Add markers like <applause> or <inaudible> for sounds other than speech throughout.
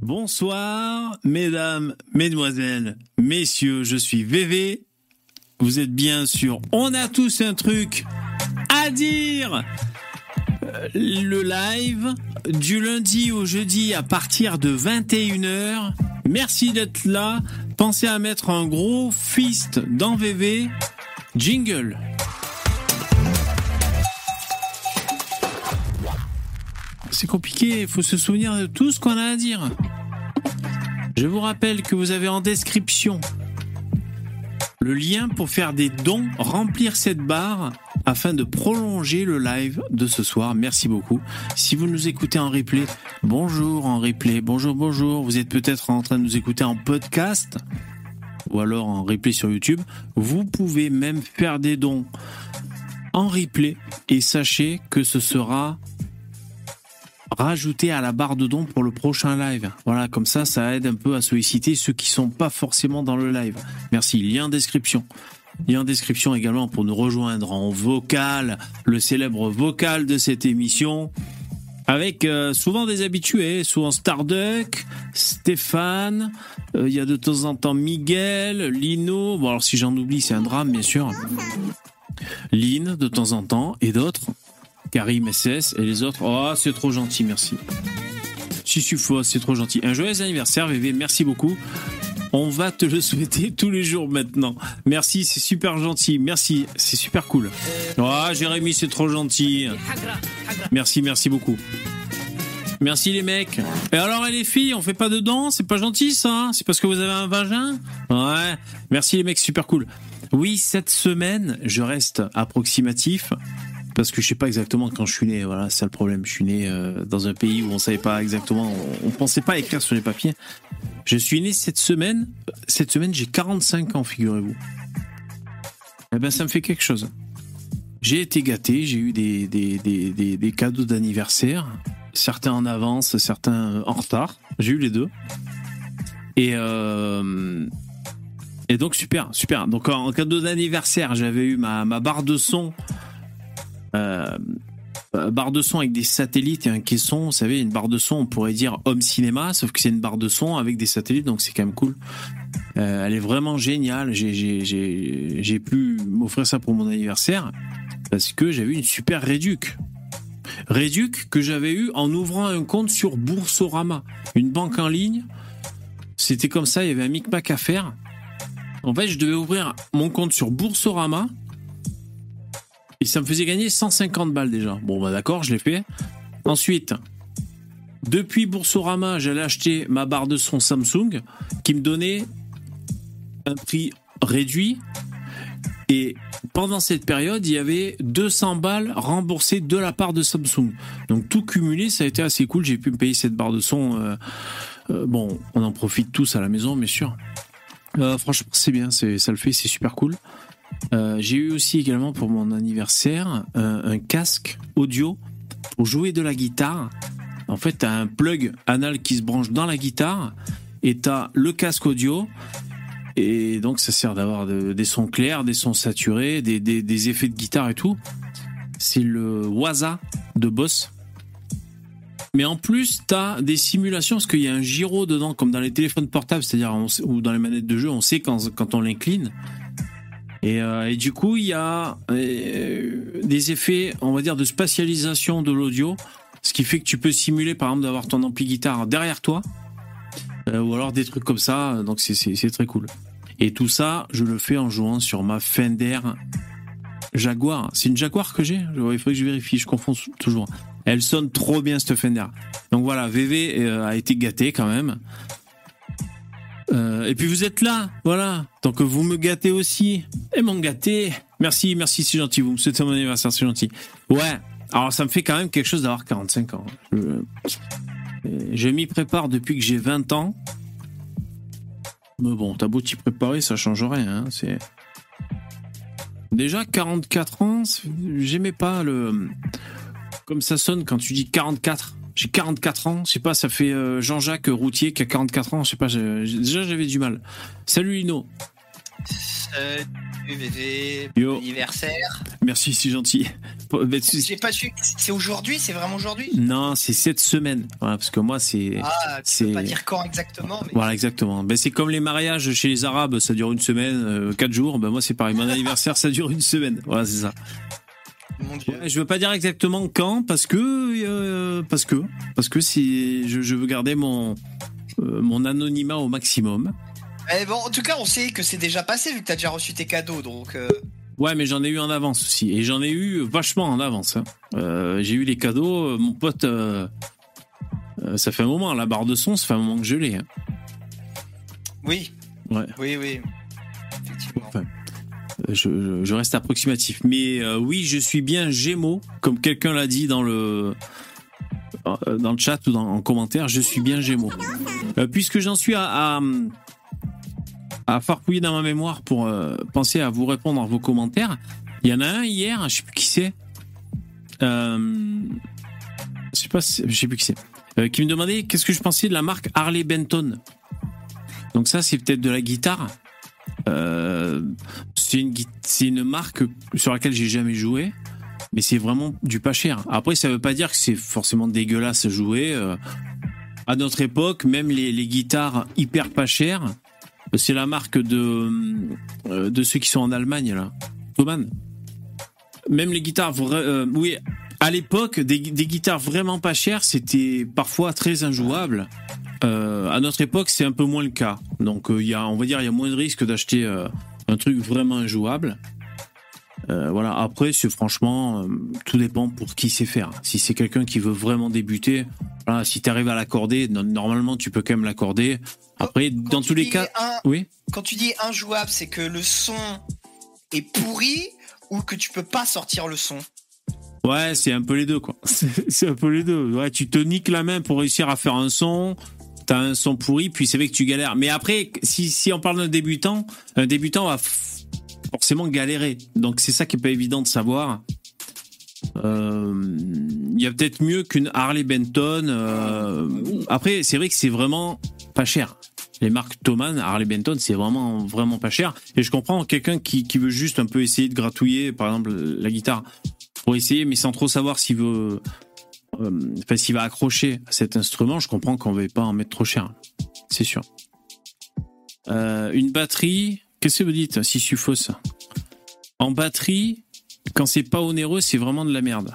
Bonsoir, mesdames, mesdemoiselles, messieurs, je suis VV. Vous êtes bien sûr. On a tous un truc à dire. Euh, Le live du lundi au jeudi à partir de 21h. Merci d'être là. Pensez à mettre un gros fist dans VV. Jingle. C'est compliqué, il faut se souvenir de tout ce qu'on a à dire. Je vous rappelle que vous avez en description le lien pour faire des dons, remplir cette barre afin de prolonger le live de ce soir. Merci beaucoup. Si vous nous écoutez en replay, bonjour en replay, bonjour, bonjour. Vous êtes peut-être en train de nous écouter en podcast ou alors en replay sur YouTube. Vous pouvez même faire des dons en replay et sachez que ce sera rajouté à la barre de dons pour le prochain live. Voilà, comme ça, ça aide un peu à solliciter ceux qui sont pas forcément dans le live. Merci. Lien en description. Lien en description également pour nous rejoindre en vocal, le célèbre vocal de cette émission. Avec euh, souvent des habitués, souvent Starduck, Stéphane, euh, il y a de temps en temps Miguel, Lino, bon alors si j'en oublie c'est un drame bien sûr, Lynn de temps en temps et d'autres. Karim SS et les autres. Oh, c'est trop gentil, merci. Si faux, c'est trop gentil. Un joyeux anniversaire, VV, merci beaucoup. On va te le souhaiter <laughs> tous les jours maintenant. Merci, c'est super gentil. Merci, c'est super cool. Oh, Jérémy, c'est trop gentil. Merci, merci beaucoup. Merci les mecs. Et alors les filles, on fait pas de dents C'est pas gentil ça hein? C'est parce que vous avez un vagin? Ouais. Merci les mecs, super cool. Oui, cette semaine, je reste approximatif parce que je sais pas exactement quand je suis né. Voilà, c'est le problème. Je suis né euh, dans un pays où on savait pas exactement, on, on pensait pas écrire sur les papiers. Je suis né cette semaine. Cette semaine, j'ai 45 ans, figurez-vous. Eh ben, ça me fait quelque chose. J'ai été gâté. J'ai eu des des, des, des, des cadeaux d'anniversaire, certains en avance, certains en retard. J'ai eu les deux. Et euh, et donc super, super. Donc en cadeau d'anniversaire, j'avais eu ma, ma barre de son barre de son avec des satellites et un caisson. Vous savez, une barre de son, on pourrait dire home cinéma, sauf que c'est une barre de son avec des satellites, donc c'est quand même cool. Euh, elle est vraiment géniale. J'ai- pu m'offrir ça pour mon anniversaire parce que j'avais une super réduc. Réduc que j'avais eu en ouvrant un compte sur Boursorama, une banque en ligne. C'était comme ça, il y avait un micmac à faire. En fait, je devais ouvrir mon compte sur Boursorama et ça me faisait gagner 150 balles déjà. Bon, bah d'accord, je l'ai fait. Ensuite, depuis Boursorama, j'allais acheter ma barre de son Samsung qui me donnait un prix réduit. Et pendant cette période, il y avait 200 balles remboursées de la part de Samsung. Donc tout cumulé, ça a été assez cool. J'ai pu me payer cette barre de son. euh, euh, bon, on en profite tous à la maison, bien sûr. Euh, franchement, c'est bien, ça le fait, c'est super cool. Euh, j'ai eu aussi également pour mon anniversaire un, un casque audio pour jouer de la guitare. En fait, tu as un plug anal qui se branche dans la guitare et tu as le casque audio. Et donc, ça sert d'avoir de- des sons clairs, des sons saturés, des, effets de guitare et tout. C'est le Waza de Boss. Mais en plus, tu as des simulations parce qu'il y a un gyro dedans, comme dans les téléphones portables, c'est-à-dire ou dans les manettes de jeu, on sait quand, quand on l'incline. Et, euh, et du coup, il y a euh, des effets, on va dire, de spatialisation de l'audio, ce qui fait que tu peux simuler, par exemple, d'avoir ton ampli guitare derrière toi, euh, ou alors des trucs comme ça. Donc c'est- très cool. Et tout ça, je le fais en jouant sur ma Fender Jaguar. C'est une Jaguar que j'ai? Il faudrait que je vérifie, je confonds toujours. Elle sonne trop bien cette Fender. Donc voilà, VV a été gâté quand même. Euh, et puis vous êtes là, voilà. Donc vous me gâtez aussi. Et m'en gâtez. Merci, merci, c'est gentil. Vous me souhaitez mon anniversaire, c'est gentil. Ouais. Alors ça me fait quand même quelque chose d'avoir 45 ans. Je, euh, je m'y prépare depuis que j'ai 20 ans. Mais bon, t'as beau t'y préparer, ça change rien. hein, C'est déjà 44 ans. J'aimais pas le comme ça sonne quand tu dis 44. J'ai 44 ans, je sais pas, ça fait euh, Jean-Jacques Routier qui a 44 ans, je sais pas, déjà j'avais du mal. Salut Lino. Salut VV, Yo. anniversaire. Merci, c'est gentil. J'ai pas su. C'est aujourd'hui, c'est vraiment aujourd'hui? Non, c'est cette semaine. Voilà, parce que moi, c'est. Ah, tu peux pas dire quand exactement, mais Voilà, exactement. Ben, c'est comme les mariages chez les Arabes, ça dure une semaine, euh, quatre jours. Ben, moi, c'est pareil. Mon anniversaire, ça dure une semaine. Voilà, c'est ça. Mon dieu. Ouais, je veux pas dire exactement quand, parce que, euh, parce que, parce que si je, je veux garder mon, euh, mon anonymat au maximum. Eh bon, en tout cas, on sait que c'est déjà passé vu que t'as déjà reçu tes cadeaux, donc. euh, Ouais, mais j'en ai eu en avance aussi. Et j'en ai eu vachement en avance. hein. J'ai eu les cadeaux. Mon pote, ça fait un moment, la barre de son, ça fait un moment que je l'ai. hein. Oui. Ouais. Oui, oui. Effectivement. Enfin, je, reste approximatif. Mais euh, oui, je suis bien Gémeaux, comme quelqu'un l'a dit dans le euh, dans le chat ou dans, en commentaire. Je suis bien Gémeaux. Euh, puisque j'en suis à, à dans ma mémoire pour penser à vous répondre à vos commentaires. Il y en a un hier, je sais plus qui c'est. Je sais pas, je sais plus qui c'est. Qui me demandait qu'est-ce que je pensais de la marque Harley Benton. Donc ça, c'est peut-être de la guitare. Euh, c'est une, marque sur laquelle j'ai jamais joué, mais c'est vraiment du pas cher. Après, ça veut pas dire que c'est forcément dégueulasse à jouer. euh. à notre époque, même les, guitares hyper pas chères, c'est la marque de, euh, ceux qui sont en Allemagne, là. Même les guitares, euh, oui, à l'époque, des, des guitares vraiment pas chères, c'était parfois très injouable. Euh, à notre époque, c'est un peu moins le cas. Donc, euh, il y a, on va dire, il y a moins de risques d'acheter euh, un truc vraiment injouable. Euh, voilà. Après, c'est franchement, euh, tout dépend pour qui sait faire. Si c'est quelqu'un qui veut vraiment débuter, voilà, si tu arrives à l'accorder, no- normalement, tu peux quand même l'accorder. Après, Quand dans tous les cas, un- oui. quand tu dis injouable, c'est que le son est pourri ou que tu peux pas sortir le son? Ouais, c'est un peu les deux, quoi. C'est c'est un peu les deux. Ouais, tu te niques la main pour réussir à faire un son. T'as un son pourri, puis c'est vrai que tu galères. Mais après, si, on parle d'un débutant, un débutant va forcément galérer. Donc c'est ça qui est pas évident de savoir. Euh, Il y a peut-être mieux qu'une Harley Benton. euh, Après, c'est vrai que c'est vraiment pas cher. Les marques Thomann, Harley Benton, c'est vraiment vraiment pas cher. Et je comprends quelqu'un qui, qui veut juste un peu essayer de gratouiller, par exemple, la guitare pour essayer, mais sans trop savoir s'il veut, euh, enfin, s'il va accrocher à cet instrument. Je comprends qu'on ne va pas en mettre trop cher, c'est sûr. Euh, une batterie, qu'est-ce que vous dites, si fausse En batterie, quand c'est pas onéreux, c'est vraiment de la merde.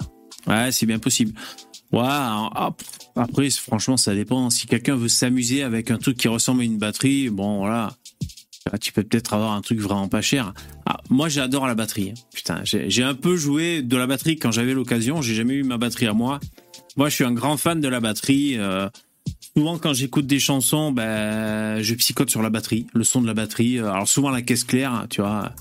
Ouais, c'est bien possible. Après, franchement, ça dépend. Si quelqu'un veut s'amuser avec un truc qui ressemble à une batterie, bon, voilà. Tu peux peut-être avoir un truc vraiment pas cher. Ah, moi, j'adore la batterie. Putain, j'ai un peu joué de la batterie quand j'avais l'occasion. J'ai jamais eu ma batterie à moi. Moi, je suis un grand fan de la batterie. euh, souvent, quand j'écoute des chansons, ben, je psychote sur la batterie, le son de la batterie. Alors souvent la caisse claire, tu vois.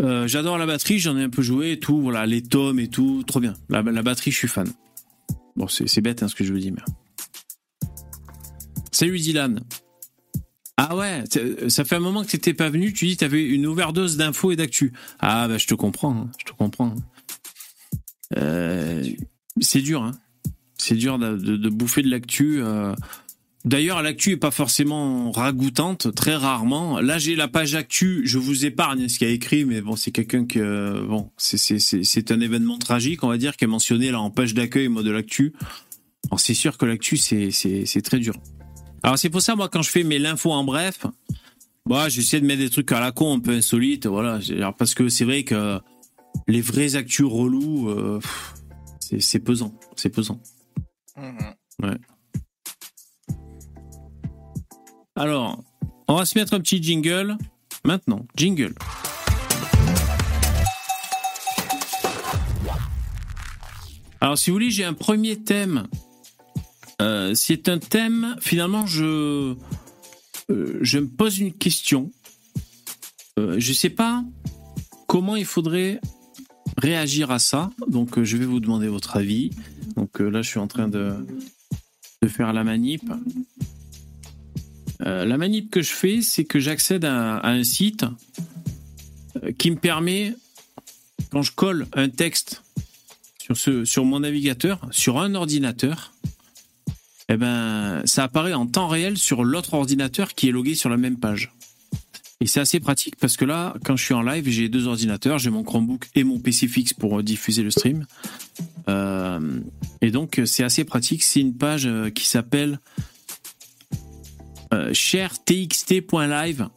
Euh, J'adore la batterie, j'en ai un peu joué et tout. Voilà, les tomes et tout, trop bien. La, batterie, je suis fan. Bon, c'est bête hein, ce que je veux dire. Mais... Salut Dylan. Ah ouais, c'est- ça fait un moment que t'étais pas venu. Tu dis que t'avais une overdose d'infos et d'actu. Ah bah je te comprends, hein, je te comprends. Euh, c'est dur, hein. C'est dur de, bouffer de l'actu. euh. D'ailleurs, l'actu est pas forcément ragoûtante, très rarement. Là, j'ai la page actu. Je vous épargne ce qu'il y a écrit, mais bon, c'est quelqu'un que euh, bon, c'est un événement tragique, on va dire, qui est mentionné là en page d'accueil, moi de l'actu. Alors c'est sûr que l'actu c'est très dur. Alors c'est pour ça moi quand je fais mes l'info en bref, bah j'essaie de mettre des trucs à la con un peu insolites, voilà, Alors, parce que c'est vrai que les vrais actus relous, euh, c'est pesant, c'est pesant. Mhm. Alors, on va se mettre un petit jingle maintenant. Jingle. Alors, si vous voulez, j'ai un premier thème. Euh, c'est un thème, finalement, je, euh, me pose une question. Euh, je ne sais pas comment il faudrait réagir à ça. Donc, je vais vous demander votre avis. Donc, là, je suis en train de, de faire la manip. La manip que je fais, c'est que j'accède à, un site qui me permet, quand je colle un texte sur mon navigateur, sur un ordinateur, eh ben, ça apparaît en temps réel sur l'autre ordinateur qui est logué sur la même page. Et c'est assez pratique parce que là, quand je suis en live, j'ai deux ordinateurs, j'ai mon Chromebook et mon PC fixe pour diffuser le stream. Euh, et donc, c'est assez pratique. C'est une page euh, qui s'appelle euh, chertxt.live.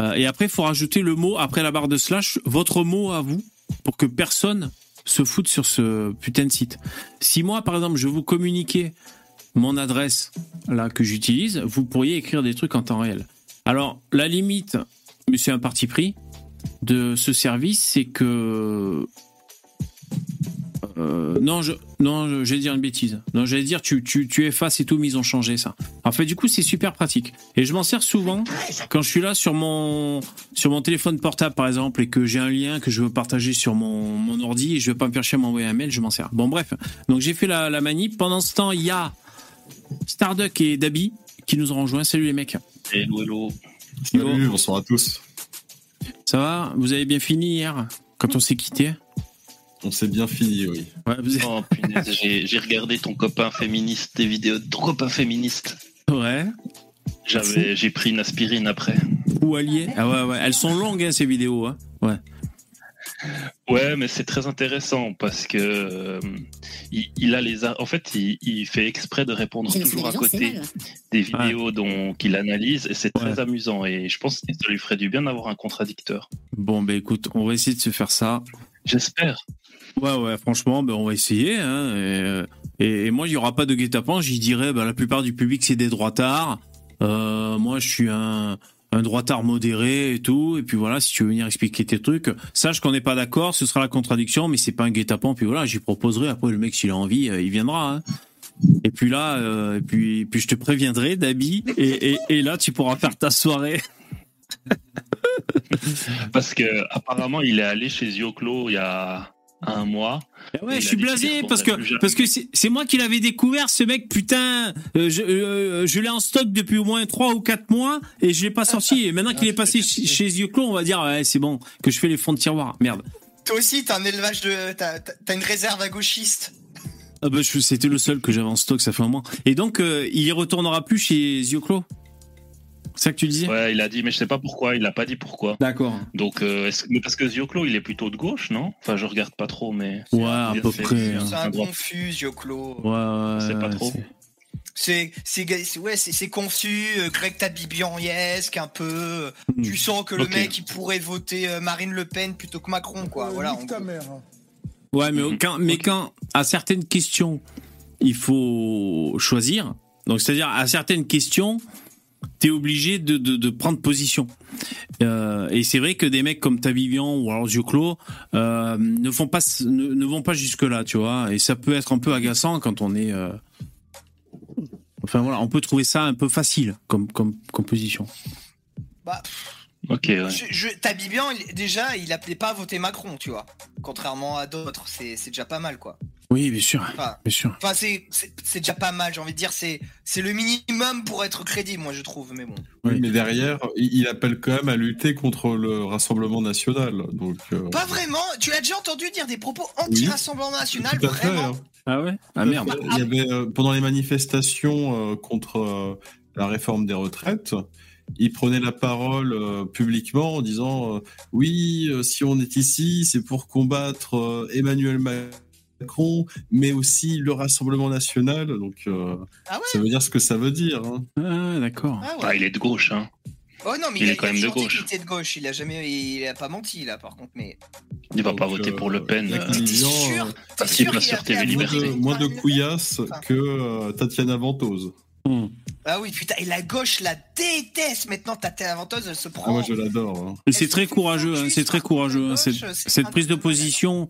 Euh, et après, il faut rajouter le mot, après la barre de slash, votre mot à vous, pour que personne se foute sur ce putain de site. Si moi, par exemple, je vous communiquais mon adresse là que j'utilise, vous pourriez écrire des trucs en temps réel. Alors, la limite, mais c'est un parti pris, de ce service, c'est que. Euh, non, je, non, dire une bêtise. Non, j'allais dire, tu, tu, tu effaces et tout, mais ils ont changé ça. En fait, du coup, c'est super pratique. Et je m'en sers souvent quand je suis là sur mon, sur mon téléphone portable, par exemple, et que j'ai un lien que je veux partager sur mon, mon ordi et je veux pas me faire chier à m'envoyer un mail, je m'en sers. Bon, bref. Donc, j'ai fait la, la manip. Pendant ce temps, il y a Starduck et Dabi qui nous ont rejoints. Salut les mecs. Hello, hello. Salut, bonsoir à tous. Ça va? Vous avez bien fini hier quand on s'est quitté? On s'est bien fini, oui. Ouais, Oh punaise, j'ai regardé ton copain féministe, des vidéos de ton copain féministe. Ouais. J'avais, j'ai pris une aspirine après. Ou allié Ah ouais, ouais. Elles sont longues, hein, ces vidéos. Hein. Ouais. Ouais, mais c'est très intéressant parce que euh, il, a les en fait il, fait exprès de répondre toujours à côté des vidéos dont qu'il analyse et c'est très amusant et je pense que ça lui ferait du bien d'avoir un contradicteur. Bon ben écoute, on va essayer de se faire ça. J'espère. Ouais ouais, franchement, ben on va essayer. Hein, et, moi, il y aura pas de guet-apens. J'y dirais, ben, la plupart du public c'est des droitards. Euh, moi, je suis un un droitard modéré et tout. Et puis voilà, si tu veux venir expliquer tes trucs, sache qu'on n'est pas d'accord, ce sera la contradiction, mais c'est pas un guet-apens. Puis voilà, j'y proposerai. Après, le mec, s'il a envie, euh, il viendra. Hein. Et puis là, euh, et puis, puis je te préviendrai, Dabi, et, et, là, tu pourras faire ta soirée. <laughs> Parce que apparemment, il est allé chez Zioclo il y a un mois. Eh ouais, je suis blasé parce que parce que c'est moi qui l'avais découvert ce mec putain. Euh, je, euh, je l'ai en stock depuis au moins 3 ou 4 mois et je l'ai pas sorti. Et maintenant qu'il est passé chez Zioclo, on va dire ouais, c'est bon que je fais les fonds de tiroir. Merde. Toi aussi, t'as un élevage de t'as une réserve à gauchiste. Ah bah c'était le seul que j'avais en stock, ça fait un mois. Et donc euh, il y retournera plus chez Zioclo. C'est ça que tu disais Ouais, il a dit, mais je sais pas pourquoi. Il n'a pas dit pourquoi. D'accord. Donc, euh, mais parce que Zioclo, il est plutôt de gauche, non? Enfin, je regarde pas trop, mais. Ouais, à peu près. C'est un, confus, Zioclo. Ouais, ouais. C'est pas trop. C'est c'est ouais c'est confus euh, Greg Tabibianiesque un peu hmm. tu sens que le mec il pourrait voter euh, Marine Le Pen plutôt que Macron quoi voilà ta mère. ouais mais quand mais quand à certaines questions il faut choisir donc c'est à dire à certaines questions t'es obligé de, de, prendre position. Euh, et c'est vrai que des mecs comme Tavivian ou alors Zioclo euh, ne font pas ne, vont pas jusque là, tu vois. Et ça peut être un peu agaçant quand on est. Euh, enfin voilà, on peut trouver ça un peu facile comme comme, comme position. Bah. Ok. Ouais. Je, Tabibian, déjà, il appelait pas à voter Macron, tu vois. Contrairement à d'autres, c'est déjà pas mal, quoi. Oui, bien sûr. bien sûr. Enfin, c'est déjà pas mal, j'ai envie de dire. C'est le minimum pour être crédible, moi, je trouve. Mais bon. Oui, mais derrière, il appelle quand même à lutter contre le Rassemblement national. Donc, euh, Pas vraiment. Tu as déjà entendu dire des propos anti-Rassemblement national, vraiment hein. Ah ouais? Ah merde. Il y avait, euh, pendant les manifestations euh, contre la réforme des retraites, il prenait la parole publiquement en disant oui, si on est ici, c'est pour combattre Emmanuel Macron mais aussi le Rassemblement national. Donc, euh, ah ça veut dire ce que ça veut dire. Hein. Ah, d'accord. Ah, ah, il est de gauche. Hein. Oh non, mais il, est quand même de gauche. Il était de gauche. Il a jamais, il a pas menti là, par contre. Mais il va pas voter pour Le euh, Pen. Euh, T'es sûr qu'il. Moins de couillasse que Tatiana Ventose. Hmm. Ah oui, putain, et la gauche la déteste maintenant, Tatiana Ventose, elle se prend. Ah, moi, je l'adore. Hein. C'est très courageux, hein, c'est très courageux. Hein, cette prise de position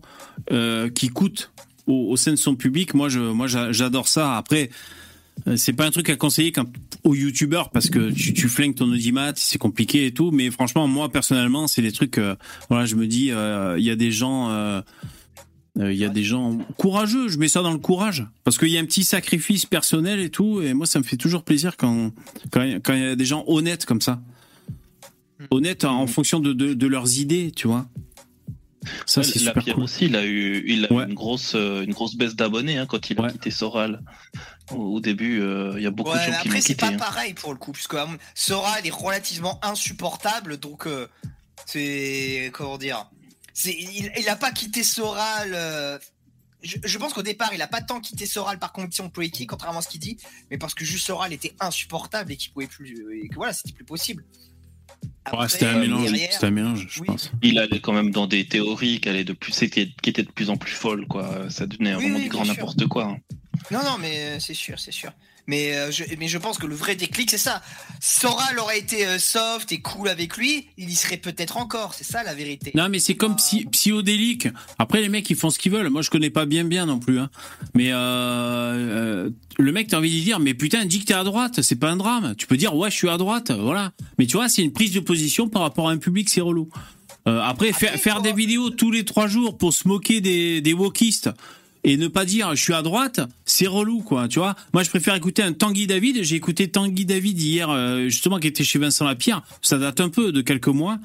euh, qui coûte au, sein de son public, moi, je, moi, j'adore ça. Après, euh, c'est pas un truc à conseiller quand, aux youtubeurs parce que tu, tu flingues ton audimat, c'est compliqué et tout. Mais franchement, moi personnellement, c'est des trucs. Euh, voilà, je me dis, il y a des gens euh, il y a des gens courageux, je mets ça dans le courage, parce qu'il y a un petit sacrifice personnel et tout, et moi ça me fait toujours plaisir quand quand il y a des gens honnêtes comme ça, honnêtes en fonction de, de, leurs idées, tu vois. Ça, c'est la super Pierre cool. aussi, il a eu, il a Ouais. eu une grosse, euh, une grosse baisse d'abonnés hein, quand il a Ouais. quitté Soral. Au, au début, euh, il y a beaucoup Ouais, de gens qui après, l'ont c'est quitté. pas hein. pareil pour le coup, puisque euh, Sora, il est relativement insupportable, donc euh, c'est. Comment dire c'est, il, il a pas quitté Soral. euh, je, je pense qu'au départ, il a pas tant quitté Soral par conviction politique, contrairement à ce qu'il dit, mais parce que juste Soral était insupportable et qu'il pouvait plus. Et que voilà, c'était plus possible. Ouais, Après, c'était un mélange, derrière- c'était un mélange, je oui. pense. Il allait quand même dans des théories qui, allaient de plus, qui étaient de plus en plus folles, quoi. Ça devenait Oui, vraiment oui, du grand n'importe quoi. hein. Non, non, mais euh, c'est sûr, c'est sûr. Mais, euh, je, mais je pense que le vrai déclic, c'est ça. Soral aurait été euh, soft et cool avec lui, il y serait peut-être encore. C'est ça la vérité. Non, mais c'est comme psy, psychodélique. Après, les mecs, ils font ce qu'ils veulent. Moi, je connais pas bien bien non plus. Hein. Mais euh, euh, le mec, t'as envie de dire, mais putain, dis que t'es à droite, c'est pas un drame. Tu peux dire, ouais, je suis à droite, voilà. Mais tu vois, c'est une prise de position par rapport à un public, c'est relou. Euh, après, Après, faire, faire des vidéos tous les trois jours pour se moquer des, des wokistes et ne pas dire je suis à droite, c'est relou quoi, tu vois. Moi je préfère écouter un Tanguy David, j'ai écouté Tanguy David hier euh, justement qui était chez Vincent Lapierre, ça date un peu de quelques mois.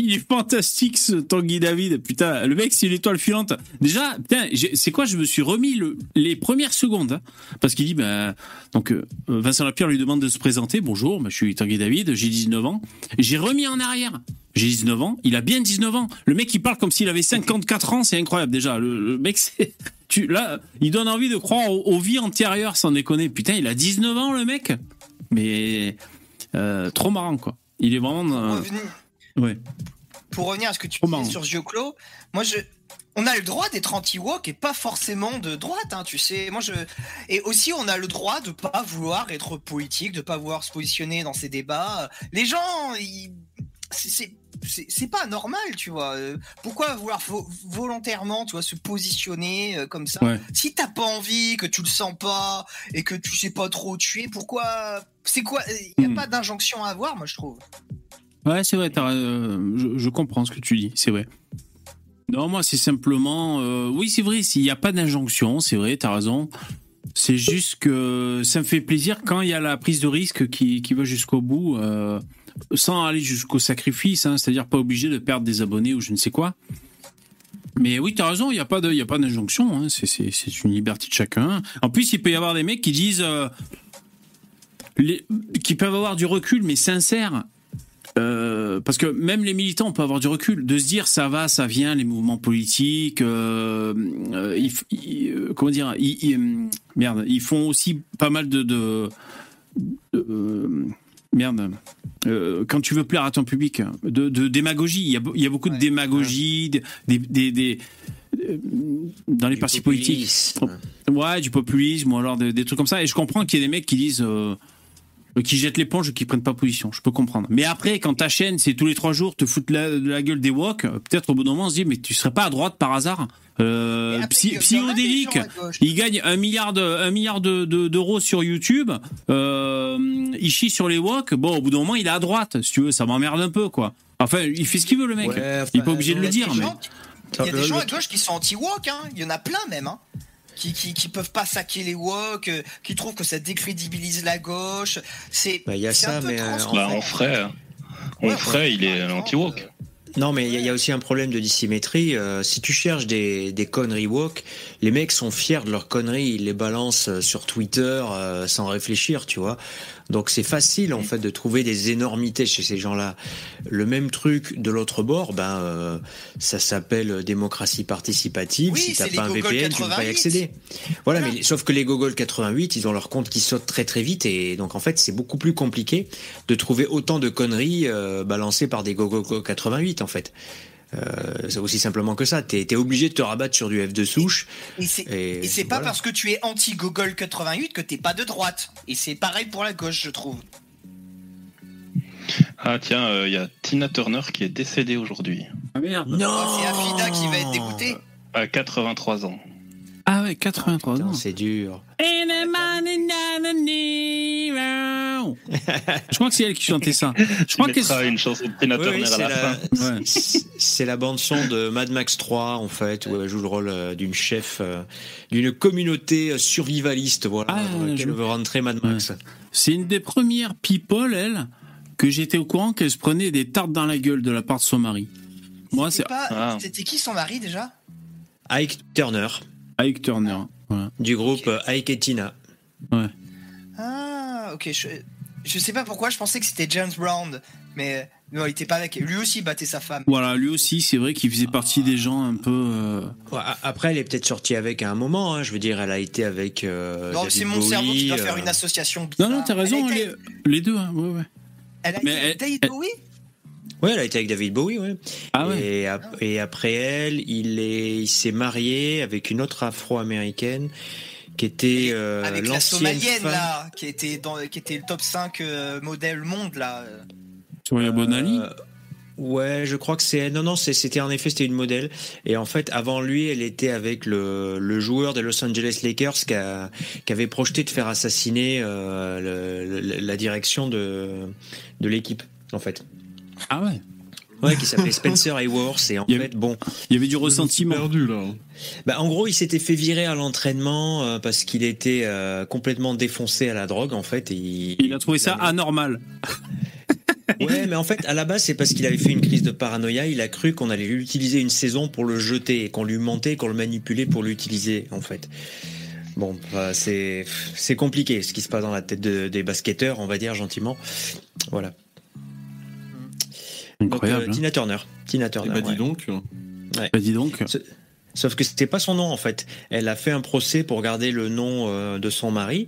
Il est fantastique ce Tanguy David, putain, le mec c'est une étoile filante. Déjà, putain, c'est quoi, je me suis remis le- les premières secondes, hein, parce qu'il dit, ben, donc euh, Vincent Lapierre lui demande de se présenter, bonjour, ben, je suis Tanguy David, j'ai 19 ans. J'ai remis en arrière, j'ai 19 ans, il a bien 19 ans. Le mec il parle comme s'il avait 54 ans, c'est incroyable déjà. Le, mec <laughs> là, il donne envie de croire aux, vies antérieures, sans déconner. Putain, il a 19 ans le mec Mais euh, trop marrant quoi. Il est vraiment... ouais. pour revenir à ce que tu disais sur Gioclo, moi je. On a le droit d'être anti-woke et pas forcément de droite, hein, tu sais. Moi, je... Et aussi, on a le droit de pas vouloir être politique, de pas vouloir se positionner dans ces débats. Les gens, ils... c'est- c'est pas normal, tu vois. Euh, Pourquoi vouloir vo- volontairement, tu vois, se positionner euh, comme ça Ouais. Si t'as pas envie, que tu le sens pas et que tu sais pas trop où tu es, pourquoi C'est quoi Il y a Hmm. pas d'injonction à avoir, moi je trouve. Ouais, c'est vrai, euh, je, je comprends ce que tu dis, c'est vrai. Non, moi, c'est simplement. euh, oui, c'est vrai, s'il n'y a pas d'injonction, c'est vrai, t'as raison. C'est juste que ça me fait plaisir quand il y a la prise de risque qui, qui va jusqu'au bout, euh, sans aller jusqu'au sacrifice, hein, c'est-à-dire pas obligé de perdre des abonnés ou je ne sais quoi. Mais oui, t'as raison, il n'y a pas d'injonction, hein, c'est, une liberté de chacun. En plus, il peut y avoir des mecs qui disent. qui peuvent avoir du recul, mais sincère. Euh, parce que même les militants peuvent avoir du recul, de se dire ça va, ça vient, les mouvements politiques, euh, euh, ils comment dire, ils, merde, ils font aussi pas mal de, de, de- merde, quand tu veux plaire à ton public, de, de démagogie, il y a, be- il y a beaucoup de Ouais. démagogie, des, des, des- des- dans les Du partis politiques. populisme. Ouais, du populisme ou alors des, des trucs comme ça. Et je comprends qu'il y ait des mecs qui disent. Euh, qui jettent l'éponge et qui prennent pas position. Je peux comprendre. Mais après, quand ta chaîne, c'est tous les trois jours, te foutent la, de la gueule des wok, euh, peut-être au bout d'un moment, on se dit, mais tu serais pas à droite par hasard? Euh, psy- Psychodélique, il gagne un milliard de, un milliard de, de- d'euros sur YouTube. Euh, il chie sur les wok. Bon, au bout d'un moment, il est à droite. Si tu veux, ça m'emmerde un peu, quoi. Enfin, il fait ce qu'il veut, le mec. Ouais, il est pas obligé de le dire, mais. Il y a des gens à gauche qui sont anti-woke, hein. il y en a plein même, hein. Qui, qui, qui peuvent pas saquer les woke, euh, qui trouvent que ça décrédibilise la gauche. C'est Bah, il y a ça, un peu mais, euh, transphobé. Bah, on ferait. On Ouais, ferait, il est anti-woke. Non, mais il y, a- aussi un problème de dissymétrie. Euh, si tu cherches des, des conneries woke, les mecs sont fiers de leurs conneries, ils les balancent euh, sur Twitter euh, sans réfléchir, tu vois. Donc c'est facile en fait de trouver des énormités chez ces gens-là. Le même truc de l'autre bord, ben euh, ça s'appelle démocratie participative. Oui, si t'as pas un VPN, tu peux pas y 88. accéder. Voilà, Voilà. mais sauf que les Gogol 88, ils ont leur compte qui saute très très vite et donc en fait c'est beaucoup plus compliqué de trouver autant de conneries euh, balancées par des Gogol 88 en fait. Euh, c'est aussi simplement que ça. T'es es obligé de te rabattre sur du F de souche. Et c'est Et, pas parce que tu es anti-Google 88 que t'es pas de droite. Et c'est pareil pour la gauche, je trouve. Ah tiens, euh, il y a Tina Turner qui est décédée aujourd'hui, Ah merde. Non Oh, c'est Afida qui va être dégoûtée. à 83 ans. Ah ouais, 83 Putain, ans. C'est dur. Je crois que c'est elle qui chantait ça. Je crois Tu que mettras une chanson de Tina Oui, Turner oui, à c'est la, la, fin. Ouais. <laughs> c'est- la bande son de Mad Max 3 en fait où elle joue le rôle euh, d'une chef euh, d'une communauté euh, survivaliste voilà Ah, dans laquelle je- veut rentrer Mad Max. C'est une des premières people, elle, que j'étais au courant qu'elle se prenait des tartes dans la gueule de la part de son mari. Moi, c'est pas. C'était qui son mari déjà? Ike Turner. Ike Turner. Voilà. Du groupe Ike et Tina. Ouais. Ah, ok. Je, je sais pas pourquoi, je pensais que c'était James Brown, mais non, il était pas avec. Lui aussi battait sa femme. Voilà, lui aussi, c'est vrai qu'il faisait partie des gens un peu. Euh, après, elle est peut-être sortie avec à un moment. Hein. Je veux dire, elle a été avec. Euh, non, c'est mon cerveau qui doit faire une euh. association. Non, non, t'as raison. Les, deux, hein. ouais, ouais. Elle a été avec David Bowie. Ouais, elle a été avec David Bowie, ouais. Ah ouais. Et, et après elle, il est, il s'est marié avec une autre Afro-américaine qui était euh, avec la somalienne là, qui était dans, qui était le top 5 modèle monde là. Soria Bonali euh, Ouais, je crois que c'est. Non, non, c'était en effet, c'était une modèle. Et en fait, avant lui, elle était avec le, joueur des Los Angeles Lakers qui, qui avait projeté de faire assassiner euh, la direction de, de l'équipe, en fait. Ah ouais Ouais, qui s'appelait Spencer Hayworth. Et en fait, bon. Il y avait du ressentiment. Perdu, là. Bah, en gros, il s'était fait virer à l'entraînement euh, parce qu'il était complètement défoncé à la drogue, en fait. Et il, a trouvé ça anormal. <laughs> Ouais, mais en fait, à la base, c'est parce qu'il avait fait une crise de paranoïa. Il a cru qu'on allait l'utiliser une saison pour le jeter, et qu'on lui mentait, qu'on le manipulait pour l'utiliser, en fait. Bon, bah, c'est c'est compliqué ce qui se passe dans la tête des basketteurs, on va dire gentiment. Voilà. Incroyable. Donc, euh, Tina Turner. Tina Turner. bah, dis donc. Ouais. Bah, dis donc. Sauf que c'était pas son nom en fait. Elle a fait un procès pour garder le nom euh, de son mari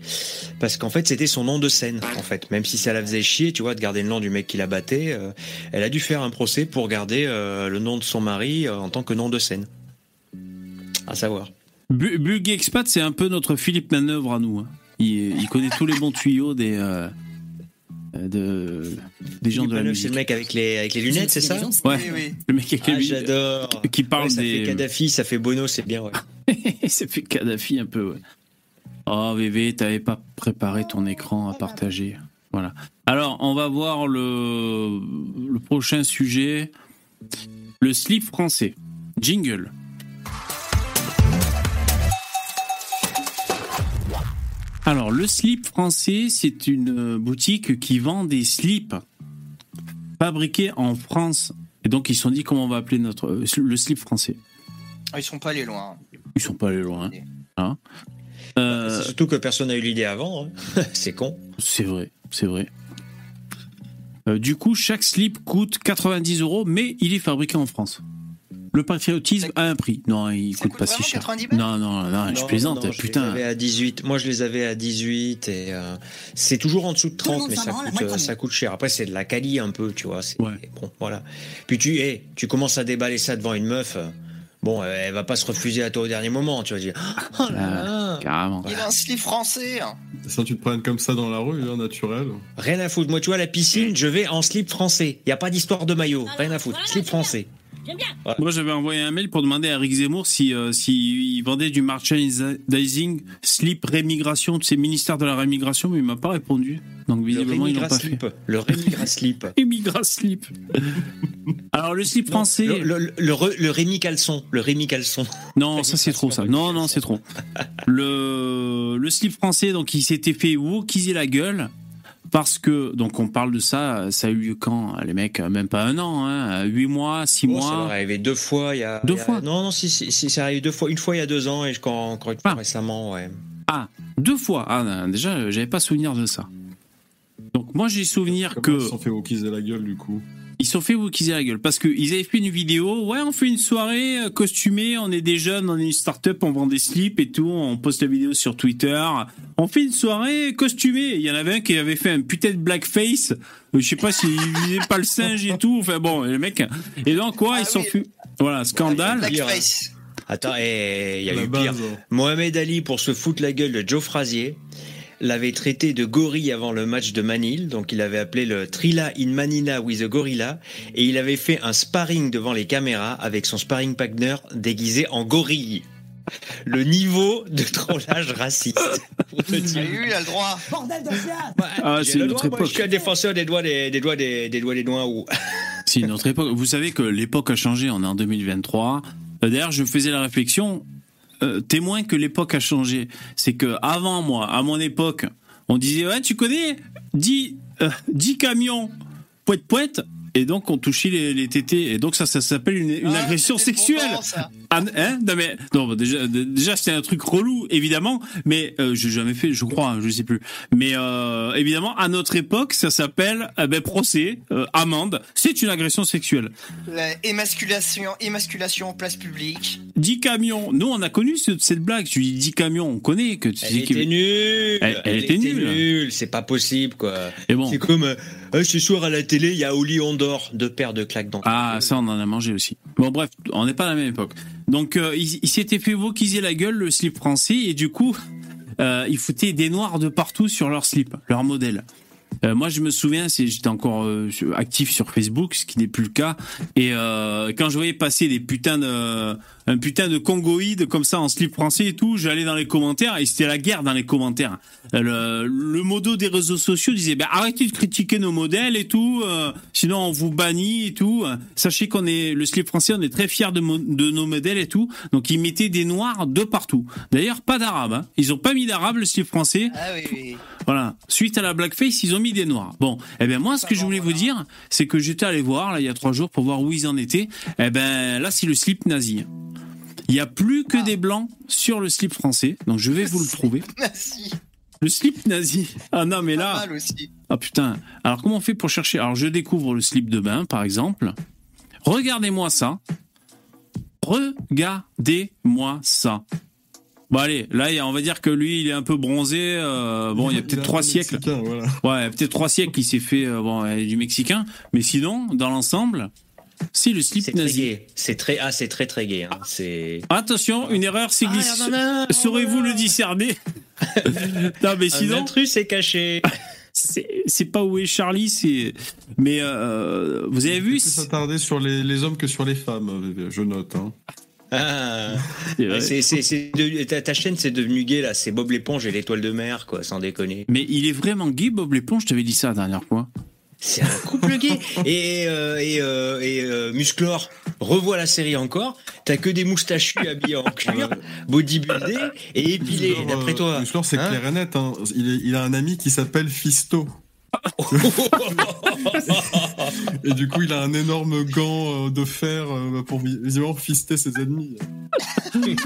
parce qu'en fait c'était son nom de scène en fait. Même si ça la faisait chier, tu vois, de garder le nom du mec qui la battait, euh, elle a dû faire un procès pour garder euh, le nom de son mari en tant que nom de scène. À savoir. Bug Expat, c'est un peu notre Philippe Manœuvre à nous. Hein. Il, connaît tous les bons tuyaux des euh, de des gens de la C'est le mec avec les avec les lunettes, c'est ça Ouais. Oui, Le mec avec ah, j'adore. Qui parle ça des. Fait Kadhafi, ça fait Bono, c'est bien. Ouais. <laughs> ça fait Kadhafi un peu. Ouais. Oh VV, t'avais pas préparé ton écran à partager. Voilà. Alors, on va voir le le prochain sujet, le slip français. Jingle. Alors, le slip français, c'est une boutique qui vend des slips fabriqués en France. Et donc, ils se sont dit comment on va appeler notre le slip français? Ah, ils sont pas allés loin. Ils sont pas allés loin. Hein. Euh, surtout que personne n'a eu l'idée avant. Hein. <laughs> c'est con. C'est vrai, c'est vrai. Euh, du coup, chaque slip coûte 90 euros, mais il est fabriqué en France. Le patriotisme a un prix. Non, il coûte pas si cher. Non, non, non, je plaisante. putain. à 18. Moi, je les avais à 18 et euh, c'est toujours en dessous de 30, mais ça coûte, euh, ça coûte cher. Après, c'est de la quali un peu, tu vois. Bon, voilà. Puis tu, hey, tu commences à déballer ça devant une meuf. Euh, bon, elle va pas se refuser à toi au dernier moment, tu vas dire. Oh là ah, Carrément. Il a un slip français. Ça, tu te prends comme ça dans la rue, hein, naturel. Rien à foutre. Moi, tu vois, la piscine, je vais en slip français. Il y a pas d'histoire de maillot. Rien à foutre. Slip français. Moi, j'avais envoyé un mail pour demander à Rick Zemmour si, euh, si vendait du merchandising slip rémigration, de ces ministères de la rémigration, mais il m'a pas répondu. Donc visiblement, il n'a pas slip. fait. Le rémigra slip. <laughs> rémigra slip. Alors le slip français. Le, le, le, Rémi Caleçon. Le Rémi Caleçon. Non, ça c'est trop ça. Non, non, c'est trop. <laughs> Le, le slip français, donc il s'était fait wokiser la gueule parce que, donc on parle de ça, ça a eu lieu quand Les mecs, même pas un an, hein, 8 mois, 6 mois. Ça est arrivé deux fois il y a. Deux fois Non, non, si, si, si c'est arrivé deux fois. Une fois il y a deux ans et encore, encore une fois ah. récemment, ouais. Ah, deux fois Ah, déjà, j'avais pas souvenir de ça. Donc moi j'ai souvenir Comment que. Ils se sont fait wokisser la gueule du coup ils se sont fait wokisser la gueule parce qu'ils avaient fait une vidéo. Ouais, on fait une soirée euh, costumée, on est des jeunes, on est une start-up, on vend des slips et tout. On poste la vidéo sur Twitter. On fait une soirée costumée. Il y en avait un qui avait fait un putain de blackface. Je sais pas s'il <laughs> visait pas le singe et tout. Enfin bon, les mecs. Et donc quoi, ah ils sont fait. Voilà, scandale. Blackface. Attends, il y a eu pire. Hein. Mohamed Ali pour se foutre la gueule de Joe Frazier l'avait traité de gorille avant le match de Manil, donc il avait appelé le Trilla in Manila with a Gorilla, et il avait fait un sparring devant les caméras avec son sparring partner déguisé en gorille. Le niveau de trollage raciste. <laughs> eu, il a le droit. Bordel de ah, c'est notre époque. je suis un défenseur des doigts des, doigts des, doigts des doigts ou. <laughs> c'est notre époque. Vous savez que l'époque a changé. On est en 2023. D'ailleurs, je faisais la réflexion. Euh, témoin que l'époque a changé. C'est que avant moi, à mon époque, on disait ouais, tu connais 10, 10 euh, camions poète poète et donc on touchait les, les tétés et donc ça ça s'appelle une, une Ah, agression sexuelle. bon, ça. Ah, hein non mais non bah, déjà déjà c'était un truc relou évidemment mais euh, j'ai jamais fait je crois je sais plus mais euh, évidemment à notre époque ça s'appelle euh, ben, procès euh, amende c'est une agression sexuelle La émasculation, émasculation en place publique. 10 camions nous on a connu ce- cette blague tu dis 10 camions on connaît que tu Elle était nulle. Elle- elle était nulle. nulle. C'est pas possible, quoi. et bon C'est comme euh, ce soir à la télé, il y a Oli Ondor, deux paires de claques dans. Ah, ça, on en a mangé aussi. Bon, bref, on n'est pas à la même époque. Donc, euh, il, il s'était fait voquiser la gueule, le slip français, et du coup, euh, il foutait des noirs de partout sur leur slip, leur modèle. Euh, moi, je me souviens, c'est j'étais encore euh, actif sur Facebook, ce qui n'est plus le cas. Et euh, quand je voyais passer des putains de un putain de congoïde comme ça en slip français et tout, j'allais dans les commentaires et c'était la guerre dans les commentaires. Euh, Le, le modo des réseaux sociaux disait ben arrêtez de critiquer nos modèles et tout, euh, sinon on vous bannit et tout. Sachez qu'on est le slip français, on est très fiers de, nos modèles et tout. Donc ils mettaient des noirs de partout. D'ailleurs pas d'arabe. Hein. Ils ont pas mis d'arabe le slip français. Ah oui, oui. Voilà. Suite à la blackface, ils ont mis des noirs. Bon, eh ben moi, ce que je voulais vous dire, c'est que j'étais allé voir là il y a trois jours pour voir où ils en étaient. Eh ben là, c'est le slip nazi. Il y a plus que des blancs sur le slip français, donc je vais vous le prouver. <laughs> Le slip nazi. Ah non, mais Pas là, mal aussi. ah putain. Alors comment on fait pour chercher? Alors je découvre le slip de bain, par exemple. Regardez-moi ça. Regardez-moi ça. Bon allez, là on va dire que lui il est un peu bronzé. euh, bon, il y a <laughs> peut-être trois siècles. mexicain, voilà. Ouais, il y a peut-être trois siècles qu'il s'est fait euh, bon, du mexicain, mais sinon, dans l'ensemble, c'est le slip C'est très nazi. gay. C'est très, ah, c'est très très gay. hein. Attention, une erreur Ah, non, non, non, Saurez-vous le discerner <laughs> Non, mais Un sinon, intrus c'est caché. c'est pas où est Charlie, c'est. Mais euh, vous avez vu Plus s'attarder sur les, les hommes que sur les femmes, je note. Hein. Ah. c'est ta, ta chaîne, c'est devenu gay là. C'est Bob l'éponge et l'étoile de mer, quoi, sans déconner. Mais il est vraiment gay, Bob l'éponge? Je t'avais dit ça la dernière fois. C'est un couple gay. Et, euh, et, euh, et euh, Musclor revoit la série encore. T'as que des moustachus habillés en cuir, bodybuildé et épilé. Musclor, D'après toi. Musclor, c'est Hein clair et net. hein. Il, est- il a un ami qui s'appelle Fisto. <laughs> Et du coup, il a un énorme gant euh, de fer euh, pour vi- visiblement fister ses ennemis. Il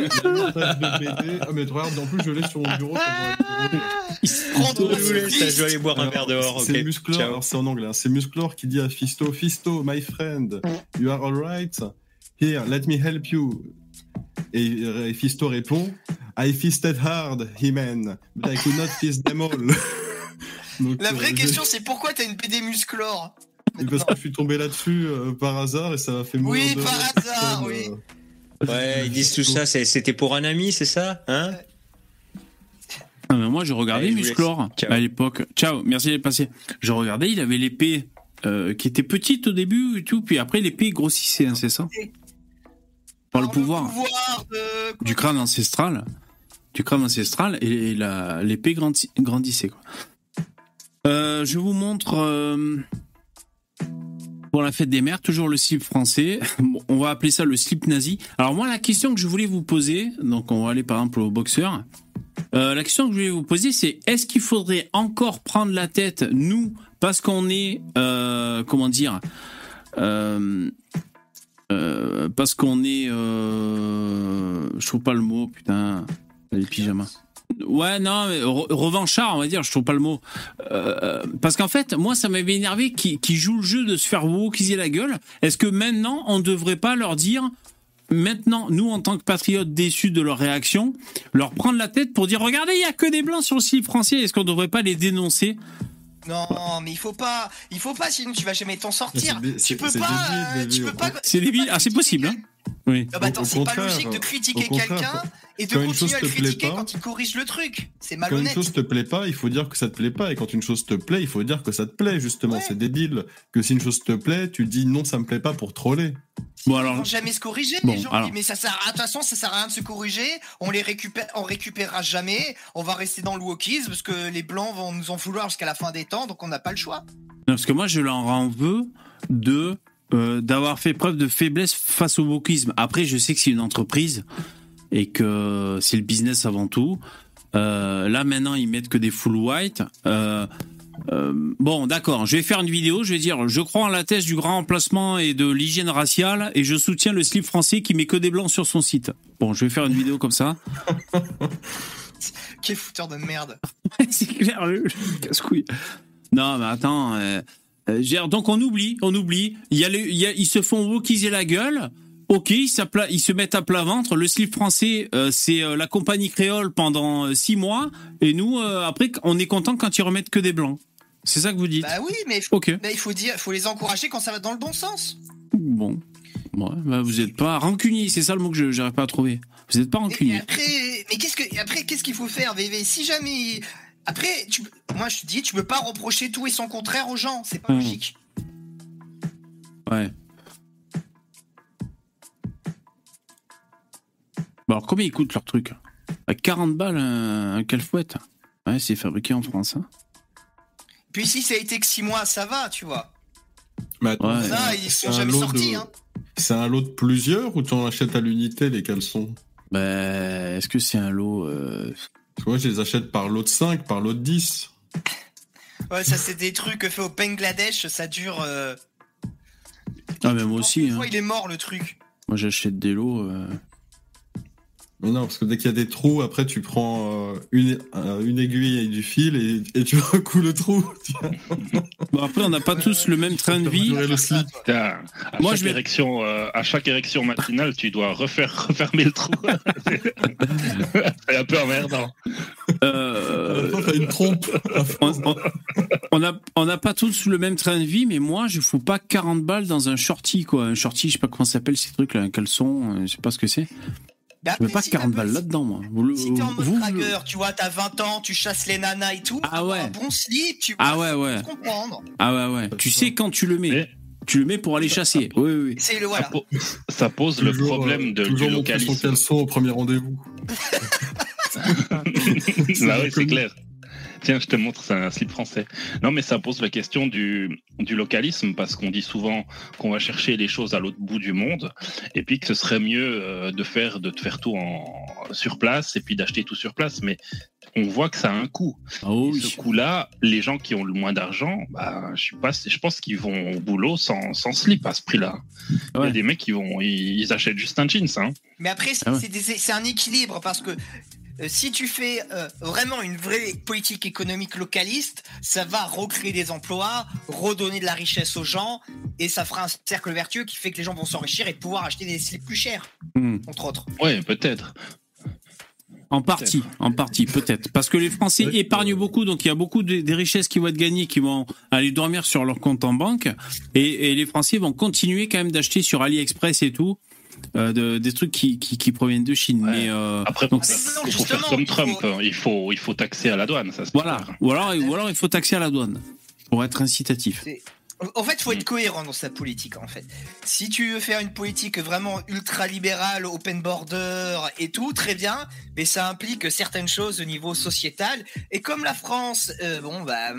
a BD. Ah, mais regarde, en plus, je l'ai sur mon bureau. comme dans- Prendre Je dois aller boire un verre dehors. C'est ok. Musclor, Ciao. alors c'est en anglais. hein. C'est Musclor qui dit à Fisto, Fisto, my friend, you are alright? Here, let me help you. Et, Fisto répond, I fisted hard, He-Man, but I could not fist them all. <laughs> Donc, La euh, vraie question, c'est pourquoi t'as une PD musclore parce que je suis tombé là-dessus euh, par hasard et ça m'a fait mourir Oui, de par rire. hasard, Euh, oui. Ouais, ils disent tout ça. c'est- C'était pour un ami, c'est ça Hein Ah, mais moi, je regardais Allez, je vous Musclor laisse. Ciao. à l'époque. Ciao, merci d'être passé. Je regardais, il avait l'épée euh, qui était petite au début et tout, puis après l'épée grossissait, hein, c'est ça Par le pouvoir. pouvoir de... du crâne ancestral, du crâne ancestral et la- l'épée grandi- grandissait. Quoi. Euh, je vous montre euh, pour la fête des mères toujours le slip français. <laughs> On va appeler ça le slip nazi. Alors moi la question que je voulais vous poser, donc on va aller par exemple au boxeur. Euh, la question que je voulais vous poser, c'est est-ce qu'il faudrait encore prendre la tête, nous, parce qu'on est, comment dire, parce qu'on est, je trouve pas le mot, putain, les pyjamas. Ouais, non, mais re- revanchard, on va dire, je trouve pas le mot. Euh, parce qu'en fait, moi, ça m'avait énervé qui, qui joue le jeu de se faire wokiser la gueule. Est-ce que maintenant, on devrait pas leur dire, maintenant, nous, en tant que patriotes déçus de leur réaction, leur prendre la tête pour dire, regardez, il y a que des blancs sur le slip français, est-ce qu'on devrait pas les dénoncer? Non, mais il faut pas, il faut pas, sinon tu vas jamais t'en sortir. Tu peux pas, débile, euh, tu peux pas. C'est débile. Ah, c'est possible, hein. Oui. Ah bah attends, c'est pas contraire, logique de critiquer quelqu'un et de continuer à le critiquer pas- quand il corrige le truc. C'est Quand une malhonnête. chose te plaît pas, il faut dire que ça te plaît pas. Et quand une chose te plaît, il faut dire que ça te plaît, justement. Ouais. C'est débile. Que si une chose te plaît, tu dis non, ça me plaît pas pour troller. Bon, Ils alors, vont jamais se corriger, Bon, les gens. alors. Mais ça sert à, de toute façon, ça sert à rien de se corriger. On les récupère, on récupérera jamais. On va rester dans le wokisme parce que les blancs vont nous en vouloir jusqu'à la fin des temps, donc on n'a pas le choix. Non, parce que moi, je leur en veux de euh, d'avoir fait preuve de faiblesse face au wokisme. Après, je sais que c'est une entreprise et que c'est le business avant tout. Euh, là, maintenant, ils mettent que des full white. Euh, bon, d'accord. Je vais faire une vidéo. Je vais dire, je crois en la thèse du grand emplacement et de l'hygiène raciale, et je soutiens le slip français qui met que des blancs sur son site. Bon, je vais faire une vidéo comme ça. <laughs> Quel fouteur de merde. <laughs> c'est clair, casse-couille. Non, mais attends. Euh, donc on oublie, on oublie. Il y a, il y a ils se font wokiser la gueule. Ok, ils, ils, se mettent à plat ventre. Le slip français, euh, c'est euh, la compagnie créole pendant six mois. Et nous, après, on est content quand ils remettent que des blancs. C'est ça que vous dites? Bah oui, mais, il faut dire, faut les encourager quand ça va dans le bon sens. Bon. bah vous n'êtes pas rancunier, c'est ça le mot que je n'arrive pas à trouver. Vous n'êtes pas rancunier. mais qu'est-ce que, après, qu'est-ce qu'il faut faire, VV Si jamais. Après, tu, moi je te dis, tu peux pas reprocher tout et son contraire aux gens. C'est pas mmh. logique. Ouais. alors, combien ils coûtent leur truc À 40 balles un, un calfouette Ouais, c'est fabriqué en France. Hein. Puis si ça a été que 6 mois, ça va, tu vois. Mais ça, ils sont jamais sortis. Hein. C'est un lot de plusieurs ou tu en achètes à l'unité les caleçons? Bah, est-ce que c'est un lot euh... Moi, je les achète par lot de 5, par lot de 10. Ouais, ça, c'est des trucs faits au Bangladesh, ça dure. Euh... Ah, mais moi aussi. Hein. il est mort le truc? Moi, j'achète des lots. Euh... Mais non, parce que dès qu'il y a des trous, après tu prends euh, une, euh, une aiguille et du fil et, et tu recoues le trou. <laughs> bon, après, on n'a pas tous le même train de vie. à, Moi, chaque je vais... érection, euh, à chaque érection matinale, tu dois refaire <laughs> refermer le trou. <laughs> C'est un peu emmerdant. Euh... Une trompe. on n'a on a pas tous le même train de vie, mais moi, je fous pas 40 balles dans un shorty, quoi. Un shorty, je sais pas comment ça s'appelle ces trucs là, un caleçon, je sais pas ce que c'est. Bah je veux pas 40 balles là-dedans, moi. Vous, si t'es en mode vous, tu vois, t'as 20 ans, tu chasses les nanas et tout. Ah ouais. Un bon slip, tu ah ouais, ouais. comprendre. Ah ouais, ouais. Tu sais quand tu le mets. Tu le mets pour aller chasser. Oui, oui. C'est le voilà. Ça, pose le problème de, toujours du localisme. Toujours caleçon au premier rendez-vous. Là, <laughs> <laughs> oui, c'est clair. Tiens, je te montre, c'est un slip français. Non, mais ça pose la question du, du localisme, parce qu'on dit souvent qu'on va chercher les choses à l'autre bout du monde, et puis que ce serait mieux euh, de faire, de te faire tout en, sur place, et puis d'acheter tout sur place. Mais on voit que ça a un coût. Ah ce coût-là, les gens qui ont le moins d'argent, bah, je, suis pas, je pense qu'ils vont au boulot sans, sans slip à ce prix-là. Il y a des mecs qui vont, ils, achètent juste un jeans. Hein. Mais après, ah c'est un équilibre parce que euh, si tu fais euh, vraiment une vraie politique économique localiste, ça va recréer des emplois, redonner de la richesse aux gens, et ça fera un cercle vertueux qui fait que les gens vont s'enrichir et pouvoir acheter des slips plus chers, hmm. entre autres. Oui, peut-être. En partie, en partie, peut-être. Parce que les Français épargnent beaucoup, donc il y a beaucoup de, des richesses qui vont être gagnées, qui vont aller dormir sur leur compte en banque, et, et les Français vont continuer quand même d'acheter sur AliExpress et tout, euh, de, des trucs qui, qui, qui, proviennent de Chine. Mais euh, après, donc, il faut faire comme Trump. Il faut, il faut taxer à la douane. Ça, voilà. Ou alors, ou alors, il faut taxer à la douane pour être incitatif. En fait, il faut être cohérent dans sa politique. En fait, si tu veux faire une politique vraiment ultra libérale, open border et tout, très bien, mais ça implique certaines choses au niveau sociétal. Et comme la France, euh, bon bah.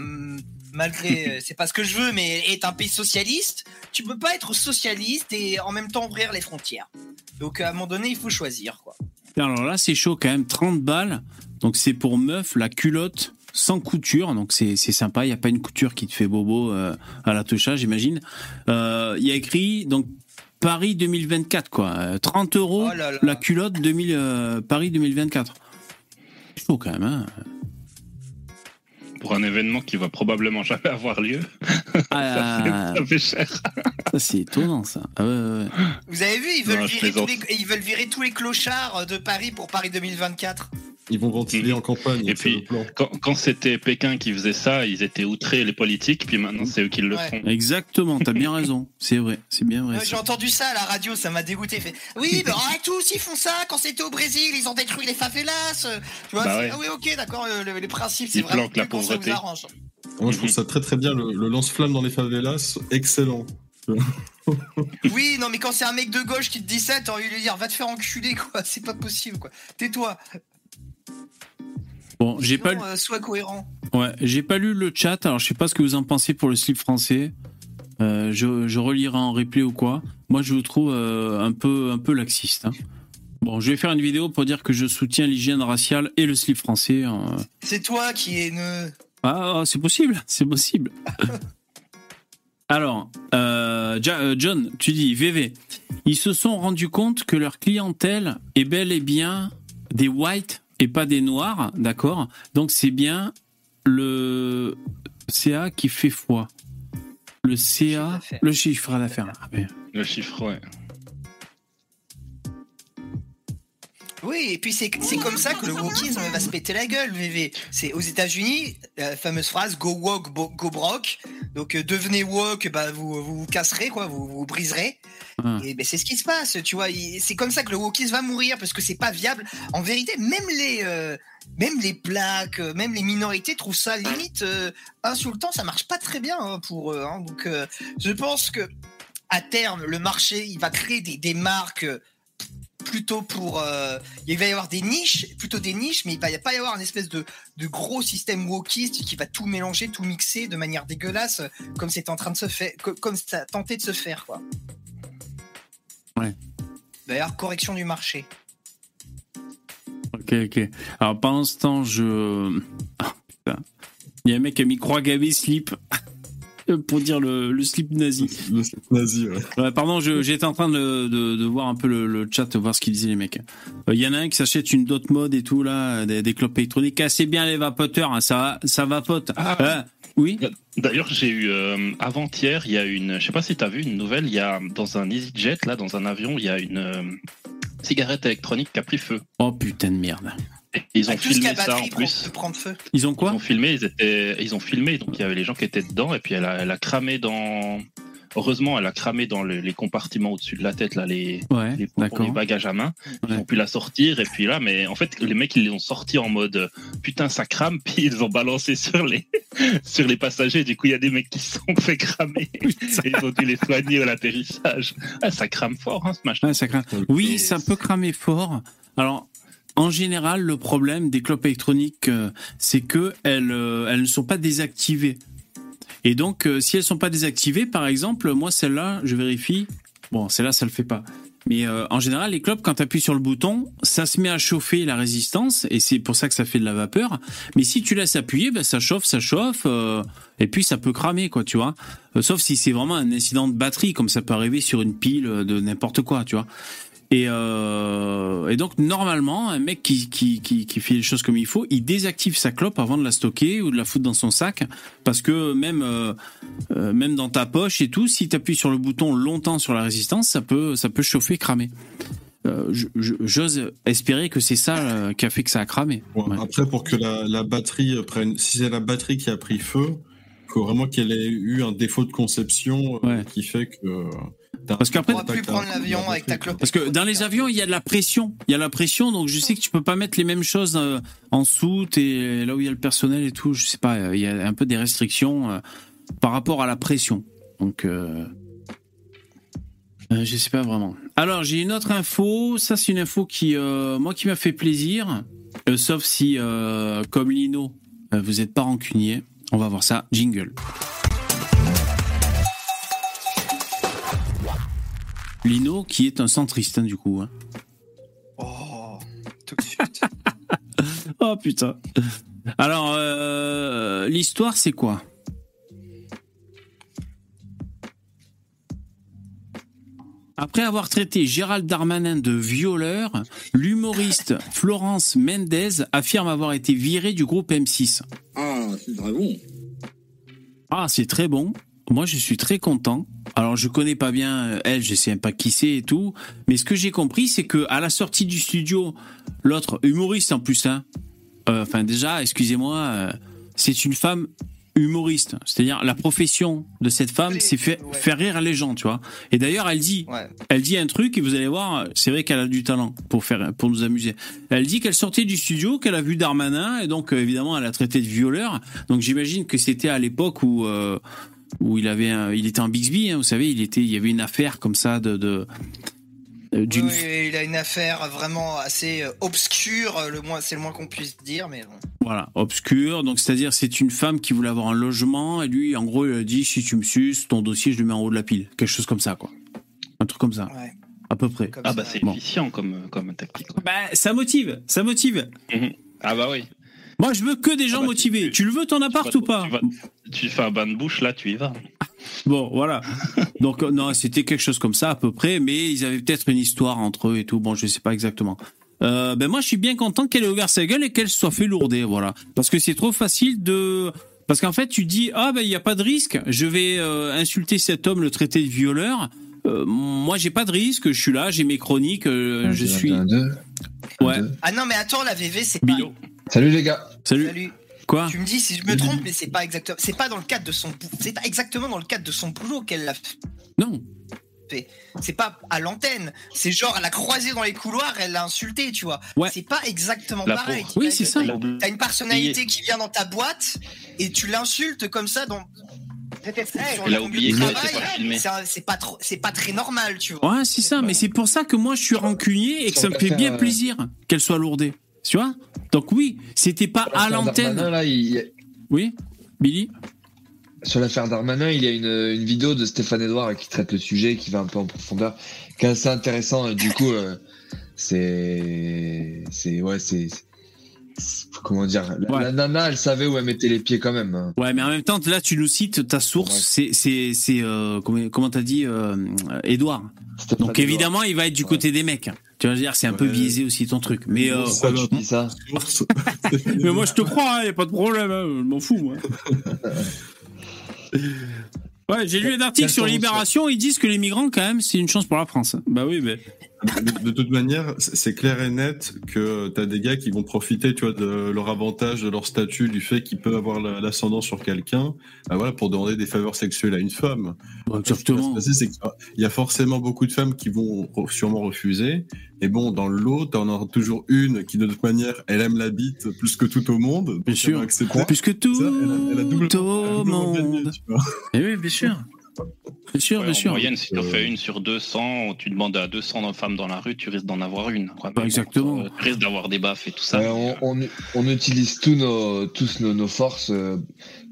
Malgré, euh, c'est pas ce que je veux, mais est un pays socialiste, tu peux pas être socialiste et en même temps ouvrir les frontières. Donc à un moment donné, il faut choisir, quoi. Alors là, c'est chaud quand même, 30 balles. Donc c'est pour meuf la culotte sans couture, donc c'est sympa. Il y a pas une couture qui te fait bobo euh, à la toucha, j'imagine. Euh, il y a écrit donc Paris 2024 quoi, 30 euros la culotte 2000 Paris 2024. Chaud quand même. Hein pour un événement qui va probablement jamais avoir lieu. <laughs> Ah, ça, fait, cher. ça c'est étonnant ça. Ah Vous avez vu, ils veulent, virer tous les, ils veulent virer tous les clochards de Paris pour Paris 2024. Ils vont ventiler en campagne. Et puis, quand, c'était Pékin qui faisait ça, ils étaient outrés les politiques, puis maintenant c'est eux qui le font. Exactement, t'as bien <laughs> raison. C'est vrai, c'est bien vrai. J'ai entendu ça à la radio, ça m'a dégoûté. Fait, oui, <laughs> bah, tous ils font ça. Quand c'était au Brésil, ils ont détruit les favelas. Tu vois, bah ah oui, ok, d'accord. les principes, c'est vraiment la pauvreté. Moi, je trouve ça très très bien. Le, le lance-flamme dans les favelas, excellent. <laughs> oui, non, mais quand c'est un mec de gauche qui te dit ça, t'as envie de lui dire va te faire enculer, quoi. C'est pas possible, quoi. Tais-toi. Bon, j'ai pas lu. Euh, cohérent. Ouais, j'ai pas lu le chat. Alors, je sais pas ce que vous en pensez pour le slip français. Euh, je, je, relirai en replay ou quoi. Moi, je vous trouve euh, un peu un peu laxiste. Hein. Bon, je vais faire une vidéo pour dire que je soutiens l'hygiène raciale et le slip français. Hein. C'est toi qui es ne. Ah, c'est possible, <laughs> c'est possible. Alors, euh, euh, John, tu dis VV. Ils se sont rendus compte que leur clientèle est bel et bien des whites et pas des noirs, d'accord? Donc c'est bien le CA qui fait foi. Le CA, le chiffre d'affaires. Le chiffre, ouais. Oui, et puis c'est comme ça que le wokisme va se péter la gueule, VV. C'est aux États-Unis, la fameuse phrase Go woke, go broke. Donc euh, devenez woke, bah, vous, vous, casserez, quoi, vous vous briserez. Ah. Et ben, c'est ce qui se passe, tu vois. C'est comme ça que le wokisme va mourir parce que c'est pas viable. En vérité, même les. Euh, même les blacks, euh, même les minorités trouvent ça limite insultant. Ça marche pas très bien hein, pour eux. Hein. Donc, je pense que à terme, le marché, il va créer des, des marques plutôt pour. Euh, il va y avoir des niches, plutôt des niches, mais il va pas y avoir un espèce de, de gros système wokiste qui va tout mélanger, tout mixer de manière dégueulasse, comme c'est en train de se faire, comme ça a tenté de se faire, quoi. Ouais. D'ailleurs, correction du marché. Ok, ok. Alors pendant ce temps, je. <laughs> Ah, il y a un mec qui a mis croix gavé slip. <laughs> <laughs> pour dire le, slip nazi. Le slip nazi, ouais. pardon, j'étais en train de, de, voir un peu le, chat, voir ce qu'ils disaient les mecs. Il euh, y en a un qui s'achète une dot mode et tout là, des, des clopes électroniques, assez bien les vapoteurs, hein, ça ça vapote. Ah, euh, oui. D'ailleurs, j'ai eu euh, avant-hier, il y a une, je sais pas si tu as vu une nouvelle, il y a dans un EasyJet là, dans un avion, il y a une cigarette électronique qui a pris feu. Oh putain de merde. Ils ont filmé ça en plus. Ils ont quoi Ils ont filmé, ils étaient, ils ont filmé, donc il y avait les gens qui étaient dedans et puis elle a, elle a cramé dans. Heureusement, elle a cramé dans les compartiments au-dessus de la tête, là, les, les, bagages à main. Ils ont pu la sortir, et puis là, mais en fait, les mecs, ils les ont sortis en mode putain, ça crame, <laughs> puis ils ont balancé sur les, <laughs> sur les passagers. Du coup, il y a des mecs qui se sont fait cramer. <laughs> et ils ont dû les soigner à l'atterrissage. Ah, ça crame fort, hein, ce machin. ça crame. Oui, ça peut cramer fort. Alors, en général, le problème des clopes électroniques, euh, c'est que elles, euh, elles ne sont pas désactivées. Et donc, euh, si elles sont pas désactivées, par exemple, moi celle-là, je vérifie. Bon, celle-là, ça le fait pas. Mais en général, les clopes, quand tu appuies sur le bouton, ça se met à chauffer la résistance, et c'est pour ça que ça fait de la vapeur. Mais si tu laisses appuyer, ben, ça chauffe, ça chauffe, et puis ça peut cramer, quoi, tu vois. sauf si c'est vraiment un incident de batterie, comme ça peut arriver sur une pile de n'importe quoi, tu vois. Et, euh, et, donc normalement, un mec qui, qui, qui, qui, fait les choses comme il faut, il désactive sa clope avant de la stocker ou de la foutre dans son sac, parce que même euh, euh même dans ta poche et tout, si tu appuies sur le bouton longtemps sur la résistance, ça peut ça peut chauffer, cramer. Euh, J'ose espérer que c'est ça qui a fait que ça a cramé. Après, pour que la, la batterie prenne, si c'est la batterie qui a pris feu, faut vraiment qu'elle ait eu un défaut de conception qui fait que parce qu'après, plus prendre l'avion avec ta clope. Parce que dans les avions, il y a de la pression. Il y a la pression, donc je sais que tu peux pas mettre les mêmes choses euh, en soute et là où il y a le personnel et tout. Je sais pas, il y a un peu des restrictions euh, par rapport à la pression. Donc, euh, je sais pas vraiment. Alors, j'ai une autre info. Ça, c'est une info qui, moi, qui m'a fait plaisir. sauf si, comme Lino, vous êtes pas rancunier. On va voir ça. Jingle. Lino, qui est un centriste, hein, du coup. Hein. Oh, tout de suite. <laughs> oh putain. Alors, euh, l'histoire, c'est quoi? Après avoir traité Gérald Darmanin de violeur, l'humoriste <laughs> Florence Mendez affirme avoir été viré du groupe M6. Ah, c'est très bon. Ah, c'est très bon. Moi, je suis très content. Alors, je connais pas bien euh, elle, je sais pas qui c'est et tout. Mais ce que j'ai compris, c'est que à la sortie du studio, l'autre humoriste en plus, hein. Euh, enfin, déjà, excusez-moi, euh, c'est une femme humoriste. C'est-à-dire la profession de cette femme, c'est faire rire les gens, tu vois. Et d'ailleurs, elle dit, elle dit un truc et vous allez voir, c'est vrai qu'elle a du talent pour faire, pour nous amuser. Elle dit qu'elle sortait du studio, qu'elle a vu Darmanin et donc évidemment, elle a traité de violeur. Donc j'imagine que c'était à l'époque où où il avait, il était en Bixby, hein, vous savez, il était, il y avait une affaire comme ça de, de euh, oui, il a une affaire vraiment assez euh, obscure, le moins, c'est le moins qu'on puisse dire, mais bon. Voilà, obscure. Donc c'est-à-dire, c'est une femme qui voulait avoir un logement et lui, en gros, il a dit si tu me suces, ton dossier, je le mets en haut de la pile, quelque chose comme ça, quoi. Un truc comme ça. Ouais. À peu près. ah bah c'est efficient comme comme tactique. Bah ça motive, ça motive. Mhm. Ah bah oui. Moi, je veux que des gens Ah bah, motivés. tu- Tu, le veux ton appart vas- ou pas tu vas- Tu fais un bain de bouche, là, tu y vas. Bon, voilà. <laughs> Donc euh, non, c'était quelque chose comme ça à peu près, mais ils avaient peut-être une histoire entre eux et tout. Bon, je sais pas exactement. Euh, ben moi, je suis bien content qu'elle ait ouvert sa gueule et qu'elle se soit fait lourder, voilà. Parce que c'est trop facile de. Parce qu'en fait, tu dis ah ben il y a pas de risque. Je vais euh, insulter cet homme, le traiter de violeur. Euh, moi, j'ai pas de risque. Je suis là, j'ai mes chroniques. euh, je suis. Un, deux, un, Ouais. deux. Ah non, mais attends, la VV, c'est. Salut les gars. Salut. Salut. Quoi Tu me dis si je me trompe, mais c'est pas exactement. C'est pas dans le cadre de son. C'est pas exactement dans le cadre de son boulot qu'elle l'a fait. Non. C'est pas à l'antenne. C'est genre, elle a croisé dans les couloirs, elle l'a insulté, tu vois. Ouais. C'est pas exactement La pareil. Oui, c'est ça. T'as une personnalité qui vient dans ta boîte et tu l'insultes comme ça dans. Pas filmé. c'est pas trop, c'est pas très normal, tu vois. Ouais, c'est ça. Mais c'est pour ça que moi, je suis rancunier et que ça me fait bien plaisir qu'elle soit lourdée. Tu vois? Donc oui, c'était pas à l'antenne. Oui, Billy? Sur l'affaire Darmanin, il y a une, une vidéo de Stéphane Edouard qui traite le sujet, qui va un peu en profondeur, qui est assez intéressant. Et du coup, euh, c'est, c'est, ouais, c'est, comment dire, la, Ouais. la nana, elle savait où elle mettait les pieds quand même. hein. Ouais, mais en même temps, là, tu nous cites ta source, Ouais. c'est, c'est, c'est, euh, comment, comment t'as dit, euh, Edouard. Stéphane Donc Edouard. évidemment, il va être du Ouais. côté des mecs. Tu vas dire, c'est un peu biaisé aussi ton truc. Mais, euh, Pourquoi tu dis ça <laughs> mais moi, je te crois, il y a pas de problème, hein, je m'en fous, moi. <laughs> Ouais, j'ai lu un article sur Libération, ils disent que les migrants, quand même, c'est une chance pour la France. Bah oui, mais. De, de toute manière, c'est clair et net que tu as des gars qui vont profiter, tu vois, de leur avantage, de leur statut, du fait qu'ils peuvent avoir la- l'ascendant sur quelqu'un, bah voilà, pour demander des faveurs sexuelles à une femme. Bon, Ce qui va se exactement. c'est qu'il y a forcément beaucoup de femmes qui vont re- sûrement refuser. Et bon, dans le lot, t'en auras toujours une qui, de toute manière, elle aime la bite plus que tout au monde. Bien sûr. accepter. Puisque tout Ça, elle a- elle a au gagné, monde. tu vois. Eh oui, bien sûr. Bien sûr, Ouais, bien en sûr. moyenne, si tu Euh, fais une sur 200, tu demandes à 200 femmes dans la rue, tu risques d'en avoir une. quoi. Bon, exactement. euh, tu risques d'avoir des baffes et tout ça. Ouais, on, euh, on, on utilise tous nos, tous nos, nos forces euh,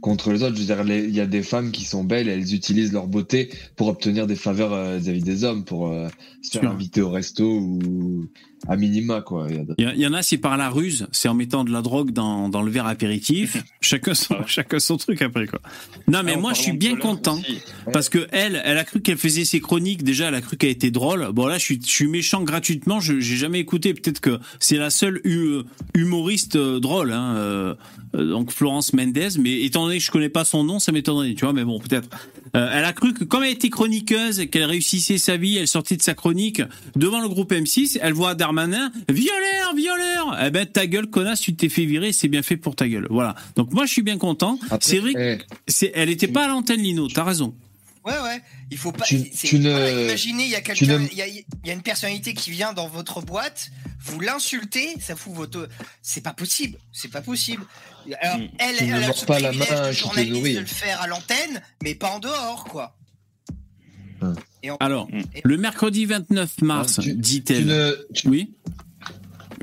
contre les autres. Je veux dire, les- il y a des femmes qui sont belles, elles utilisent leur beauté pour obtenir des faveurs euh, vis-à-vis des hommes, pour euh, se faire inviter au resto ou à minima, quoi. Il y en a, c'est par la ruse, c'est en mettant de la drogue dans, dans le verre apéritif. <laughs> chacun, son, chacun son truc après, quoi. Non, mais en moi, je suis bien content. aussi, Parce que elle, elle a cru qu'elle faisait ses chroniques. Déjà, elle a cru qu'elle était drôle. Bon, là, je suis, je suis méchant gratuitement. Je j'ai jamais écouté. Peut-être que c'est la seule hu- humoriste euh, drôle. Hein, euh, euh, donc Florence Mendez. Mais étant donné que je connais pas son nom, ça m'étonnerait. Tu vois. Mais bon, peut-être. Euh, elle a cru que comme elle était chroniqueuse, qu'elle réussissait sa vie, elle sortait de sa chronique devant le groupe M6. Elle voit Darmanin, violeur, violeur. Eh ben ta gueule, connasse, tu t'es fait virer. C'est bien fait pour ta gueule. Voilà. Donc moi, je suis bien content. C'est vrai. que eh, c'est- elle était pas à l'antenne, Lino. T'as raison. Ouais, ouais. Il faut pas. Tu- ne- voilà, imaginez, il y a quelqu'un, ne- il y a, il y a une personnalité qui vient dans votre boîte, vous l'insultez, ça fout votre. C'est pas possible. C'est pas possible. Alors, elle, Tu ne elle a ce pas la main journaliste de le faire à l'antenne, mais pas en dehors, quoi. Alors, le mercredi 29 mars, Ah, dit-elle. Oui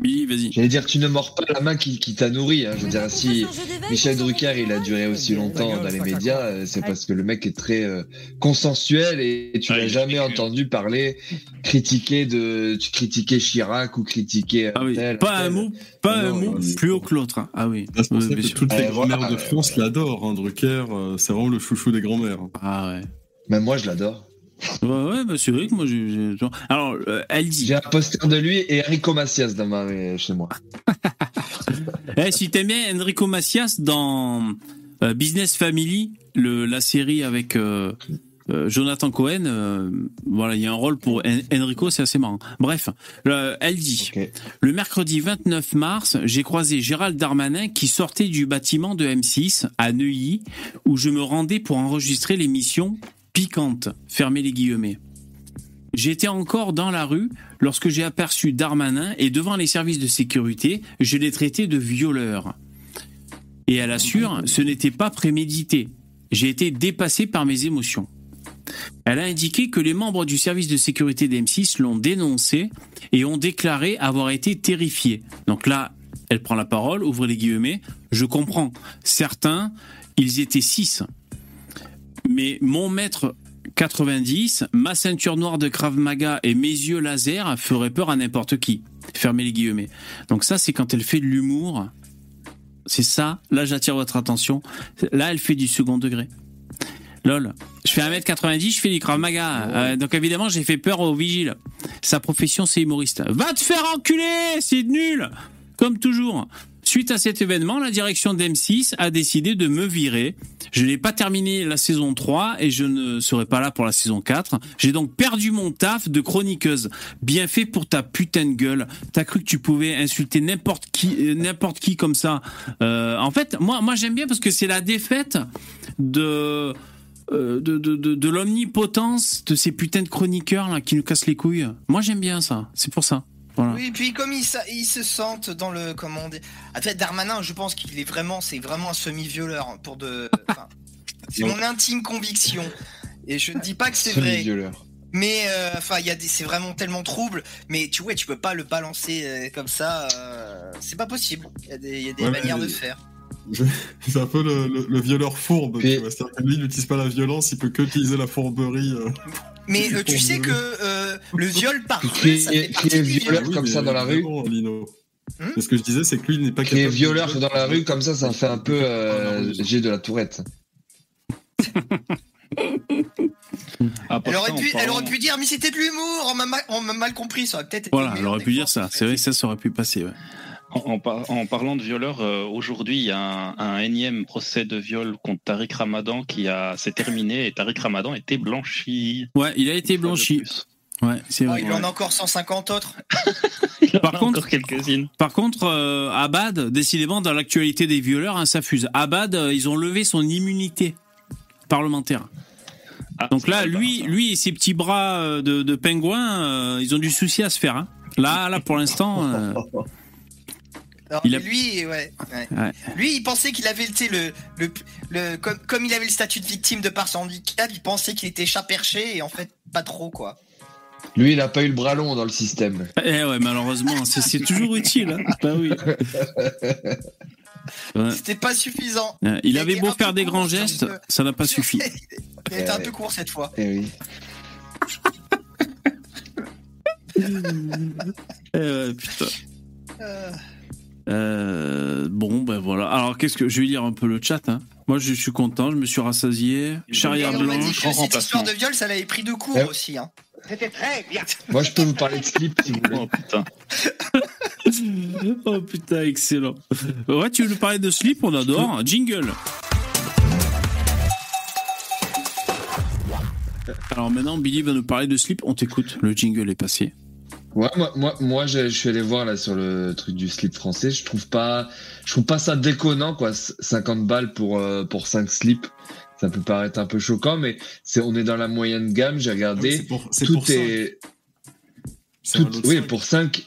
Oui, vas-y. J'allais dire, tu ne mords pas la main qui, qui t'a nourri. Hein. Je veux dire, si Michel Drucker il a duré aussi longtemps dans les médias, euh, c'est parce que le mec est très euh, consensuel et, tu est jamais entendu parler, critiquer de, tu critiquer Chirac ou critiquer. Ah oui, tel, pas un mot, pas Non, un mot il- plus haut que l'autre. hein. Ah oui. C'est pour ça que toutes les Euh, grand-mères de France l'adorent. Hein, Drucker, euh, c'est vraiment le chouchou des grand-mères. Ah ouais. Même moi, je l'adore. Ouais, ouais, bah c'est vrai que moi j'ai. Alors, euh, elle dit. J'ai un poster de lui et Enrico Macias dans ma, chez moi. <laughs> Eh, si t'aimes bien Enrico Macias dans euh, Business Family, le, la série avec euh, euh, Jonathan Cohen, euh, voilà, il y a un rôle pour En- Enrico, c'est assez marrant. Bref, euh, elle dit. Ok. Le mercredi 29 mars, j'ai croisé Gérald Darmanin qui sortait du bâtiment de M6 à Neuilly où je me rendais pour enregistrer l'émission Piquante, fermez les guillemets. J'étais encore dans la rue lorsque j'ai aperçu Darmanin et devant les services de sécurité, je l'ai traité de violeur. Et elle assure, ce n'était pas prémédité. J'ai été dépassé par mes émotions. Elle a indiqué que les membres du service de sécurité d'M6 l'ont dénoncé et ont déclaré avoir été terrifiés. Donc là, elle prend la parole, ouvre les guillemets. Je comprends. Certains, ils étaient six. Mais mon maître 90, ma ceinture noire de Krav Maga et mes yeux laser feraient peur à n'importe qui. Fermez les guillemets. Donc ça, c'est quand elle fait de l'humour. c'est ça. Là, j'attire votre attention. Là, elle fait du second degré. Lol. Je fais 1m90, je fais du Krav Maga. Euh, donc évidemment, j'ai fait peur au vigile. Sa profession, c'est humoriste. Va te faire enculer, c'est nul Comme toujours. Suite à cet événement, la direction d'M6 a décidé de me virer. Je n'ai pas terminé la saison 3 et je ne serai pas là pour la saison 4. J'ai donc perdu mon taf de chroniqueuse. Bien fait pour ta putain de gueule. T'as cru que tu pouvais insulter n'importe qui, euh, n'importe qui comme ça. Euh, en fait, moi, moi j'aime bien parce que c'est la défaite de euh, de, de, de, de l'omnipotence de ces putains de chroniqueurs là qui nous cassent les couilles. Moi j'aime bien ça. C'est pour ça. Voilà. Oui, puis comme ils, se sentent dans le comment on dit. En fait, Darmanin, je pense qu'il est vraiment, c'est vraiment un semi-violeur hein, pour de. <laughs> c'est mon intime conviction. Et je ne dis pas que c'est vrai, Semi-violeur. mais euh, enfin, il y a des, c'est vraiment tellement trouble. Mais tu vois, tu peux pas le balancer euh, comme ça. euh, c'est pas possible. Il y a des, il y a des Ouais, manières mais- de faire. Je- <laughs> C'est un peu le, le- le violeur fourbe. Puis- tu vois. C'est-à-dire que lui, il n'utilise pas la violence, il peut que utiliser la fourberie. <laughs> euh. Mais euh, tu sais que euh, le viol <laughs> par rue, ça fait crier partie du violeur. viol. comme ça dans la rue. Lino. Hmm ce que je disais, c'est que lui, n'est pas Qui est violeur dans la rue, comme ça, ça fait un peu Ah, euh, j'ai de la tourette. Ah, Elle aurait, ça, pu, elle parlant- aurait pu dire, mais c'était de l'humour, on m'a mal, compris, ça aurait peut-être été Voilà, elle aurait pu dire ça. C'est vrai que ça, ça aurait pu passer. Ouais. En, en par- en parlant de violeur, euh, aujourd'hui, il y a un, un énième procès de viol contre Tariq Ramadan qui a s'est terminé et Tariq Ramadan était blanchi. Ouais, il a été blanchi. Ouais, c'est Oh, vrai. il en a encore 150 autres. <laughs> Il en Par a contre- encore quelques-unes. Par contre, euh, Abad, décidément, dans l'actualité des violeurs, hein, ça fuse. Abad, euh, ils ont levé son immunité parlementaire. Ah, Donc là, lui, lui et ses petits bras de, de pingouin, euh, ils ont du souci à se faire. hein. Là, là, pour l'instant, euh, <laughs> Alors, Il a- Lui, ouais, ouais. Ouais. lui, il pensait qu'il avait, le, le, le, comme, comme il avait le statut de victime de par son handicap, il pensait qu'il était chat perché et en fait, pas trop, quoi. Lui, il a pas eu le bras long dans le système. eh ouais, malheureusement, c'est c'est toujours utile. Hein. Bah oui. <laughs> Ouais. C'était pas suffisant. Il avait beau faire des grands gestes, ça n'a pas <laughs> suffi. il a été un peu court cette fois. Eh oui. Eh ouais, putain. Euh, Euh, bon, ben voilà. Alors, qu'est-ce que je vais lire un peu le chat hein. Moi, je suis content, je me suis rassasié. Charrière blanche. que grand cette histoire de viol, ça l'avait pris de court Ouais. aussi. Hein. <laughs> Moi, je peux vous parler de slip si vous voulez. Oh putain. <laughs> Oh putain, excellent. Ouais, tu veux nous parler de slip, on adore. Jingle. Alors maintenant, Billy va nous parler de slip. On t'écoute. Le jingle est passé. Ouais, moi, moi, moi je, je suis allé voir là sur le truc du slip français. Je trouve pas, je trouve pas ça déconnant quoi. c- 50 balles pour euh, pour 5 slips, ça peut paraître un peu choquant, mais c'est on est dans la moyenne gamme. J'ai Ah oui, regardé, c'est pour, c'est tout pour est, C'est un tout, lot de oui, pour 5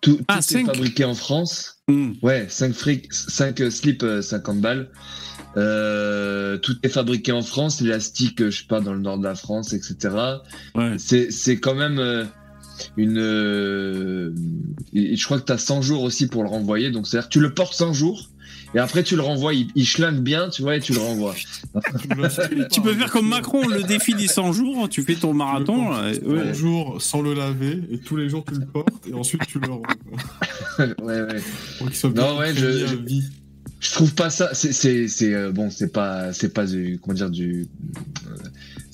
tout, Ah, tout cinq. est fabriqué en France. Hmm. Ouais, 5 fric, 5 slips, euh, 50 balles. Euh, tout est fabriqué en France, l'élastique, euh, je sais pas, dans le nord de la France, etc. Ouais. C'est, c'est quand même euh, une. euh, et je crois que tu as 100 jours aussi pour le renvoyer. Donc, c'est-à-dire que tu le portes 100 jours et après tu le renvoies. Il, il schlingue bien, tu vois, et tu le renvoies. <laughs> Tu peux faire comme Macron, le défi des 100 jours. Tu fais ton marathon. là, et- ouais. Un jour sans le laver et tous les jours tu le portes et ensuite tu le rends. quoi. <laughs> ouais, ouais. Pour qu'il soit Non, bien ouais, je- je- vie. Je trouve pas ça. C'est, euh, bon, c'est pas, c'est pas du, comment dire, du. euh,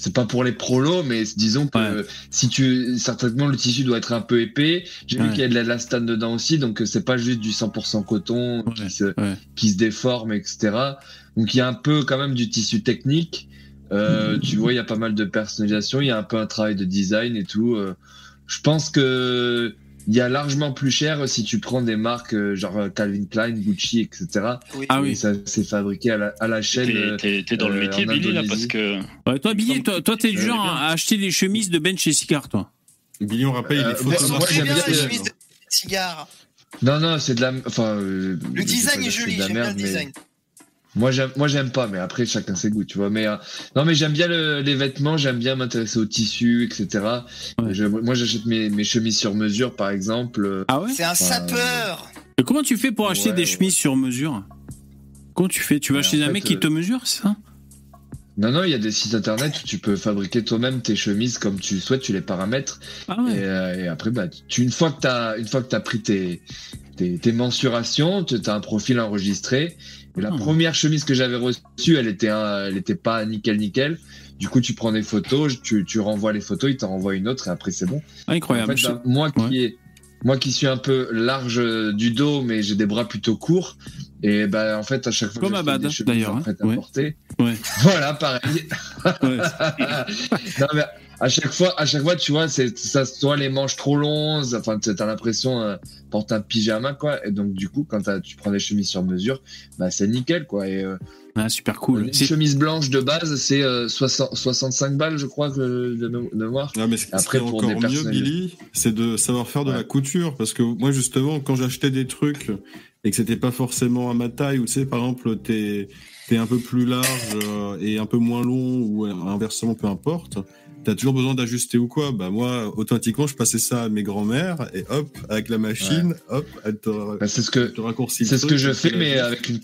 C'est pas pour les prolos, mais disons que Ouais. si tu, certainement le tissu doit être un peu épais. J'ai vu qu'il y a de l'élastane dedans aussi, donc euh, c'est pas juste du 100% coton Ouais, qui se, ouais. qui se déforme, etc. Donc il y a un peu quand même du tissu technique. Euh, tu vois, il y a pas mal de personnalisation, il y a un peu un travail de design et tout. Euh, je pense que il y a largement plus cher si tu prends des marques euh, genre euh, Calvin Klein, Gucci, etc. Oui. Ah oui. ça c'est fabriqué à la, à la chaîne. T'es- euh, dans le métier, Billy, là, parce que. Ouais, toi, Billy, toi, toi, t'es du genre bien. à acheter des chemises de Ben chez Sicard, toi. Billy, on rappelle, il est moi- photographe. moi, bien les le- chemises de. Non non, c'est de la. Enfin. euh, Le design est joli, j'aime bien le mais- design. Moi j'aime, moi j'aime pas, mais après chacun ses goûts, tu vois. Mais euh, non, mais j'aime bien le- les vêtements, j'aime bien m'intéresser aux tissus, etc. Ouais. Je- moi j'achète mes, mes chemises sur mesure, par exemple. euh, Ah ouais? C'est un sapeur. Et comment tu fais pour acheter Ouais, des ouais. chemises sur mesure? Comment tu fais? Tu vas en un fait, mec qui euh, te mesure, c'est ça? Non, non, il y a des sites internet où tu peux fabriquer toi-même tes chemises comme tu souhaites, tu les paramètres. Ah ouais. Et, euh, et après, bah, tu, une fois que tu as, une fois que as pris tes, tes, tes mensurations, tu as un profil enregistré. Et la Hmm. première chemise que j'avais reçue, elle était, elle était pas nickel nickel. Du coup, tu prends des photos, tu, tu renvoies les photos, il t'en renvoie une autre et après c'est bon. Incroyable. En fait, bah, moi qui est, moi qui suis un peu large euh, du dos, mais j'ai des bras plutôt courts. Et bah, en fait, à chaque fois Comme que je fais Abad, d'ailleurs, hein. Ouais. Ouais. <laughs> voilà, pareil. Ouais. <laughs> non, mais à chaque fois, à chaque fois, tu vois, c'est ça, soit les manches trop longues, enfin, t'as l'impression euh, porter un pyjama, quoi. Et donc, du coup, quand tu prends des chemises sur mesure, bah, c'est nickel, quoi. Et euh, Ah, super cool. une C'est- chemise blanche de base, c'est euh, 60 65 balles, je crois, que de, de mémoire. Ah, mais ce qui Après, pour encore des mieux, Billy, c'est de savoir faire de Ouais. la couture. Parce que moi, justement, quand j'achetais des trucs et que c'était pas forcément à ma taille, ou tu sais, par exemple, t'es es un peu plus large euh, et un peu moins long, ou euh, inversement, peu importe, t'as toujours besoin d'ajuster ou quoi? Bah, moi, automatiquement, je passais ça à mes grands-mères et hop, avec la machine, hop, elle te, Bah, c'est ce que, te raccourcit c'est ce que je fais, mais avec une.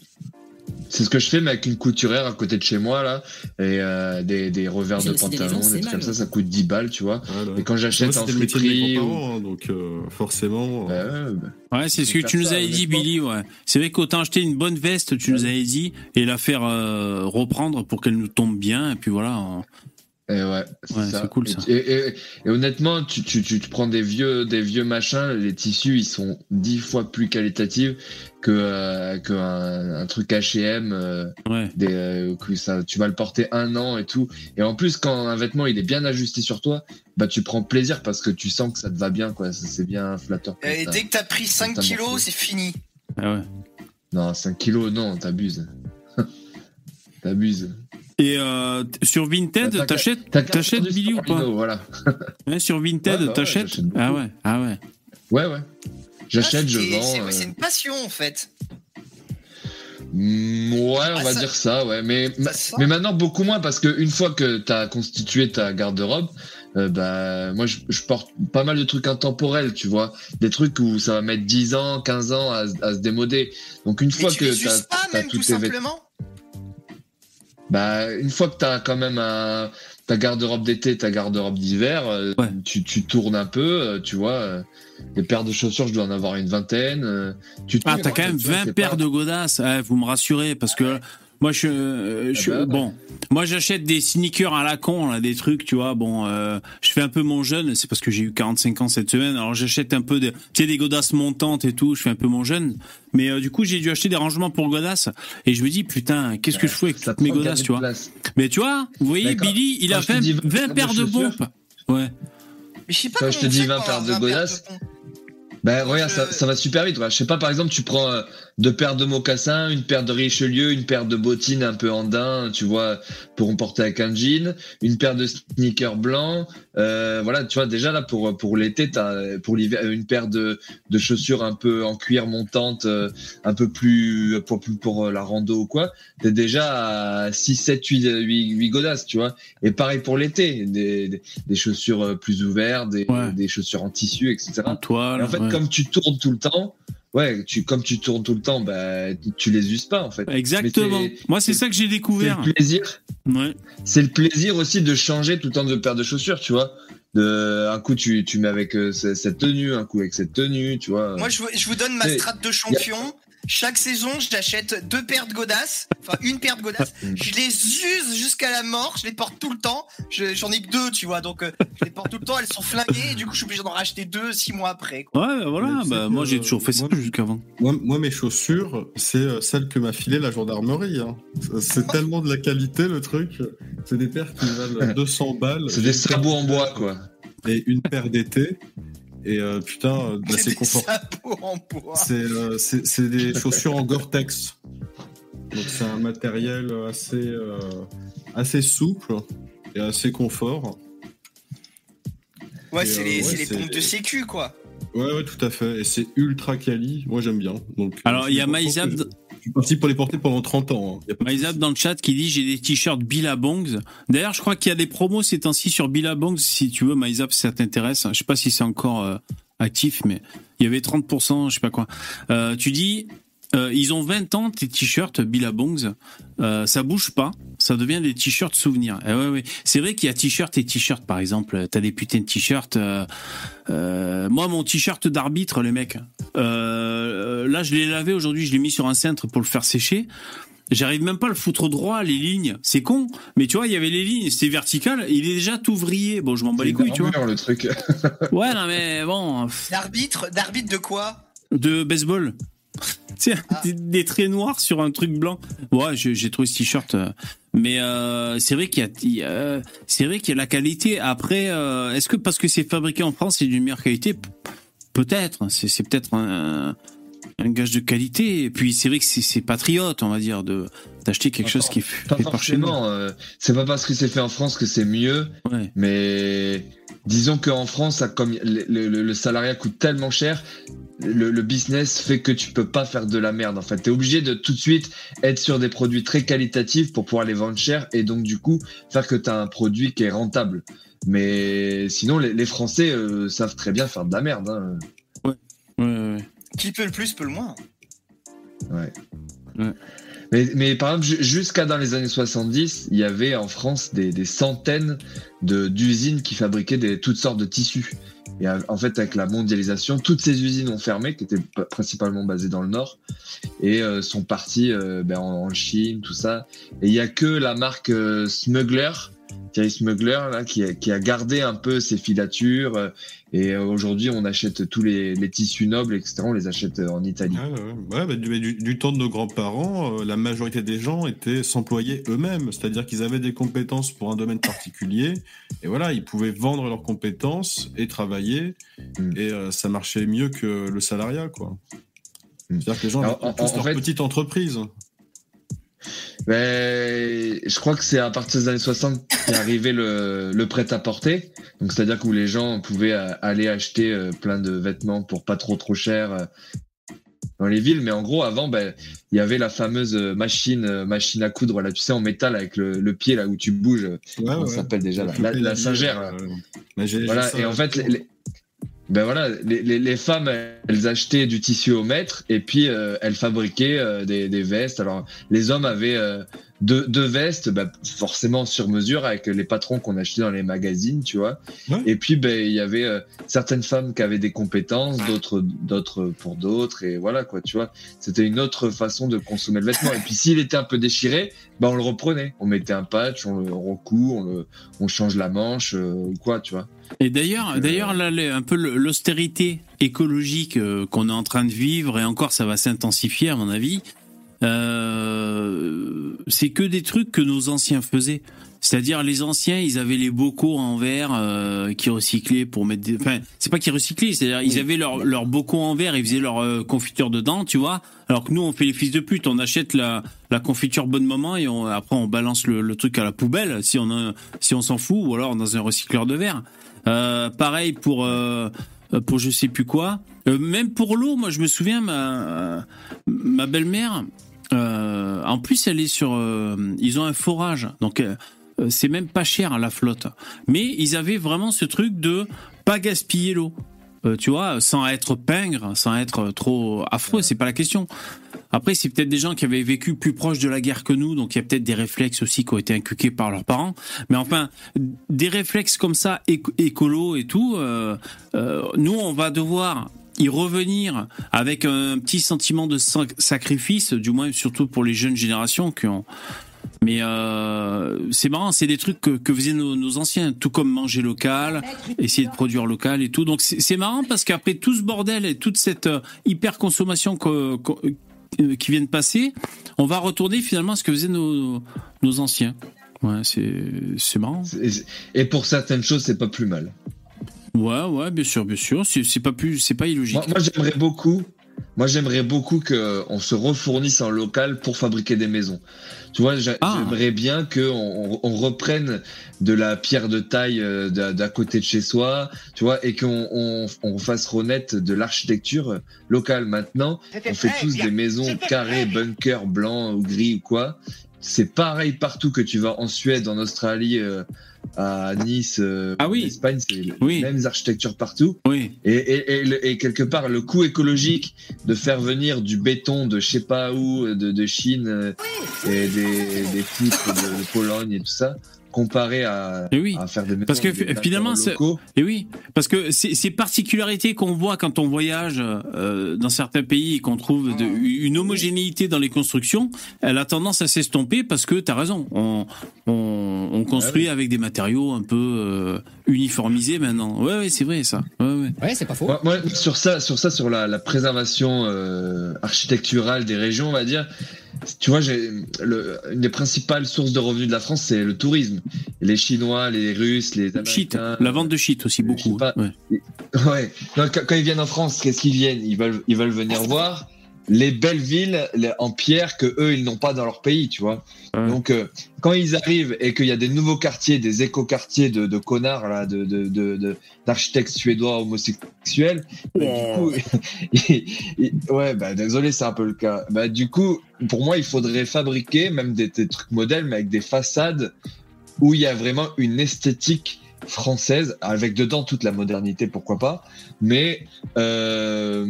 C'est ce que je fais, mais avec une couturière à côté de chez moi, là, et euh, des, des revers de des pantalon, des c'est trucs comme ça, ça coûte 10 balles, tu vois. Voilà. Et quand Moi, j'achète en c'était le métier de mes friperie ou. hein, donc euh, forcément. Bah, euh, ouais, bah. Ouais, c'est ce que tu nous avais dit. Billy. Ouais. C'est vrai qu'autant acheter une bonne veste, tu nous avais dit, et la faire euh, reprendre pour qu'elle nous tombe bien. Et puis voilà. on- Et ouais, c'est Ouais, c'est cool, ça. Et, et- et honnêtement, tu, tu, tu te prends des vieux, des vieux machins, les tissus, ils sont dix fois plus qualitatifs que, euh, que un, un truc H&M, euh, Ouais. des, euh, que ça, tu vas le porter un an et tout. Et en plus, quand un vêtement il est bien ajusté sur toi, bah tu prends plaisir parce que tu sens que ça te va bien, quoi. Ça, C'est bien flatteur. Et dès que t'as pris 5 ta kilos, c'est fini. Ah ouais. Non, 5 kilos, non, t'abuses. <laughs> t'abuses. Et euh, sur Vinted, Bah, t'as- t'achètes T'as T'achètes Billy ou pas Voilà. hein, Sur Vinted, Ouais, bah ouais, t'achètes j'achète beaucoup. Ah ouais, ah ouais. Ouais, ouais. J'achète, Ah, je c'est- vends. c'est- euh, une passion en fait. Mm, Ouais, on Ah, va ça- dire ça, ouais. Mais, Ça sent. mais maintenant, beaucoup moins, parce que une fois que tu as constitué ta garde-robe, euh, bah, moi, je, je porte pas mal de trucs intemporels, tu vois. Des trucs où ça va mettre 10 ans, 15 ans à, se- à se démoder. Donc, une Mais fois tu que tu as, même tous tout tes simplement. Bah, une fois que tu as quand même un, ta garde-robe d'été, ta garde-robe d'hiver, euh, Ouais. tu, tu tournes un peu, euh, tu vois. euh, des paires de chaussures, je dois en avoir une vingtaine. tu Ah, t'as quand même tu vois, 20 c'est paires pas- de godasses. Vous me rassurez parce que moi je, euh, je Ah bah ouais. bon, moi j'achète des sneakers à la con là, des trucs, tu vois. Bon, euh, je fais un peu mon jeune, c'est parce que j'ai eu 45 ans cette semaine. Alors j'achète un peu de, tu sais, des godasses montantes et tout. Je fais un peu mon jeune, mais euh, du coup j'ai dû acheter des rangements pour godasses et je me dis putain, qu'est-ce que je fais avec Ça toutes mes godasses, tu vois. place. Mais tu vois, vous voyez. Billy, il Quand a fait dis 20 paires de pompes. Ouais. Mais je sais pas Quand je te dis fait 20 pour paires de 20 godasses. Ben regarde, je- ça, ça va super vite. ouais. Je sais pas, par exemple, tu prends euh, deux paires de mocassins, une paire de Richelieu, une paire de bottines un peu en daim, tu vois, pour porter avec un jean, une paire de sneakers blancs. Euh, voilà, tu vois, déjà là pour pour l'été, t'as pour l'hiver une paire de de chaussures un peu en cuir montante, euh, un peu plus pour pour, pour euh, la rando ou quoi. T'es déjà à 6, 7, 8, 8, 8 godasses, tu vois. Et pareil pour l'été, des, des des chaussures euh, plus ouvertes, des Ouais. des chaussures en tissu, etc. En toile. Et en fait, ouais. comme tu tournes tout le temps, ouais, tu, comme tu tournes tout le temps, bah, tu- les uses pas, en fait. Exactement. C'est- Moi, c'est c'est- ça que j'ai C'est découvert. le plaisir. Ouais. C'est le plaisir aussi de changer tout le temps de paire de chaussures, tu vois. De, un coup, tu, tu mets avec euh, ce- cette tenue, un coup avec cette tenue, tu vois. Moi, je, vous- je vous donne ma strate de champion. Chaque saison, j'achète deux paires de godasses, enfin une paire de godasses. <laughs> Mm. Je les use jusqu'à la mort, je les porte tout le temps. Je- J'en ai que deux, tu vois, donc euh, je les porte tout le temps. Elles sont flinguées, et du coup, je suis obligé d'en racheter deux six mois après. quoi. Ouais, voilà. Bah, moi, j'ai toujours fait ça jusqu'avant. Moi, moi, mes chaussures, c'est euh, celles que m'a filé la gendarmerie. hein. C'est <laughs> tellement de la qualité, le truc. C'est des paires qui valent <laughs> 200 balles. C'est des sabots en bois, quoi. Et une paire d'été. Et euh, putain, euh, bah, c'est des confortable. C'est euh, c'est- des chaussures en Gore-Tex. Donc c'est un matériel assez, euh, assez souple et assez confort. Ouais, c'est euh, les, ouais, c'est les pompes de sécu, quoi. Ouais, ouais, tout à fait. Et c'est ultra quali. Moi, j'aime bien. Donc, Alors, il y a que Je suis parti pour les porter pendant 30 ans. hein. Pas Maïzab dans le chat qui dit j'ai des t-shirts Billabongs. D'ailleurs, je crois qu'il y a des promos ces temps-ci sur Billabongs. Si tu veux, Maïzab, si ça t'intéresse. Je sais pas si c'est encore euh, actif, mais il y avait 30%, je sais pas quoi. Euh, tu dis, euh, ils ont 20 ans tes t-shirts Billabongs. Euh, ça bouge pas. Ça devient des t-shirts souvenirs. Eh ouais, ouais. C'est vrai qu'il y a t-shirt et t-shirt, par exemple. T'as des putains de t-shirts. Euh, euh, moi, mon t-shirt d'arbitre, les mecs. Euh, là, je l'ai lavé aujourd'hui. Je l'ai mis sur un cintre pour le faire sécher. J'arrive même pas à le foutre droit, les lignes. C'est con. Mais tu vois, il y avait les lignes, c'était vertical. Il est déjà tout vrillé. Bon, je m'en bats les couilles, tu vois. le truc. ouais, non, mais bon. D'arbitre, d'arbitre de quoi? De baseball. <laughs> Tiens, ah. des, traits noirs sur un truc blanc. Ouais, j'ai trouvé ce t-shirt. Euh, mais euh, c'est vrai qu'il y a, c'est vrai qu'il y a la qualité. Après, euh, est-ce que parce que c'est fabriqué en France, c'est d'une meilleure qualité? Peut-être. C'est peut-être un, un gage de qualité. Et puis c'est vrai que c'est patriote, on va dire, de d'acheter quelque chose qui est pas forcément. Euh, c'est pas parce que c'est fait en France que c'est mieux. Mais disons qu'en France, comme le, salariat coûte tellement cher, le, business fait que tu peux pas faire de la merde. En fait, t'es obligé de tout de suite être sur des produits très qualitatifs pour pouvoir les vendre cher et donc du coup faire que tu as un produit qui est rentable. Mais sinon, les, Français euh, savent très bien faire de la merde. Hein. Ouais. ouais. ouais. Qui peut le plus peut le moins. Ouais. Mais, mais, par exemple, jusqu'à dans les années 70, il y avait en France des, des centaines d'usines qui fabriquaient des, toutes sortes de tissus. Et en fait, avec la mondialisation, toutes ces usines ont fermé, qui étaient principalement basées dans le Nord, et euh, sont parties euh, ben, en, Chine, tout ça. Et il y a que la marque euh, Smuggler Thierry Smuggler là, qui, a, qui a gardé un peu ses filatures. Euh, et euh, aujourd'hui, on achète tous les, les, tissus nobles, etc. On les achète euh, en Italie. Ouais, bah, du, du, temps de nos grands-parents, la majorité des gens étaient s'employer eux-mêmes, c'est-à-dire qu'ils avaient des compétences pour un domaine particulier, et voilà, ils pouvaient vendre leurs compétences et travailler, mm. et ça marchait mieux que le salariat, quoi. Mm. C'est-à-dire que les gens avaient tous leur petite entreprise. Je crois que c'est à partir des années 60 qu'est arrivé le, le prêt-à-porter. Donc, c'est-à-dire que les gens pouvaient euh, aller acheter euh, plein de vêtements pour pas trop trop cher euh, dans les villes. Mais en gros, avant, ben, il y avait la fameuse machine, machine à coudre, là, tu sais, en métal avec le, le pied là où tu bouges. ça s'appelle déjà la, la, singère. voilà. Et en fait, les, ben voilà, les, les, les, femmes, elles achetaient du tissu au mètre et puis euh, elles fabriquaient euh, des, des, vestes. Alors les hommes avaient euh, deux, deux, vestes, ben, forcément sur mesure avec les patrons qu'on achetait dans les magazines, tu vois. Et puis ben il y avait certaines femmes qui avaient des compétences, d'autres d'autres pour d'autres et voilà quoi, tu vois. C'était une autre façon de consommer le vêtement. Et puis s'il était un peu déchiré, ben on le reprenait, on mettait un patch, on le recoue, on, le, on change la manche ou quoi, tu vois. Et d'ailleurs, euh, d'ailleurs, là, un peu l'austérité écologique euh, qu'on est en train de vivre, et encore, ça va s'intensifier à mon avis. Euh, c'est que des trucs que nos anciens faisaient. C'est-à-dire les anciens, ils avaient les bocaux en verre euh, qui recyclaient pour mettre des... Enfin, c'est pas qu'ils recyclaient, c'est-à-dire ils avaient leurs leur bocaux en verre, ils faisaient leur euh, confiture dedans, tu vois. Alors que nous, on fait les fils de pute, on achète la, la confiture bonne moment et on, après on balance le, le, truc à la poubelle si on a, si on s'en fout, ou alors dans un recycleur de verre. Euh, pareil pour euh, pour je sais plus quoi. Euh, même pour l'eau, moi je me souviens ma ma belle-mère. En plus, elle est sur. ils ont un forage, donc c'est même pas cher à la flotte. Mais ils avaient vraiment ce truc de pas gaspiller l'eau. Euh, tu vois, sans être pingre, sans être trop affreux, c'est pas la question. Après, c'est peut-être des gens qui avaient vécu plus proche de la guerre que nous, donc il y a peut-être des réflexes aussi qui ont été inculqués par leurs parents. Mais enfin, des réflexes comme ça, écolo et tout, euh, euh, nous, on va devoir y revenir avec un petit sentiment de sacrifice, du moins surtout pour les jeunes générations qui ont mais euh, c'est marrant, c'est des trucs que, faisaient nos, anciens, tout comme manger local, essayer de produire local et tout. Donc c'est marrant parce qu'après tout ce bordel et toute cette euh, hyper consommation euh, qui vient de passer, on va retourner finalement à ce que faisaient nos, nos anciens. Ouais, c'est marrant. Et pour certaines choses, c'est pas plus mal. Ouais, ouais, bien sûr, bien sûr. C'est pas plus, c'est pas illogique. moi j'aimerais beaucoup moi, j'aimerais beaucoup qu'on se refournisse en local pour fabriquer des maisons. Tu vois, ah. j'aimerais bien qu'on on reprenne de la pierre de taille euh, d'à côté de chez soi, tu vois, et qu'on on, on fasse renaître de l'architecture locale. Maintenant, on fait tous des maisons carrées, bunkers, blancs ou gris ou quoi. c'est pareil partout que tu vas en Suède, en Australie, euh, à Nice, euh, Ah oui. en Espagne, c'est Oui. les mêmes architectures partout. Oui. Et, et, et, le- et quelque part, le coût écologique de faire venir du béton de je sais pas où, de, de Chine, euh, et des, des poutres de, de Pologne et tout ça, comparé à, Et oui. à faire des Parce que des fi- finalement, matériaux c'est- locaux. Et oui, parce que ces, ces particularités qu'on voit quand on voyage euh, dans certains pays et qu'on trouve de- une homogénéité dans les constructions, elle a tendance à s'estomper parce que tu as raison, on, on, on construit avec des matériaux un peu euh, uniformisés maintenant. Ouais, ouais, c'est vrai ça. Ouais, ouais. Ouais, c'est pas faux. Moi, sur ça, sur ça, sur la, la préservation euh, architecturale des régions, on va dire. Tu vois, le, une des principales sources de revenus de la France, c'est le tourisme. Les Chinois, les Russes, les Shit, Américains. la vente de shit aussi beaucoup. pas. ouais. Quand, quand ils viennent en France, qu'est-ce qu'ils viennent? Ils veulent, ils veulent venir voir les belles villes les- en pierre que eux ils n'ont pas dans leur pays, tu vois. Ouais. Donc euh, quand ils arrivent et qu'il y a des nouveaux quartiers, des éco-quartiers de, de connards là, de de- de- de- d'architectes suédois homosexuels, bah, du coup, <laughs> il- ouais, bah désolé, c'est un peu le cas. Bah du coup, pour moi, il faudrait fabriquer même des, des trucs modèles, mais avec des façades où il y a vraiment une esthétique française, avec dedans toute la modernité, pourquoi pas, mais euh,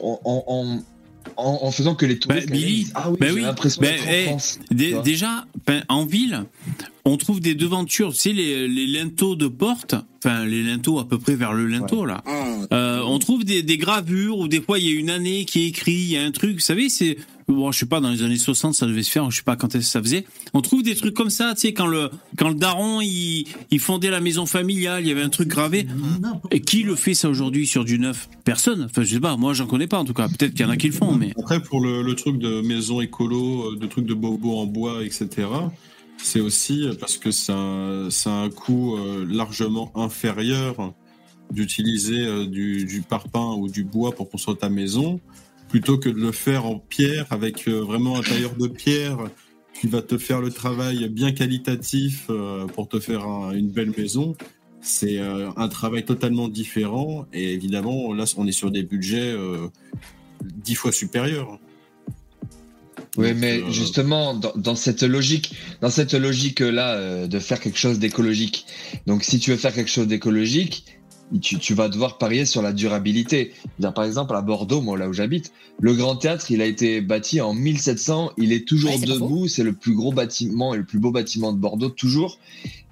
en, en, en- en faisant que les touristes Bah, Billy, ah oui, bah oui, l'impression bah, France. Déjà, ben, en ville, on trouve des devantures, tu sais, les, les linteaux de porte, enfin les linteaux à peu près vers le linteau là. Euh, on trouve des, des gravures où des fois il y a une année qui est écrit, il y a un truc, vous savez, c'est bon, je sais pas, dans les années 60 ça devait se faire, je sais pas quand est-ce que ça faisait. On trouve des trucs comme ça, tu sais, quand le quand le daron il, fondait la maison familiale, il y avait un truc gravé. Et qui le fait ça aujourd'hui sur du neuf? Personne. Enfin, je sais pas, moi j'en connais pas en tout cas. Peut-être qu'il y en a qui le font, mais Après, pour le, truc de maison écolo, de trucs de bobo en bois, etc., c'est aussi parce que ça a un coût euh, largement inférieur d'utiliser euh, du, du parpaing ou du bois pour construire ta maison, plutôt que de le faire en pierre avec euh, vraiment un tailleur de pierre qui va te faire le travail bien qualitatif euh, pour te faire un- une belle maison. C'est euh, un travail totalement différent et évidemment là on est sur des budgets dix fois supérieurs. Oui, mais euh, justement, dans, dans cette logique, dans cette logique-là, euh, de faire quelque chose d'écologique. Donc, si tu veux faire quelque chose d'écologique, tu, tu vas devoir parier sur la durabilité. Dire, par exemple, à Bordeaux, moi, là où j'habite, le Grand Théâtre, il a été bâti en 1700. Il est toujours Ouais, debout. C'est le plus gros bâtiment et le plus beau bâtiment de Bordeaux, toujours.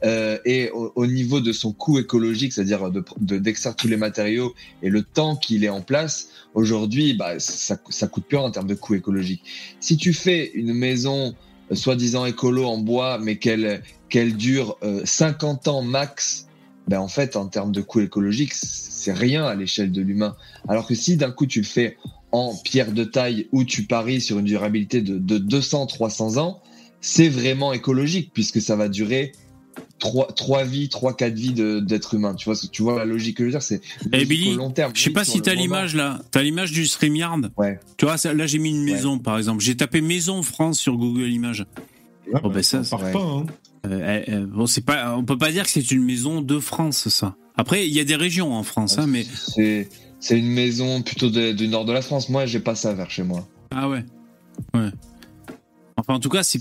Euh, et au, au niveau de son coût écologique, c'est-à-dire de, de, d'extraire tous les matériaux et le temps qu'il est en place, aujourd'hui, bah, ça, ça coûte plus en termes de coût écologique. Si tu fais une maison euh, soi-disant écolo en bois, mais qu'elle qu'elle dure euh, 50 ans max, ben en fait, en termes de coût écologique, c'est rien à l'échelle de l'humain. Alors que si d'un coup tu le fais en pierre de taille où tu paries sur une durabilité de, de 200-300 ans, c'est vraiment écologique puisque ça va durer trois, trois vies, trois, quatre vies de- d'êtres humains. Tu vois, ce- tu vois la logique que je veux dire, c'est Eh, Billy, au long terme. Je sais pas si t'as moment. l'image là. T'as l'image du StreamYard Ouais. Tu vois, ça- là j'ai mis une maison par exemple. J'ai tapé maison France sur Google Images. Ouais, Oh, ben, ça, part ouais. pas. hein. Euh, euh, euh, bon, c'est pas, on peut pas dire que c'est une maison de France, ça. Après, il y a des régions en France, hein, mais C'est une maison plutôt de- du nord de la France. Moi, j'ai pas ça vers chez moi. ah ouais, ouais. Enfin, en tout cas, c'est,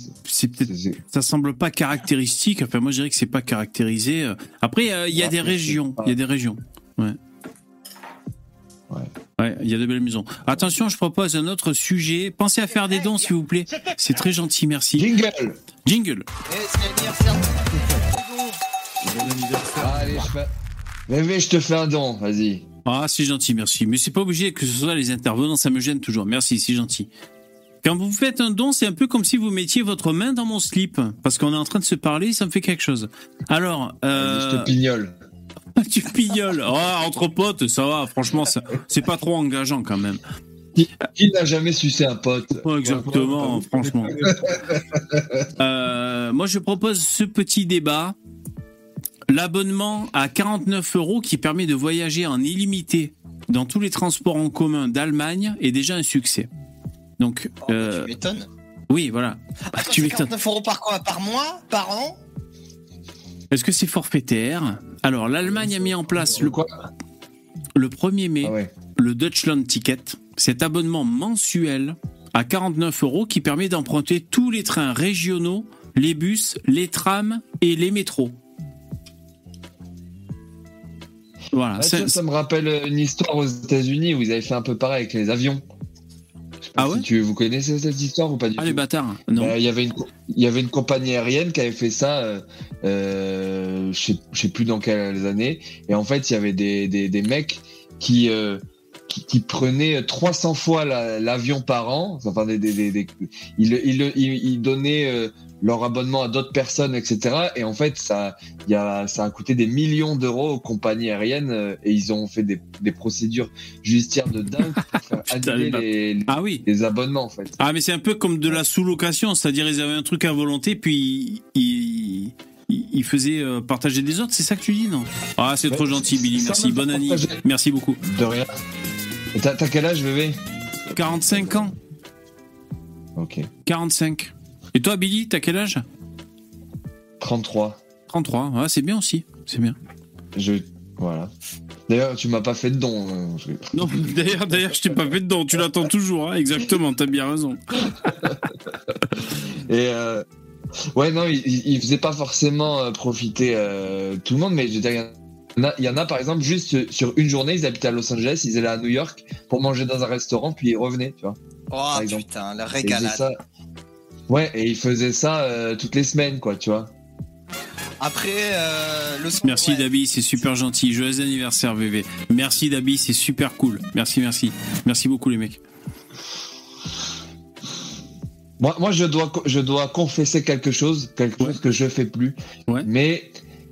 peut-être, ça semble pas caractéristique. Enfin, moi, je dirais que c'est pas caractérisé. Après, euh, il y a des régions, il y a des régions. Ouais. Ouais. Ouais, il y a de belles maisons. Attention, je propose un autre sujet. Pensez à faire des dons, s'il vous plaît. C'est très gentil, merci. Jingle Jingle. C'est Allez, je fais. Bébé, je te fais un don, vas-y. Ah, c'est gentil, merci. Mais c'est pas obligé que ce soit les intervenants, ça me gêne toujours. Merci, c'est gentil. Quand vous faites un don, c'est un peu comme si vous mettiez votre main dans mon slip, parce qu'on est en train de se parler, ça me fait quelque chose. Alors, euh, Je te pignole. <laughs> tu pignoles. Oh, entre potes, ça va. Franchement, ça- c'est pas trop engageant quand même. Qui n'a jamais sucé un pote? Exactement, franchement. <laughs> Euh, moi, je propose ce petit débat. L'abonnement à 49 euros qui permet de voyager en illimité dans tous les transports en commun d'Allemagne est déjà un succès. Donc, Oh, bah, euh, Tu m'étonnes. oui, voilà. Ah, Attends, tu c'est m'étonnes. 49 euros par quoi? Par mois? Par an? Est-ce que c'est forfaitaire? Alors, l'Allemagne a mis en place le, quoi? le 1er mai Ah ouais. le Deutschland Ticket. Cet abonnement mensuel à 49 euros qui permet d'emprunter tous les trains régionaux, les bus, les trams et les métros. Voilà. ça, ça, me rappelle une histoire aux États-Unis où ils avaient fait un peu pareil avec les avions. Ah ouais si tu, Vous connaissez cette histoire ou pas du ah, tout les bâtards, non. Bah, il y avait une il y avait une compagnie aérienne qui avait fait ça, euh, euh, je sais, sais plus dans quelles années, et en fait il y avait des, des, des mecs qui, euh, qui, qui prenaient 300 fois l'avion par an, enfin des, des, des, des ils, ils, ils, donnaient euh, leur abonnement à d'autres personnes, etc. Et en fait, ça, y a, ça a coûté des millions d'euros aux compagnies aériennes euh, et ils ont fait des, des procédures judiciaires de dingue pour faire <laughs> annuler les, ah oui. les abonnements, en fait. Ah, mais c'est un peu comme de la sous-location, c'est-à-dire ils avaient un truc à volonté, puis ils, ils, ils faisaient euh, partager des autres, c'est ça que tu dis, non? Ah, c'est trop gentil, Billy, merci, bonne année, merci beaucoup. De rien. T'as quel âge, bébé? 45 ans. Ok. 45. Et toi, Billy, t'as quel âge? 33. 33, ouais, c'est bien aussi, c'est bien. Je. Voilà. D'ailleurs, tu m'as pas fait de don. je- Non, <laughs> d'ailleurs, d'ailleurs, je t'ai pas fait de don, tu l'attends toujours, hein, exactement, t'as bien raison. <laughs> Et euh, ouais, non, il, il faisait pas forcément euh, profiter euh, tout le monde, mais je veux dire, il y en a- il y en a, par exemple, juste sur une journée, ils habitaient à Los Angeles, ils allaient à New York pour manger dans un restaurant, puis ils revenaient, tu vois. Oh putain, la régalade. ça. Ouais, et ils faisaient ça euh, toutes les semaines, quoi, tu vois. Après, euh, le son. Merci ouais. Dabi, c'est super gentil. Joyeux anniversaire VV. Merci Dabi, c'est super cool. Merci, merci. Merci beaucoup les mecs. Moi, moi je, dois, je dois confesser quelque chose, quelque Ouais. chose que je fais plus. Ouais. Mais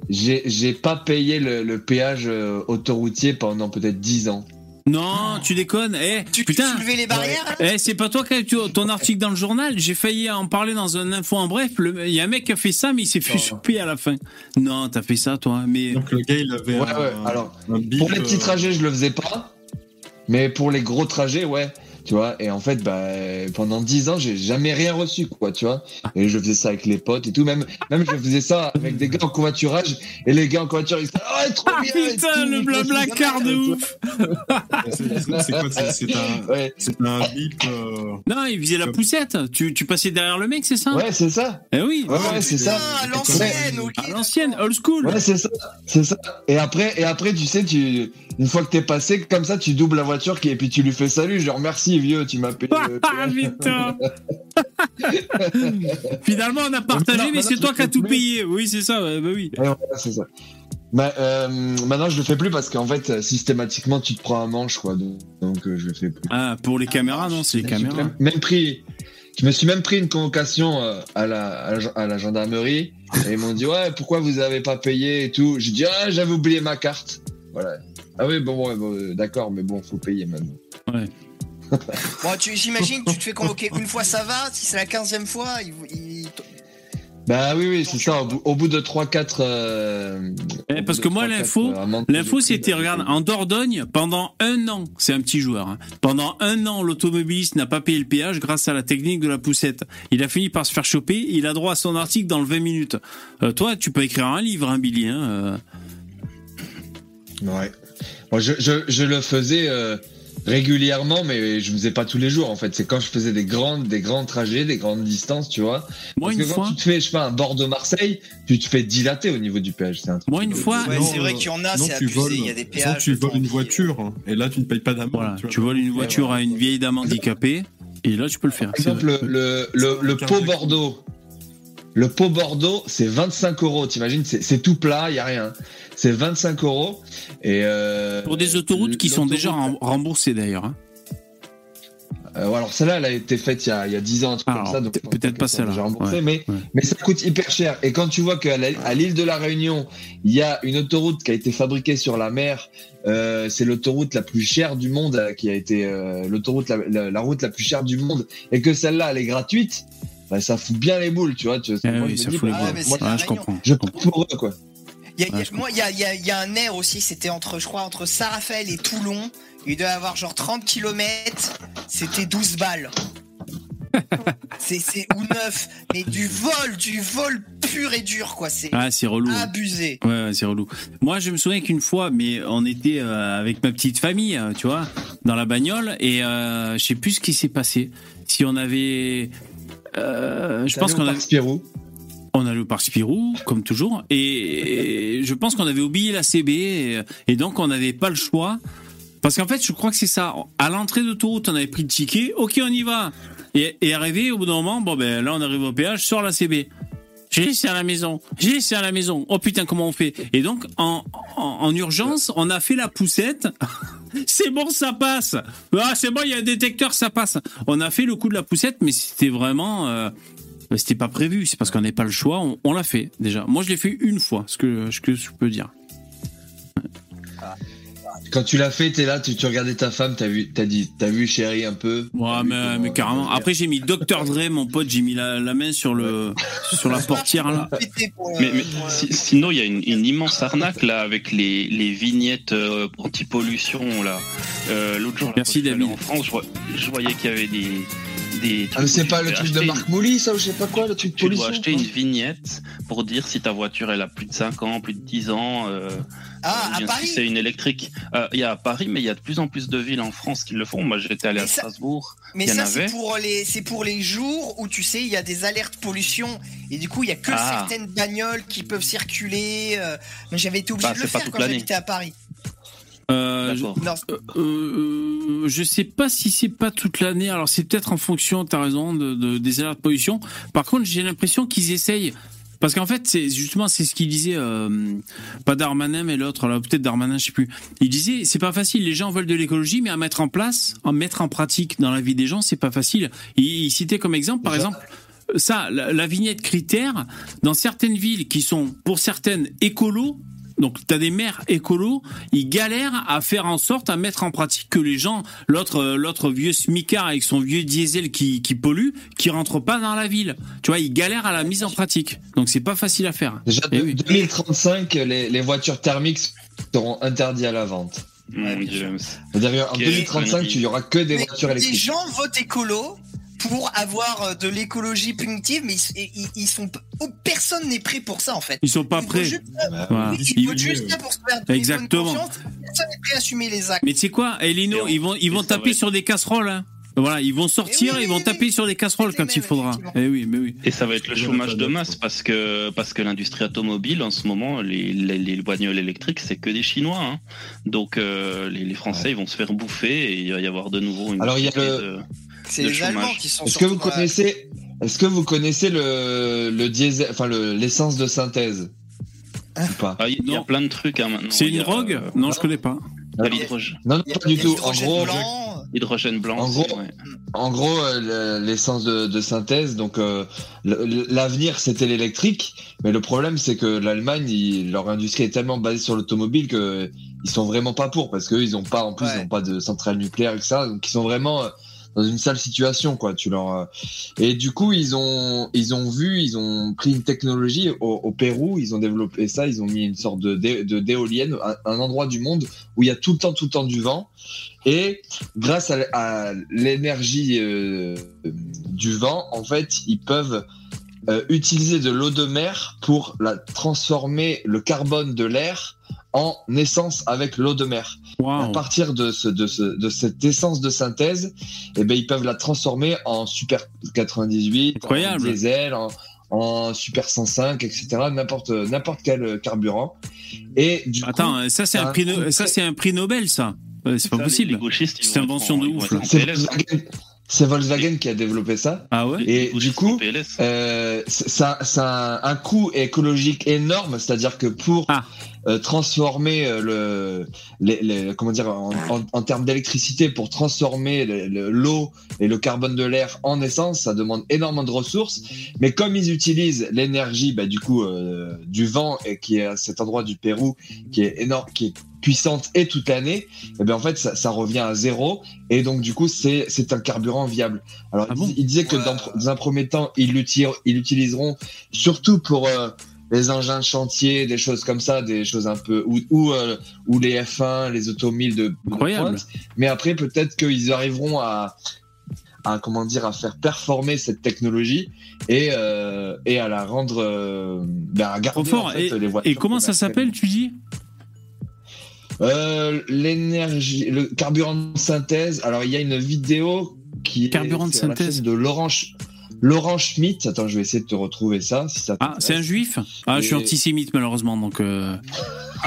j'ai j'ai pas payé le, le péage euh, autoroutier pendant peut-être 10 ans. Non, tu déconnes. Eh, Tu putain. tu soulevais les barrières hein Eh, c'est pas toi qui as eu ton article dans le journal. J'ai failli en parler dans un info en bref. Le- Il y a un mec qui a fait ça, mais il s'est fait Oh. choper à la fin. Non, t'as fait ça, toi. Mais Donc le gars, il avait Ouais, un, ouais. Alors, un bip, Pour les petits euh, trajets, je le faisais pas. Mais pour les gros trajets, ouais. Tu vois, et en fait, bah, pendant 10 ans, j'ai jamais rien reçu, quoi, tu vois. Et je faisais ça avec les potes et tout. Même, même je faisais ça avec des gars en covoiturage. Et les gars en covoiturage, ils disaient, ah, trop Ah, bien. putain, tout. le blabla car de ouf. <laughs> C'est quoi C'est un, <laughs> Ouais, c'est un bip. euh, Non, il visait la poussette. Tu, tu passais derrière le mec, c'est ça? Ouais, c'est ça. Eh oui. Ouais, ouais, c'est ça. Ah, l'ancienne, ok. À l'ancienne, old school. Ouais, c'est ça, c'est ça. Et après, et après, tu sais, tu, une fois que t'es passé comme ça, tu doubles la voiture qui, et puis tu lui fais salut, genre merci vieux, tu m'as payé. le <laughs> Ah putain <laughs> Finalement, on a partagé, Non, mais c'est toi qui as tout plus. payé. Oui, c'est ça, bah oui. C'est ça. Bah, euh, maintenant, je le fais plus parce qu'en fait, systématiquement, tu te prends un manche, quoi. Donc, donc, euh, je le fais plus. Ah, pour les caméras, non, c'est les caméras. même, même pris, je me suis même pris une convocation euh, à la, à la, à la gendarmerie et ils m'ont dit ouais, pourquoi vous avez pas payé et tout? J'ai dit ah, j'avais oublié ma carte. Voilà. Ah oui, bon, ouais, bon, euh, d'accord, mais bon, faut payer maintenant. <laughs> Bon, tu, j'imagine, tu te fais convoquer une fois, ça va. Si c'est la quinzième fois, il, il- Bah oui, oui, c'est ça. Au bout, au bout de 3-4. Euh, Eh, parce que moi, 3-4, l'info- euh, L'info, c'était, prises, regarde, en Dordogne, pendant un an, c'est un petit joueur, hein, pendant un an, l'automobiliste n'a pas payé le péage grâce à la technique de la poussette. Il a fini par se faire choper, il a droit à son article dans le 20 minutes. Euh, toi, tu peux écrire un livre, hein, Billy. Hein, euh. Ouais. Moi, je, je, je le faisais euh, régulièrement, mais je ne faisais pas tous les jours. En fait, c'est quand je faisais des grandes, des grands trajets, des grandes distances, tu vois. Moi, Parce une que quand fois, tu te fais, je sais pas, un Bordeaux-Marseille, tu te fais dilater au niveau du péage. C'est un truc Moi, une fois- Ouais, c'est vrai euh, qu'il y en a, non, c'est tu abusé. voles- Il y a des sinon, péages. tu voles une pis. voiture hein, et là tu ne payes pas d'amende. voilà, tu voles une voiture à une vieille dame handicapée, et là, tu peux le faire. Par exemple, le, le, le, pot. Bordeaux. Le pot Bordeaux, c'est 25 euros. T'imagines, c'est c'est tout plat, il y a rien. C'est 25 euros. Et euh, Pour des autoroutes qui sont déjà remboursées, d'ailleurs. hein. Euh, alors celle-là, elle a été faite il y a, il y a 10 ans, un truc Alors, comme ça. donc peut- je pense peut-être pas celle-là, ouais, mais, ouais. mais ça coûte hyper cher. Et quand tu vois qu'à l'île de la Réunion, il y a une autoroute qui a été fabriquée sur la mer, euh, c'est l'autoroute la plus chère du monde, qui a été euh, l'autoroute, la, la- la route la plus chère du monde, et que celle-là, elle est gratuite, bah, ça fout bien les boules, tu vois. Tu, Eh moi, oui, je me dis, bah, Ah, mais moi, Ouais, comprends. je prends pour eux, quoi. Y a- y a- moi, il y a, y a- y a un air aussi, c'était entre, je crois, entre Saint-Raphaël et Toulon. Il devait avoir genre 30 km, c'était 12 balles. <laughs> c'est, ou 9, mais du vol, du vol pur et dur, quoi. C'est Ah, c'est relou. abusé. Ouais, ouais, c'est relou. Moi, je me souviens qu'une fois, mais on était euh, avec ma petite famille, euh, tu vois, dans la bagnole, et euh, je sais plus ce qui s'est passé. Si on avait, euh, je pense qu'on avait, Spirou. On allait au parc Spirou, comme toujours, et, je pense qu'on avait oublié la CB, et, donc on n'avait pas le choix. Parce qu'en fait, je crois que c'est ça. À l'entrée d'autoroute, on avait pris le ticket. Ok, on y va. Et, arrivé au bout d'un moment, bon ben là, on arrive au péage, sur la CB. J'ai laissé à la maison. J'ai laissé à la maison. Oh putain, comment on fait? Et donc, en urgence, on a fait la poussette. <laughs> c'est bon, ça passe. Ah, c'est bon, il y a un détecteur, ça passe. On a fait le coup de la poussette, mais c'était vraiment... euh, c'était pas prévu. C'est parce qu'on n'avait pas le choix. On, on l'a fait, déjà. Moi, je l'ai fait une fois, ce que, ce que je peux dire. Quand tu l'as fait, t'es là, tu, tu regardais ta femme, t'as vu, t'as dit, t'as vu chérie un peu. Ouais, mais, carrément. Après, j'ai mis Dr. <laughs> Dre, mon pote, j'ai mis la, la main sur le, sur la portière, là. Mais, mais pour, si- sinon, il y a une, une immense arnaque là avec les, les vignettes euh, anti-pollution là. Euh, L'autre jour, là, Merci, David. en France, je voyais qu'il y avait des. Des Ah, mais c'est trucs pas le truc de acheter Marc Mouly, ça, ou je sais pas quoi, le truc Tu dois pollution. acheter quoi. une vignette pour dire si ta voiture elle a plus de 5 ans, plus de 10 ans. Euh, Ah, à Paris si c'est une électrique. Euh, Il y a à Paris, mais il y a de plus en plus de villes en France qui le font. Moi, j'étais allé Mais à ça- Strasbourg. Mais ça, c'est pour les, c'est pour les jours où tu sais, il y a des alertes pollution et du coup, il y a que Ah. certaines bagnoles qui peuvent circuler. euh, mais j'avais été obligé Bah, de le c'est faire quand j'habitais à Paris. Euh, je. Non, euh, je sais pas si c'est pas toute l'année. Alors, c'est peut-être en fonction, t'as raison, de, de- des alertes de pollution. Par contre, j'ai l'impression qu'ils essayent. Parce qu'en fait, c'est justement c'est ce qu'il disait, euh, pas Darmanin mais l'autre, là peut-être Darmanin, je sais plus. Il disait c'est pas facile. Les gens veulent de l'écologie, mais à mettre en place, à mettre en pratique dans la vie des gens, c'est pas facile. Il, il citait comme exemple, par Déjà- exemple, ça, la, la vignette critère dans certaines villes qui sont pour certaines écolos. Donc, tu as des maires écolos, ils galèrent à faire en sorte à mettre en pratique que les gens, l'autre, euh, l'autre vieux smicard avec son vieux diesel qui, qui pollue, qui rentre pas dans la ville. Tu vois, ils galèrent à la mise en pratique. Donc, c'est pas facile à faire. Déjà, Eh de- oui. 2035, les, les voitures thermiques seront interdites à la vente. Dieu. C'est-à-dire en Quelle 2035, connerie. il y aura que des mais voitures les électriques. gens votent écolo pour avoir euh, de l'écologie punitive, mais ils, ils- ils sont, oh, personne n'est prêt pour ça en fait. Ils sont pas Ils prêts. juste- Voilà. oui, Ils- ils votent juste ça pour se faire Exactement. Personne n'est prêt à assumer les actes. Mais tu sais quoi, Elino, Et on- ils vont, ils et vont taper sur des casseroles. Hein. Voilà, ils vont sortir, Eh oui, ils vont oui, taper oui. sur des casseroles quand il faudra. effectivement. Eh oui, mais oui. Et ça va être le chômage de masse parce que parce que l'industrie automobile en ce moment, les, les, les bagnoles électriques, c'est que des Chinois. hein. Donc euh, les, les Français ils vont se faire bouffer et il va y avoir de nouveau une. Alors, il y a montée le- de- C'est le les chômage. Allemands qui sont Est-ce que vous connaissez, est-ce que vous connaissez le, le diesel, enfin le- l'essence de synthèse? Ou pas? Ah, il y a Non. plein de trucs hein, maintenant. C'est une a, drogue? Euh, Non, je connais pas. Non, non, a- pas du tout. En gros, blanc. hydrogène blanc. En gros, ouais. En gros, euh, le- l'essence de, de synthèse, donc euh, l'avenir c'était l'électrique, mais le problème c'est que l'Allemagne, leur industrie est tellement basée sur l'automobile que ils sont vraiment pas pour parce qu'eux ils ont pas en plus Ouais. ils ont pas de centrale nucléaire etc. Donc ils sont vraiment euh, dans une sale situation quoi. Tu leur euh, et du coup ils ont ils ont vu ils ont pris une technologie au, au Pérou ils ont développé ça ils ont mis une sorte de de d'éolienne un, un endroit du monde où il y a tout le temps tout le temps du vent et grâce à, à l'énergie euh, du vent, en fait, ils peuvent euh, utiliser de l'eau de mer pour la transformer le carbone de l'air en essence avec l'eau de mer. À partir de, ce, de, ce, de cette essence de synthèse, eh ben, ils peuvent la transformer en Super 98, Incroyable. en diesel, en, en Super 105, etc. N'importe n'importe quel carburant. Et du Attends, coup, ça c'est un a prix, no- ça c'est un prix Nobel, ça. Euh, C'est pas possible. les gauchistes, ils C'est invention de ouf, c'est. Volkswagen, qui a développé ça. Ah ouais. Et du coup. Euh, c'est- ça, ça a un coût écologique énorme, c'est-à-dire que pour Ah. euh, transformer euh, le, les, les- comment dire, en, en, en termes d'électricité, pour transformer le- le- l'eau et le carbone de l'air en essence, ça demande énormément de ressources. Mais comme ils utilisent l'énergie, bah, du coup, euh, du vent et qui est à cet endroit du Pérou, qui est énorme, qui est puissante et toute l'année, et ben en fait ça, ça revient à zéro et donc du coup c'est c'est un carburant viable. Alors Ah il, bon dis- il disait que Ouais. dans, dans un premier temps ils l'utiliseront surtout pour euh, les engins de chantier, des choses comme ça, des choses un peu ou ou, euh, ou les F1, les automobiles de, de Incroyable. pointe. Mais après peut-être qu'ils arriveront à à comment dire à faire performer cette technologie et euh, et à la rendre euh, ben, à garder Trop fort. en fait, et, les voitures et comment ça s'appelle, tu dis? Euh, l'énergie, le carburant de synthèse. Alors, il y a une vidéo qui Carburant est de synthèse. de Laurent, Laurent Schmitt. Attends, je vais essayer de te retrouver ça. Si ça Ah, c'est un juif? Ah, je suis antisémite, malheureusement, donc. euh,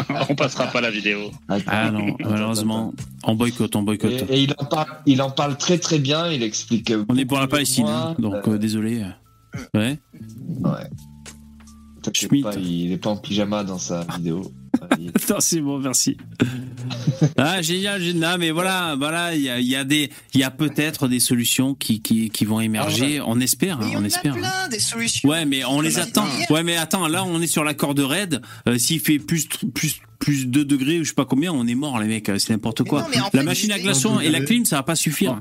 <laughs> On passera pas la vidéo. Attends, Ah non, attends, malheureusement, on boycotte, on attends. boycotte. Et, et il, en parle, il en parle très très bien. Il explique. euh, On est pour la Palestine, hein, donc euh, désolé. Ouais. Ouais. Schmitt. pas, il est pas en pyjama dans sa vidéo. <laughs> Non, c'est bon, merci. ah, génial, génial. Mais voilà, voilà, il y a, il y a des, il y a peut-être des solutions qui, qui, qui vont émerger. On espère, hein, Mais il y on en a espère. plein des solutions. Ouais, mais on les attend. Ouais, mais attends, là, on est sur la corde raide. Euh, S'il fait plus, plus, plus 2 degrés ou je sais pas combien, on est mort, les mecs. C'est n'importe quoi. non, la fait, machine à glaçons et la clim, ça va pas suffire.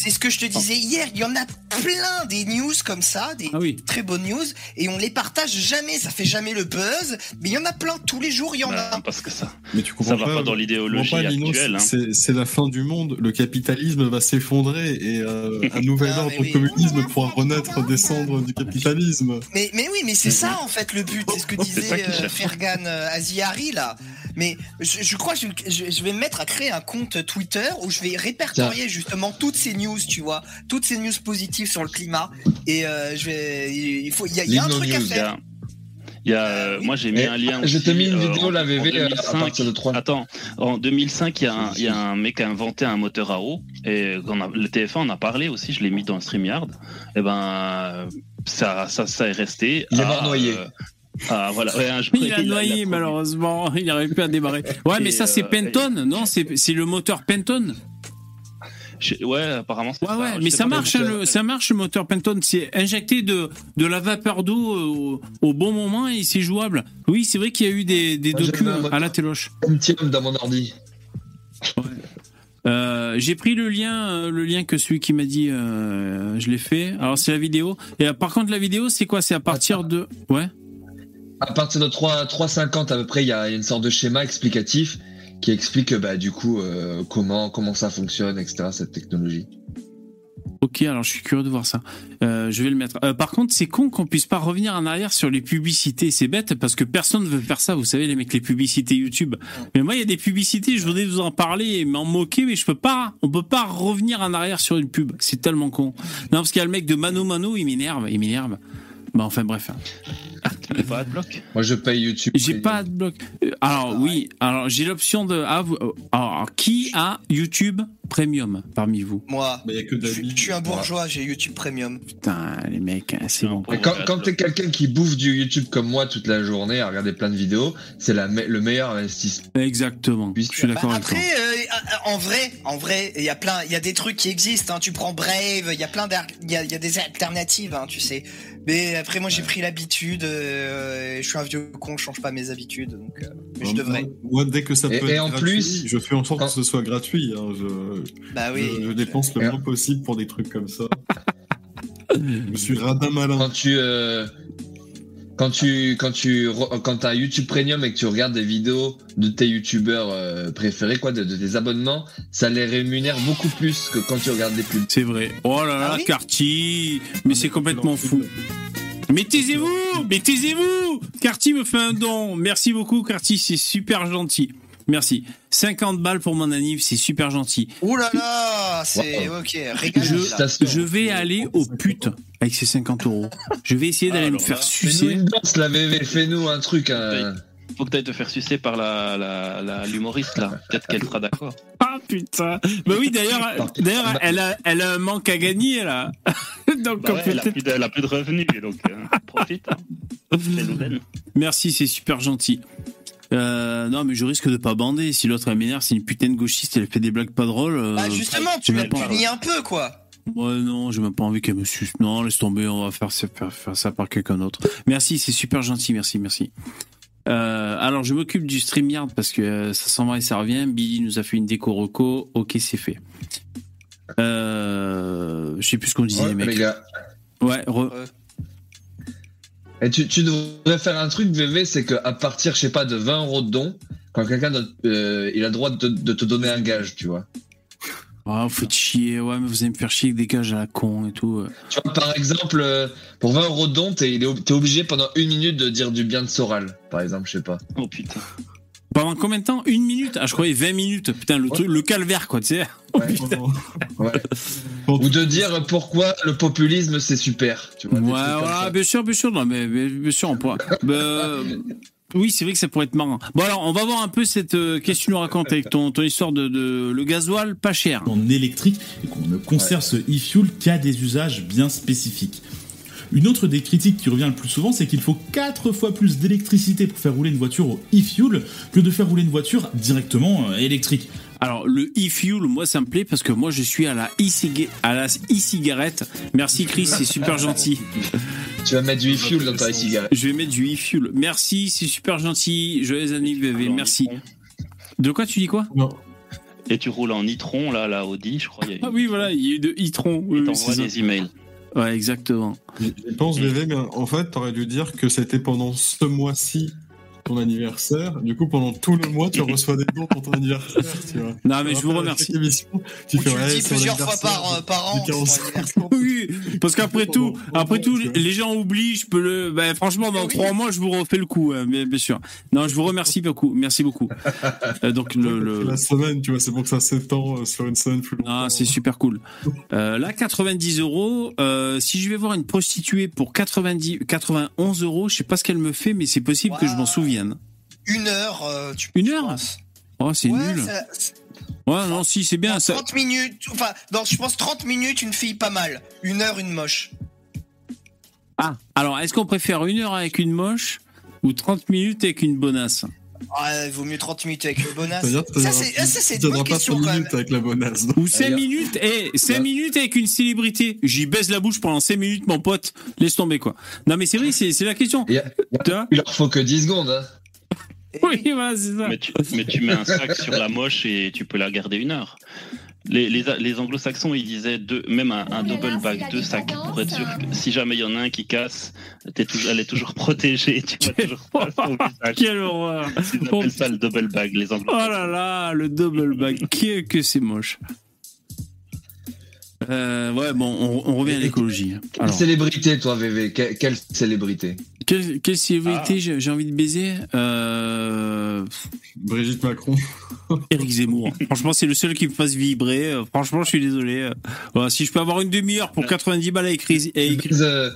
C'est ce que je te disais hier. Il y en a plein des news comme ça, des Ah oui. très bonnes news, et on les partage jamais. Ça fait jamais le buzz, mais il y en a plein tous les jours. Il y en Bah, a. parce que ça, Mais tu comprends ça va pas dans l'idéologie actuelle. hein. c'est- la fin du monde. Le capitalisme va s'effondrer et euh, un nouvel Ah, ordre oui. communisme pourra renaître, descendre du capitalisme. Mais, mais oui, mais c'est ça en fait le but. C'est ce que <laughs> disait euh. Fergan euh, Azihari là. Mais je, je crois que je, je- je vais me mettre à créer un compte Twitter où je vais répertorier justement toutes ces news, tu vois, toutes ces news positives sur le climat. Et euh, je vais, il faut, il y a, il y a un truc à News, faire. a, il y a, euh, moi j'ai mis Et un lien. je t'ai mis une euh, vidéo, en- la VV, à 2005. partir de 3. Attends, en 2005, il y, a un, il y a un mec qui a inventé un moteur à eau et on a- le TF1 en a parlé aussi, je l'ai mis dans le StreamYard. Et ben ça, ça, ça est resté. Il est à, mort noyé. euh, ah voilà, ouais, un Il a noyé, a- malheureusement. <laughs> Il n'arrive plus à démarrer. Ouais, mais ça, c'est euh, Penton, non C'est c'est le moteur Penton. Je- Ouais, apparemment. c'est Ouais, ça. ouais, mais sais ça marche, le, ça marche le moteur Penton. C'est injecté de, de la vapeur d'eau au, au bon moment et c'est jouable. Oui, c'est vrai qu'il y a eu des, des un moteur. à la téloche. Pentium dans mon ordi. Euh, J'ai pris le lien, euh, le lien que celui qui m'a dit, euh, je l'ai fait. Alors c'est la vidéo. Et euh, par contre la vidéo, c'est quoi? C'est à partir de, ouais. À partir de 3 3,50 à peu près, il y a une sorte de schéma explicatif qui explique bah, du coup euh, comment comment ça fonctionne, etc. Cette technologie. Ok, alors je suis curieux de voir ça. Euh, je vais le mettre. Euh, par contre, c'est con qu'on puisse pas revenir en arrière sur les publicités. C'est bête parce que personne ne veut faire ça. Vous savez, les mecs, les publicités YouTube. Mais moi, il y a des publicités. Je voudrais vous en parler et m'en moquer, mais je peux pas. On peut pas revenir en arrière sur une pub. C'est tellement con. Non, parce qu'il y a le mec de Mano Mano, il m'énerve, il m'énerve. Bah enfin bref. Tu mets pas Adblock Moi, je paye YouTube. J'ai pas de bloc. Euh, Alors oui, alors j'ai l'option de. Ah, vous- euh, alors qui a YouTube Premium parmi vous? Moi, Bah, il y a que je, suis un bourgeois, j'ai YouTube Premium. Putain, les mecs, hein, c'est bon. Et quand, quand t'es quelqu'un qui bouffe du YouTube comme moi toute la journée à regarder plein de vidéos, c'est me- le meilleur investissement. Exactement. Je suis d'accord Bah, avec toi. après, euh, en vrai, en vrai, il y a plein, il y a des trucs qui existent. Hein. Tu prends Brave, il y a plein il y a, il y a des alternatives, hein, tu sais. Mais après, moi, j'ai pris l'habitude. euh, je suis un vieux con, je change pas mes habitudes, donc euh, mais je Moi, devrais. Moi, dès que ça peut et être en gratuit, plus, je fais en sorte quand- que ce soit gratuit. hein. Je, Bah oui. je, je dépense le moins possible pour des trucs comme ça. <laughs> je suis radin malin. Quand tu euh, quand tu quand tu re- quand t'as YouTube Premium et que tu regardes des vidéos de tes youtubeurs euh, préférés quoi, de, de tes abonnements, ça les rémunère beaucoup plus que quand tu regardes des pubs. C'est vrai. Oh là là, Ah oui Carty Mais c'est complètement fou. Mais taisez-vous Mais taisez-vous Carty me fait un don. Merci beaucoup, Carty, c'est super gentil. Merci. 50 balles pour mon anniv, c'est super gentil. Ouh là là, c'est ok. Régale, Je, je vais aller au pute avec ces 50 euros. Je vais essayer d'aller Ah, me faire là, Fais-nous sucer. une danse la VV, fais-nous un truc. hein. Faut que tu te faire sucer par la la- la- l'humoriste là. Peut-être qu'elle sera d'accord. Ah putain Bah oui, d'ailleurs, d'ailleurs elle, a, elle a un manque à gagner là. <laughs> Donc Bah ouais, elle, a plus de, elle a plus de revenus, donc euh, profite. Hein. <laughs> Merci, c'est super gentil. Euh, non, mais je risque de pas bander. Si l'autre elle m'énerve, c'est une putain de gauchiste, elle fait des blagues pas drôles. euh, Bah justement, tu pas- punis un peu, quoi. Ouais, non, j'ai même pas envie qu'elle me suce. Non, laisse tomber, on va faire, ça- faire, faire ça par quelqu'un d'autre. Merci, c'est super gentil, merci, merci. Euh, alors, je m'occupe du StreamYard parce que euh, ça s'en va et ça revient. Billy nous a fait une déco reco. Ok, c'est fait. Euh, je sais plus ce qu'on disait, Ouais, les mecs. les gars. Ouais, re- Et tu, tu devrais faire un truc VV, c'est qu'à partir, je sais pas, de 20 euros de dons, quand quelqu'un euh, il a le droit de, de te donner un gage, tu vois. Oh, faut te chier, ouais, mais vous allez me faire chier avec des cages à la con et tout. euh. Tu vois, par exemple, euh, pour 20 euros de don, t'es il est ob- t'es obligé pendant une minute de dire du bien de Soral, par exemple, je sais pas. Oh putain. Pendant combien de temps Une minute Ah, je croyais 20 minutes. Putain, le, truc, le calvaire, quoi, tu sais. Ouais. <laughs> Ouais. Ou de dire pourquoi le populisme c'est super. Tu vois, Ouais, bien sûr, bien sûr, non, mais, bien sûr, on pourra. <laughs> Bah, oui, c'est vrai que ça pourrait être marrant. Bon, alors, on va voir un peu cette. euh, Qu'est-ce que tu nous racontes avec ton, ton histoire de, de le gasoil pas cher en électrique et qu'on ne conserve ce e-fuel qu'à des usages bien spécifiques. Une autre des critiques qui revient le plus souvent, c'est qu'il faut 4 fois plus d'électricité pour faire rouler une voiture au e-fuel que de faire rouler une voiture directement euh, électrique. Alors, le e-fuel, moi, ça me plaît parce que moi, je suis à la e-ciga- à la e-cigarette. Merci, Chris, c'est super <laughs> gentil. Tu vas mettre du e-fuel dans ta cigarette. Je vais mettre du e-fuel. Merci, c'est super gentil. Joyeux anniversaire, merci. De quoi tu dis quoi? Non. Et tu roules en nitron, là, la Audi, je crois. il y a- Ah oui, voilà, il y a eu de e-tron. Oui, Il oui, t'envoie c'est ça. des emails. Ouais, exactement. J'y pense, VV, mais en fait, t'aurais dû dire que c'était pendant ce mois-ci ton anniversaire. Du coup, pendant tout le mois, tu reçois des dons pour ton anniversaire. Tu vois. Non, mais je vous remercie. émission, tu Ou fais tu le dis plusieurs fois par, euh, par an. j'ai c'est ton 45 anniversaire. ans. Oui, parce qu'après tout, après tout, les gens oublient. Je peux le. Ben, franchement, dans trois mois, je vous refais le coup, hein, bien, bien sûr. Non, je vous remercie beaucoup. Merci beaucoup. <laughs> Euh, donc le, C'est le... la semaine, tu vois, c'est pour que ça s'étend euh, sur une semaine plus longtemps. Ah, c'est super cool. Euh, là, 90 euros. euh, si je vais voir une prostituée pour 90, 91 euros, je sais pas ce qu'elle me fait, mais c'est possible que je m'en Waouh. Une heure. euh, tu, Une heure? Oh, c'est Ouais, nul. ça- Ouais, non, si, c'est bien. Ça... 30 minutes. Enfin, dans, je pense 30 minutes, une fille pas mal. Une heure, une moche. Ah, alors, est-ce qu'on préfère une heure avec une moche ou 30 minutes avec une bonasse? Ah, il vaut mieux 30 minutes avec une bonasse. C'est-à-dire que Ça, c'est une bonne pas question 5 quand même. minutes avec la bonasse. Ou 5 D'ailleurs- minutes, eh, 5 Ouais. minutes avec une célébrité. J'y baisse la bouche pendant 5 minutes, mon pote. Laisse tomber, quoi. Non, mais c'est vrai, c'est la question. Il leur faut que 10 secondes. Hein. Oui, voilà, c'est ça. Mais tu, mais tu mets un sac sur la moche et tu peux la garder une heure. Les, les, les anglo-saxons, ils disaient deux, même un, un double bag, deux sacs, pour être sûr que si jamais il y en a un qui casse, toujours, elle est toujours protégée. Tu vois toujours. Quelle horreur. Ils appellent ça le double bag, les Oh anglo là là, le double bag. Que, que c'est moche. Euh, ouais, bon, on, on revient à l'écologie. Quelle Alors, célébrité, toi, VV Que- Quelle célébrité? Quelle, quelle célébrité Ah. j'ai envie de baiser? Euh, Brigitte Macron. <laughs> Eric Zemmour. Franchement, c'est le seul qui me fasse vibrer. Euh, Franchement, je suis désolé. Voilà, si je peux avoir une demi-heure pour 90 balles à écrire, à écrire- Euh,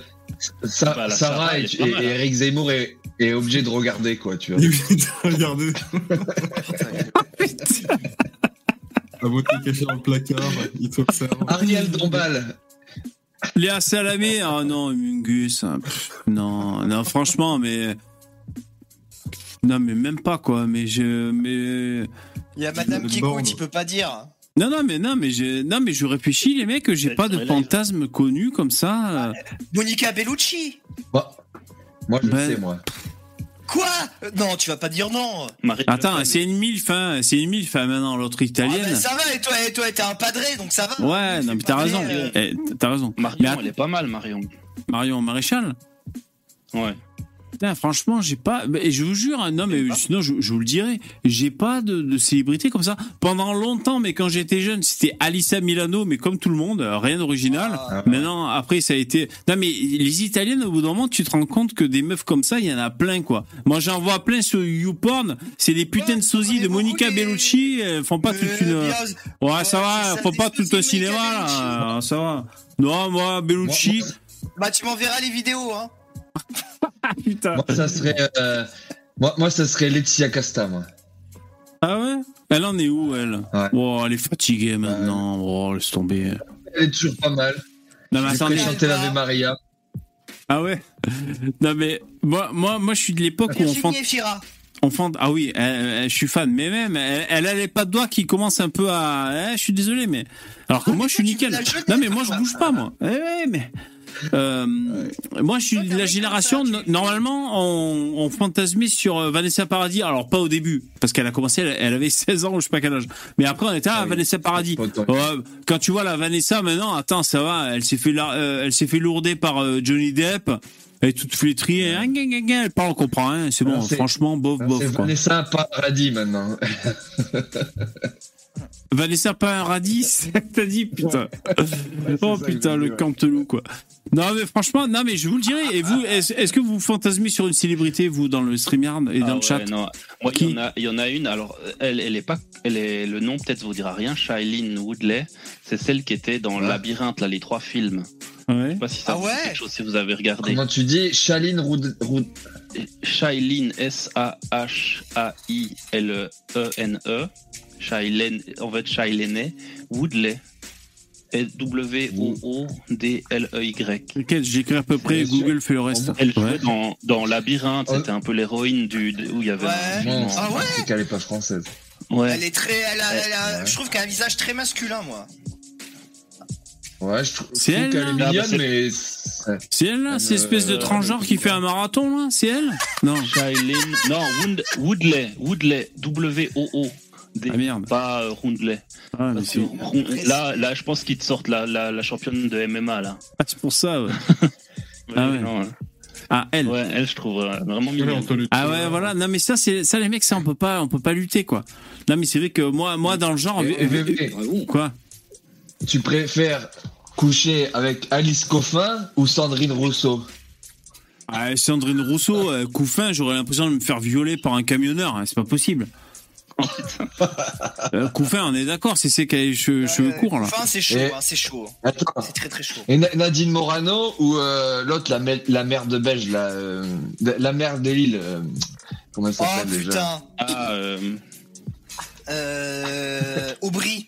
Sa- Bah, Sarah Sarah, et, est et hein. Eric Zemmour est, est obligé de regarder, quoi, tu vois. <laughs> <laughs> Beauté cachée dans le placard, il t'observe. Ariel Dombal. Léa Salamé, ah non, Mungus, hein, non, non, franchement, mais non, mais même pas quoi, mais je, mais Il y a Madame Kiko, borne. tu peux pas dire. non, non, mais non, mais je, non, mais je réfléchis, les mecs, j'ai pas de fantasme connu comme ça. Monica Bellucci. Moi, moi je Ben- le sais, moi. Quoi? Non, tu vas pas dire non. Marie Attends, c'est une milf, hein, c'est une milf, hein, maintenant l'autre Ah, italienne. ben, ça va, et toi, et toi, t'es un padré, donc ça va. Ouais, non, mais t'as pas raison, euh, Eh, t'as raison. Marion, Mais elle est pas mal, Marion. Marion Maréchal? Ouais. Putain, franchement, j'ai pas. mais Je vous jure, hein, non, mais sinon, je, je vous le dirais, j'ai pas de, de célébrité comme ça. Pendant longtemps, mais quand j'étais jeune, c'était Alissa Milano, mais comme tout le monde, euh, rien d'original. Ah, Maintenant, après, ça a été. Non, mais les Italiennes, au bout d'un moment, tu te rends compte que des meufs comme ça, il y en a plein, quoi. Moi, j'en vois plein sur YouPorn. C'est des putains Ouais, de sosies de Monica les- Bellucci. Elles font pas toute une. Ouais, ça va, ça, pas tout un cinéma, Monica là. Ça va. Non, moi, Bellucci. Moi, Bah, tu m'enverras les vidéos, hein. Putain. Moi, ça serait, euh, moi, moi, ça serait Laetitia Casta, moi. Ah ouais? Elle en est où, elle? Ouais. Oh, elle est fatiguée maintenant. Oh, laisse tomber. Elle est toujours pas mal. Non, mais attendez. fait chanter l'Ave Maria. Ah ouais? Non, mais moi, moi, moi, je suis de l'époque où on. Efira. on fend- Ah oui, elle- elle- je suis fan. Mais même, elle, elle a les pas de doigts qui commencent un peu à. Eh, je suis désolé, mais. Alors que Ah, moi, je suis nickel. Non, mais moi, je bouge pas, moi. Eh mais. Euh, moi, je suis de la génération. Normalement, on, on fantasmait sur euh, Vanessa Paradis. Alors, pas au début, parce qu'elle a commencé, elle, elle avait <laughs> 16 ans ou je sais pas quel âge. Mais après, on était à Ah oui. Vanessa Paradis. Quand tu vois la Vanessa maintenant, attends, ça va, elle s'est fait, la- euh, elle s'est fait lourder par euh, Johnny Depp. Elle est toute flétrie, elle parle, on comprend, hein, c'est bon, Alors, franchement, bof, bof, C'est. Vanessa Paradis, maintenant. <laughs> Vanessa pas un radis <laughs> T'as dit putain. oh putain, le cantelou quoi. Non mais franchement, non mais je vous le dirai. Et vous, est-ce que vous fantasmez sur une célébrité vous dans le StreamYard et dans Ah le chat ouais, non. Moi, il y, en a- il y en a une. Alors, elle, elle est pas, elle est le nom peut-être vous dira rien. Shailene Woodley, c'est celle qui était dans Ouais. Labyrinthe, là, les trois films. Ouais. Je sais pas si ça Ah ouais quelque chose si vous avez regardé. Comment tu dis Shaline Roud... Roud... Shailene, S-A-H-A-I-L-E-N-E. Shailene, en fait, Shailene Woodley. Et W-O-O-D-L-E-Y. T'inquiète, j'écris à peu près. Google fait le reste. Elle jouait Ouais. dans, dans Labyrinthe, c'était un peu l'héroïne du, où il y avait. Ouais. un- Non, Ah ouais c'est qu'elle est pas française. Ouais. Elle est très. Elle a, elle a- Ouais. Je trouve qu'elle a un visage très masculin, moi. Ouais, je trouve qu'elle est Ah, bah, mignonne, c'est- mais... c'est- elle là, Euh, cette espèce de transgenre qui fait un marathon là C'est elle? Non. Shailene, non, Wood- Woodley, Woodley, W-O-O. D- Ah merde. Pas euh, Roundley. Ah, Parce que là, là, je pense qu'ils te sortent la, la, la championne de MMA là. <laughs> ah, c'est pour ça. <laughs> Ouais. Ah ouais. non, Ah elle. ouais, elle, je trouve euh, vraiment mignonne. Ah ouais, voilà. Non mais ça, c'est ça les mecs, ça on peut pas, on peut pas lutter quoi. Non mais c'est vrai que moi, moi dans le genre, Et- et- et- quoi? Tu préfères coucher avec Alice Coffin ou Sandrine Rousseau? Ah, Sandrine Rousseau, euh, Couffin, j'aurais l'impression de me faire violer par un camionneur. hein, c'est pas possible. Euh, Couffin, on est d'accord, c'est c'est qui a les cheveux, courts là. Enfin, c'est chaud, Et- hein, c'est chaud. Attends. C'est très très chaud. Et Na- Nadine Morano ou euh, l'autre, la, me- la mère de Belge, la, euh, la mère de Lille Comment elle Oh s'appelle déjà putain. Ah, Euh. Aubry.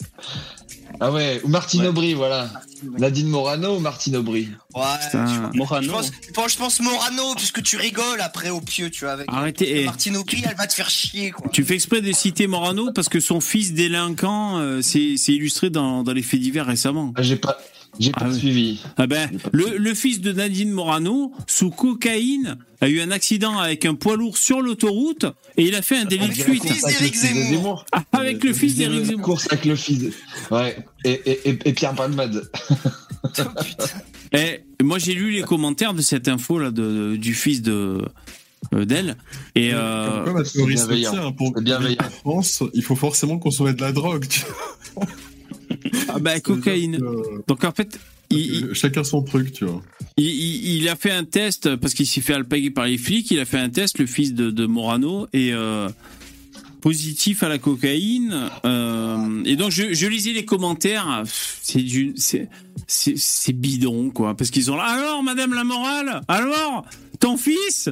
Ah ouais, ou Martine Ouais. Aubry, voilà. Nadine Morano ou Martine Aubry? Ouais. Je, je Morano. pense, je je pense Morano, puisque tu rigoles après au pieu, tu vois. Avec Arrêtez. eh, Martine Aubry, elle va te faire chier, quoi. tu fais exprès de citer Morano parce que son fils délinquant, euh, c'est c'est illustré dans, dans les faits divers récemment. Ah, J'ai pas, j'ai Ah pas ouais. suivi. Ah ben, le, le fils de Nadine Morano, sous cocaïne, a eu un accident avec un poids lourd sur l'autoroute et il a fait un délit de Avec fuite. le fils d'Éric Zemmour. Ah, avec le fils d'Éric Zemmour. Course avec le fils. Ouais. Et, et, et, et Pierre Palmade. Oh, <laughs> moi, j'ai lu les commentaires de cette info là de, de- du fils de euh, d'elle et euh, Comme quoi, ma théorie, c'est bienveillant. ça, hein, pour bienveillant. en France, il faut forcément consommer de la drogue. <laughs> ah ben, cocaïne. Euh, Donc en fait, il, Chacun son truc, tu vois. il- il- il a fait un test parce qu'il s'est fait alpaguer par les flics. Il a fait un test, le fils de, de Morano et euh, positif à la cocaïne. euh, et donc je, je lisais les commentaires. C'est du, c'est, c'est, c'est bidon quoi, parce qu'ils ont là. Alors, Madame la morale, alors ton fils.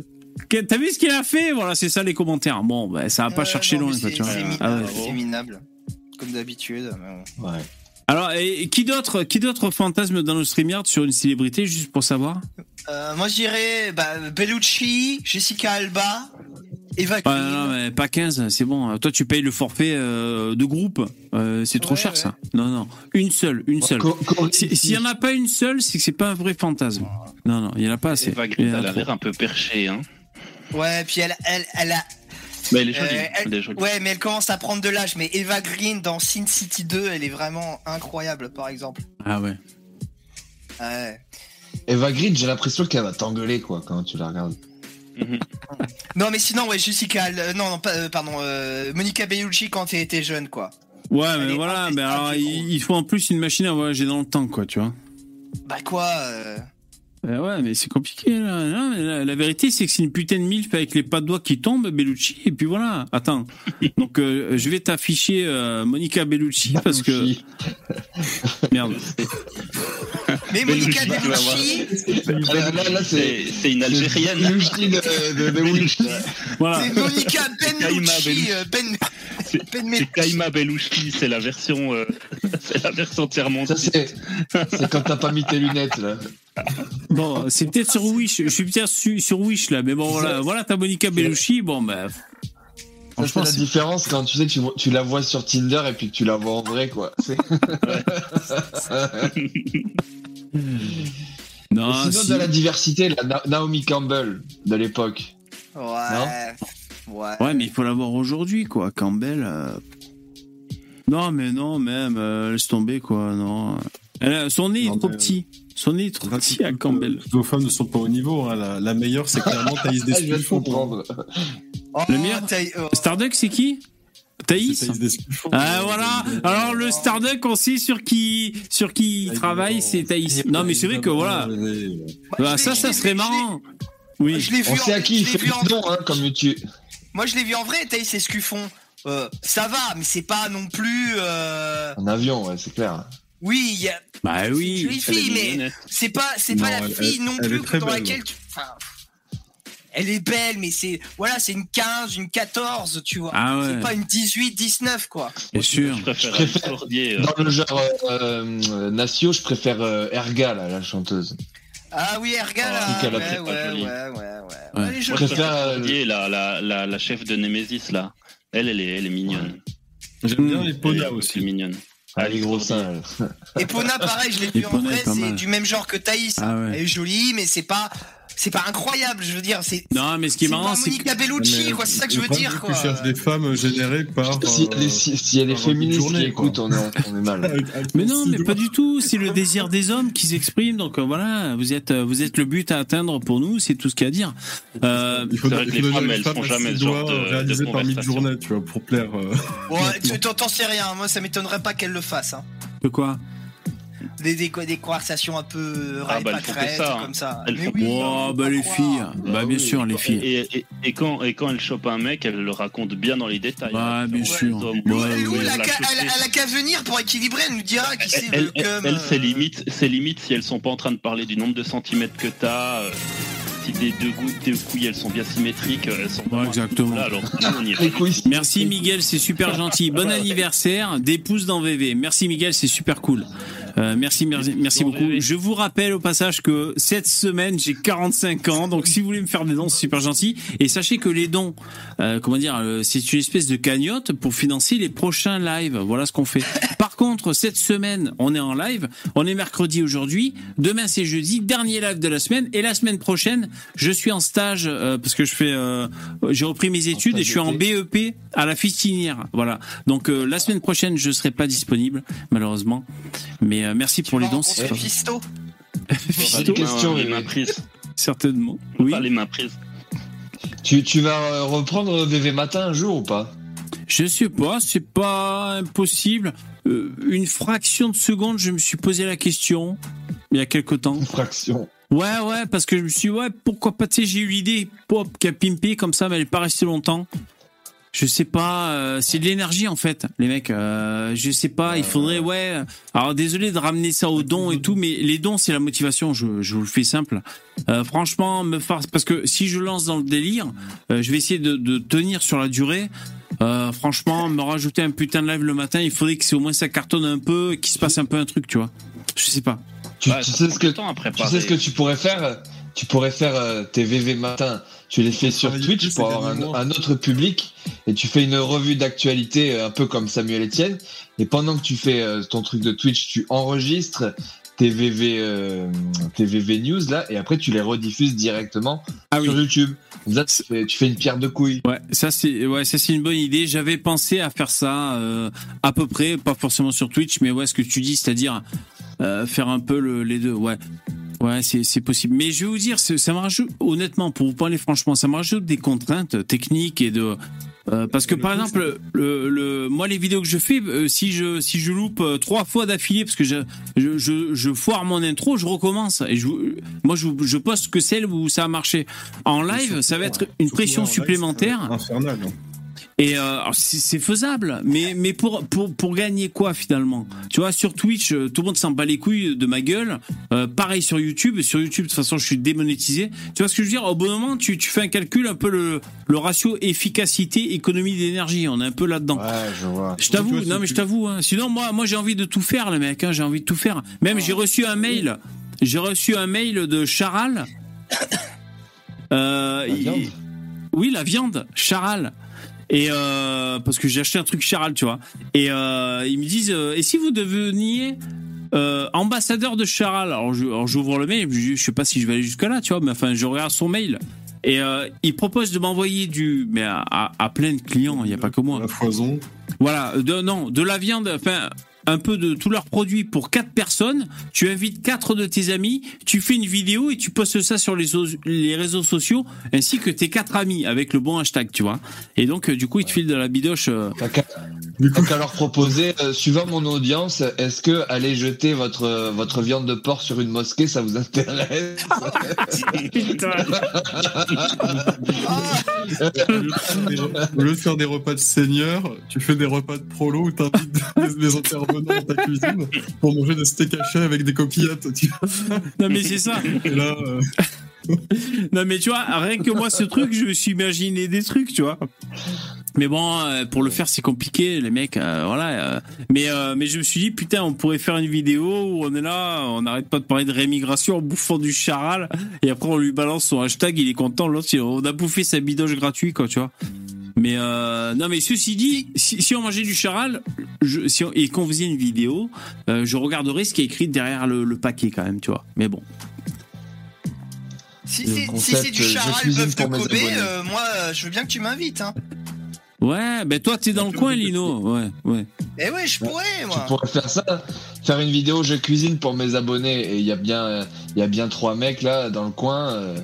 T'as vu ce qu'il a fait? Voilà, c'est ça les commentaires. Bon, ben, ça va pas Euh, chercher non, loin, quoi, c'est- tu vois. C'est Ah ouais. minable, c'est minable. Comme d'habitude. mais bon. Ouais. Alors, et, et qui d'autre, qui d'autre fantasme dans le StreamYard sur une célébrité, juste pour savoir? Euh, moi, je dirais bah, Bellucci, Jessica Alba, Eva Ouais, Green. non, mais pas 15, c'est bon. Toi, tu payes le forfait euh, de groupe. Euh, c'est trop Ouais, cher, ouais. ça. Non, non. Une seule, une seule. S'il y en a pas une seule, c'est que c'est pas un vrai fantasme. Non, non, il y en a pas assez. Eva Green, elle a l'air un peu perchée. Hein. Ouais, puis elle, elle, elle a. Mais elle est jolie. Euh, elle- elle est jolie. Ouais, mais elle commence à prendre de l'âge. Mais Eva Green dans Sin City 2, elle est vraiment incroyable, par exemple. Ah ouais. Ouais. Eva Green, j'ai l'impression qu'elle va t'engueuler, quoi, quand tu la regardes. Mhm. Non, mais sinon, ouais, Jessica. Euh, non, non, pas, euh, pardon. euh, Monica Bellucci quand elle était jeune, quoi. Ouais, Elle mais voilà, mais alors il il faut en plus une machine à voyager dans le temps, quoi, tu vois. Bah, quoi euh, Euh, ouais, mais c'est compliqué. Là. Non, mais la, la vérité, c'est que c'est une putain de milf avec les pas de doigts qui tombent, Bellucci, et puis voilà. Attends. <laughs> Donc, euh, je vais t'afficher euh, Monica Bellucci parce que Bellucci. <laughs> merde. Mais Monica Bellucci. Bellucci, Là, là, là, c'est. C'est c'est une Algérienne. Bellucci de, de, là. Voilà. c'est Monica Kaima Bellucci. Bellucci. euh, Ben, C'est Ben c'est Bellucci. Kaima Belouchi, c'est la version, euh, <laughs> c'est la version entièrement. Ça, c'est. C'est quand t'as pas mis tes lunettes, là. Bon, c'est peut-être sur Wish. Je suis peut-être su- sur Wish là, mais bon, voilà, voilà ta Monica Bellucci. Bon, ben. Ça, c'est Franchement, la différence quand tu sais, tu, tu la vois sur Tinder et puis que tu la vois en vrai, quoi. C'est- <laughs> Non, Sinon, si. de la diversité, la Na- Naomi Campbell de l'époque. Ouais. Ouais. Ouais, mais il faut l'avoir aujourd'hui, quoi. Campbell. euh, Non, mais non, même, euh, laisse tomber, quoi. Non. Elle Son nez est trop mais- petit. Son est trop petit à Campbell. Toutes vos femmes ne sont pas au niveau. hein. La, la meilleure, c'est clairement <laughs> Thaïs Ah, je vais te Despilfo. comprendre. Oh, Le mien t'as- oh. Starduck, c'est qui Thaïs C'est Thaïs. Ah voilà. Alors le Starduck, on sait sur qui sur qui il travaille, c'est Thaïs. Non mais c'est vrai que voilà. Bah, ça, ça serait marrant. Oui. Je l'ai vu On en- sait à qui il fait le don, hein, comme YouTube. Moi, je l'ai vu en vrai, Thaïs Escuffon. Euh, ça va, mais c'est pas non plus. euh, En avion, ouais, c'est clair. Oui, il y a- Bah c'est une oui. jolie Elle est fille, mais c'est pas, c'est Non, pas la elle- fille elle- non elle plus est dans belle. laquelle tu. enfin, elle est belle, mais c'est voilà, c'est une 15, une 14, tu vois. Ah ouais. C'est pas une 18, 19, quoi. Bien sûr. Je préfère, Je préfère- Alice Cordier, euh, Dans le genre euh, euh, Natio, je préfère euh, Erga, là, la chanteuse. Ah oui, Erga, Ah, là, oui, qu'elle a ouais, ouais, ouais, ouais, ouais. Elle est je préfère, préfère euh, Cordier, la, la, la, la chef de Nemesis, là. Elle, elle est, elle est mignonne. J'aime bien les Elle est peu aussi. plus mignonne. Ah, les gros seins. Et Pona, pareil, je l'ai vu en vrai, c'est du même genre que Thaïs. Ah ouais. Elle est jolie, mais c'est pas, c'est pas incroyable, je veux dire. C'est Non mais ce qui est c'est marrant c'est que Monica Bellucci, Mais quoi. C'est ça que je veux dire, c'est quoi. cherches des femmes générées par. Si euh, les- si- S'il y a des par une féministes journée, qui quoi. écoutent, on est, on est mal. <laughs> Mais non, mais pas du tout. C'est le désir des hommes qui s'exprime. Donc euh, voilà, vous êtes, euh, vous êtes le but à atteindre pour nous. C'est tout ce qu'il y a à dire. Euh, Il faut que il les femmes, elles font jamais ce genre de- de réalisé par conversation. mid-journée, tu vois, pour plaire. euh, Ouais, <laughs> tu- t'en sais rien. Moi, ça m'étonnerait pas qu'elle le fasse. Hein. de quoi? Des, des, des conversations un peu Ah, bah, ça, hein. comme ça. Elles Mais oui. Oh, bah les filles. croire. Bah bien sûr, les filles. Et, et, et quand, et quand elle chope un mec, elle le raconte bien dans les détails. Bah, hein. bien Ouais, sûr. hommes, Ouais, ouais, ouais, elle, a qu'à- choper. elle a- elle a qu'à venir pour équilibrer. Elle nous dira qui c'est Elle, le elle, c'est euh, limite, c'est limite si elles sont pas en train de parler du nombre de centimètres que t'as, euh, si tes deux, gouttes, tes couilles elles sont bien symétriques, euh, elles sont Ouais, exactement. Là, alors nous, on y Les couilles. Merci Miguel, c'est super gentil. Bon anniversaire, des pouces dans VV. Merci Miguel, c'est super cool. Euh, merci, merci, merci beaucoup. Je vous rappelle au passage que cette semaine j'ai 45 ans, donc si vous voulez me faire des dons, c'est super gentil. Et sachez que les dons, euh, comment dire, euh, c'est une espèce de cagnotte pour financer les prochains lives. Voilà ce qu'on fait. Par contre, cette semaine, on est en live. On est mercredi aujourd'hui. Demain c'est jeudi, dernier live de la semaine. Et la semaine prochaine, je suis en stage euh, parce que je fais, euh, j'ai repris mes études et je suis en BEP à la fistinière. Voilà. Donc euh, la semaine prochaine, je serai pas disponible malheureusement. Mais euh, merci pour les dons. Fisto. <laughs> Fisto, question, les mains prises. certainement. Oui. Pas les mains prises. Tu, tu vas reprendre VV Matin un jour ou pas? Je sais pas, c'est pas impossible. Euh, une fraction de seconde, je me suis posé la question il y a quelque temps. Une fraction. Ouais, ouais, parce que je me suis dit, ouais, pourquoi pas, tu sais, j'ai eu l'idée, pop, qui a pimpé comme ça, mais elle est pas restée longtemps. Je sais pas, euh, c'est de l'énergie en fait, les mecs. Euh, je sais pas, il faudrait, ouais. Alors désolé de ramener ça aux dons et tout, mais les dons c'est la motivation. Je, je vous le fais simple. Euh, franchement, me faire, parce que si je lance dans le délire, euh, je vais essayer de, de tenir sur la durée. Franchement, me rajouter un putain de live le matin, il faudrait que c'est au moins ça cartonne un peu, qu'il se passe un peu un truc, tu vois. Je sais pas. Tu, Ouais, tu ça sais ce que du temps à tu préparer. sais ce que tu pourrais faire Tu pourrais faire euh, tes VV Matin. Tu les fais sur travailler Twitch pour avoir derniers un, autre public et tu fais une revue d'actualité euh, un peu comme Samuel Etienne. Et pendant que tu fais euh, ton truc de Twitch, tu enregistres tes VV, euh, news là et après tu les rediffuses directement Ah oui. sur YouTube. Ça, tu fais, tu fais une pierre de couille. Ouais, ça c'est ouais, ça c'est une bonne idée. J'avais pensé à faire ça euh, à peu près, pas forcément sur Twitch, mais ouais, ce que tu dis, c'est-à-dire euh, faire un peu le, les deux. Ouais, ouais, c'est possible. Mais je vais vous dire, ça me rajoute honnêtement, pour vous parler franchement, ça me rajoute des contraintes techniques et de euh, parce que par exemple, le, le, moi les vidéos que je fais, euh, si je si je loupe euh, trois fois d'affilée parce que je, je je je foire mon intro, je recommence et je moi je je poste que celle où ça a marché. En live, ça va être une pression supplémentaire. Infernal. Et euh, alors, c'est faisable, mais mais pour pour pour gagner quoi finalement? Tu vois, sur Twitch, euh, tout le monde s'en bat les couilles de ma gueule. Euh, pareil sur YouTube. Sur YouTube, de toute façon, je suis démonétisé. Tu vois ce que je veux dire? Au bon moment, tu tu fais un calcul un peu le le ratio efficacité économie d'énergie. On est un peu là-dedans. Ouais, je vois. Je Tu t'avoue, non c'est mais je t'avoue. Hein. Sinon, moi, moi, j'ai envie de tout faire, le mec. Hein. J'ai envie de tout faire. Même j'ai reçu un mail. J'ai reçu un mail de Charal. <coughs> Euh, La il- viande oui, la viande, Charal. Et euh, parce que j'ai acheté un truc Charal, tu vois. Et euh, ils me disent, euh, et si vous deveniez ambassadeur de Charal? Alors, j'ouvre le mail, je, je sais pas si je vais aller jusque là, tu vois, mais enfin, je regarde son mail. Et il propose de m'envoyer du, mais à, à- à plein de clients, il n'y a pas que moi. La foison. Voilà, de, non, de la viande, enfin, un peu de tous leurs produits pour quatre personnes, tu invites quatre de tes amis, tu fais une vidéo et tu postes ça sur les, les réseaux sociaux ainsi que tes quatre amis avec le bon hashtag, tu vois. Et donc, euh, du coup, ils te filent de la bidoche. Euh... Du coup, qu'à leur proposer, euh, suivant mon audience, est-ce que aller jeter votre votre viande de porc sur une mosquée, ça vous intéresse Au lieu de faire des repas de seigneur, tu fais des repas de prolo où t'invites les, dans ta cuisine pour manger des steaks hachés avec des coquillettes. non mais c'est ça. là, euh, <laughs> non mais tu vois, rien que moi ce truc, je me suis imaginé des trucs, tu vois. Mais bon, euh, pour le faire c'est compliqué, les mecs. Euh, voilà. mais mais je me suis dit putain, on pourrait faire une vidéo où on est là, on n'arrête pas de parler de rémigration en bouffant du charal, et après on lui balance son hashtag, il est content. L'autre, on a bouffé sa bidoche gratuite, quoi, tu vois. Mais euh, non, mais ceci dit, si, on mangeait du charal, je, si et qu'on faisait une vidéo, euh, je regarderais ce qui est écrit derrière le, paquet quand même, tu vois. Mais bon. Si c'est du charal bœuf de Kobe, euh, moi, je veux bien que tu m'invites. Hein. Ouais, ben toi, t'es dans le coin, Lino. Ouais, ouais. Eh ouais, je pourrais, moi. Tu pourrais faire ça, faire une vidéo, je cuisine pour mes abonnés. Et il y a bien, il y a bien trois mecs là dans le coin.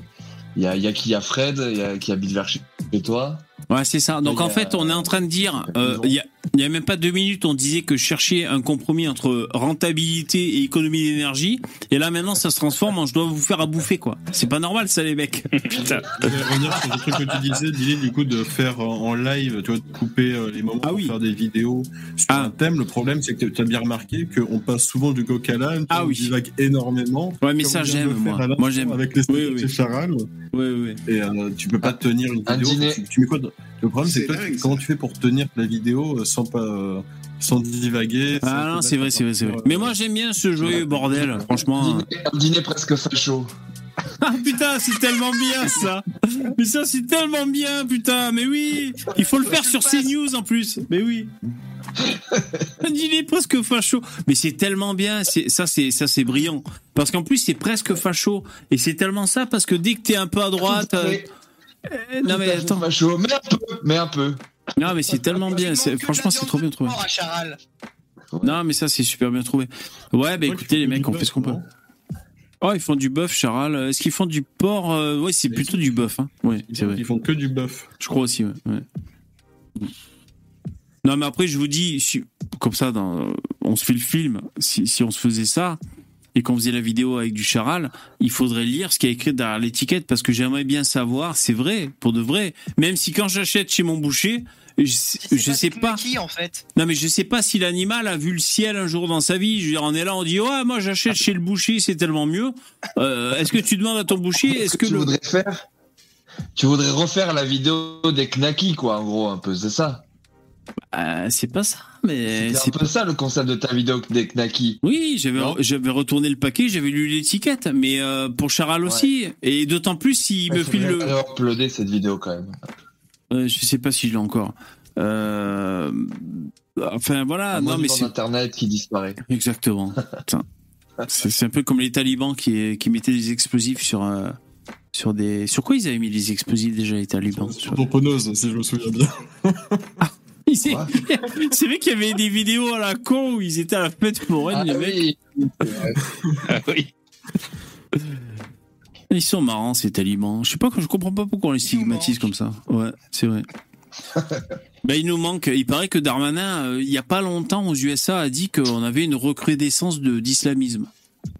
Il y a, y a qui, y a Fred, il y a qui habite vers chez toi. Ouais, c'est ça. Donc en fait, on est en train de dire, euh, il y, a, il y a même pas deux minutes, on disait que chercher un compromis entre rentabilité et économie d'énergie, et là maintenant, ça se transforme en je dois vous faire à bouffer quoi. C'est pas normal ça, les mecs. <laughs> Putain. Je vais revenir sur le truc que tu disais, l'idée du coup de faire en live, tu vois, de couper euh, les moments ah, pour faire des vidéos sur ah. un thème. Le problème, c'est que tu as bien remarqué qu'on passe souvent du l'âne, ah oui. divague énormément. Ouais, mais ça j'aime moi. Moi j'aime. Avec les oui, oui. Charal. Oui, oui. Et euh, tu peux pas tenir une vidéo. Tu mets quoi le problème, c'est que comment tu fais pour tenir la vidéo euh, sans pas euh, sans divaguer Ah non, c'est vrai, c'est vrai, c'est vrai. Mais moi, j'aime bien ce joyeux bordel, franchement. Un dîner, presque facho. <laughs> Ah putain, c'est tellement bien ça. Mais ça, c'est tellement bien, putain. Mais oui, il faut le faire sur CNews en plus. Mais oui. Un dîner presque facho. Mais c'est tellement bien. C'est ça, c'est ça, c'est brillant. Parce qu'en plus, c'est presque facho. Et c'est tellement ça parce que dès que t'es un peu à droite. Euh, non mais attends. Macho, mais un peu, mais un peu. Non mais c'est tellement bien, franchement c'est trop bien trouvé. Non mais ça c'est super bien trouvé. Ouais bah écoutez les mecs on fait ce qu'on peut. Oh ils font du bœuf Charal. Est-ce qu'ils font du porc euh, Ouais c'est plutôt du bœuf. Hein. Ouais c'est vrai. Ils font que du bœuf. Je crois aussi ouais. Non mais après je vous dis comme ça dans... on se fait le film si, si on se faisait ça et qu'on faisait la vidéo avec du charal, il faudrait lire ce qui est écrit derrière l'étiquette parce que j'aimerais bien savoir, c'est vrai, pour de vrai. Même si quand j'achète chez mon boucher, je, je sais pas. Qui, en fait non, mais je sais pas si l'animal a vu le ciel un jour dans sa vie. Je veux dire, on est là, on dit, ouais, moi j'achète chez le boucher, c'est tellement mieux. Euh, est-ce que tu demandes à ton boucher, est-ce que, tu voudrais faire Tu voudrais refaire la vidéo des knackis, quoi, en gros, un peu, c'est ça? Euh, c'est pas ça, mais c'est un peu ça le concept de ta vidéo des Knacky. Oui, j'avais j'avais retourné le paquet, j'avais lu l'étiquette, mais euh, pour Charal aussi, et d'autant plus s'il me file le. uploader cette vidéo quand même. Euh, je sais pas si je l'ai encore. Euh... Enfin voilà, non mais c'est internet qui disparaît. Exactement. <laughs> c'est un peu comme les talibans qui qui mettaient des explosifs sur. Euh, sur des sur quoi ils avaient mis des explosifs déjà les talibans? Sur, sur... si je me souviens bien <laughs> <laughs> C'est vrai qu'il y avait des vidéos à la con où ils étaient à la fête foraine, ah, les mecs. ah oui. <laughs> Ils sont marrants, ces talibans. Je sais pas, je comprends pas pourquoi on les stigmatise comme ça. Ouais, c'est vrai. ben, il nous manque. Il paraît que Darmanin, euh, il y a pas longtemps aux USA, a dit qu'on avait une recrudescence de d'islamisme.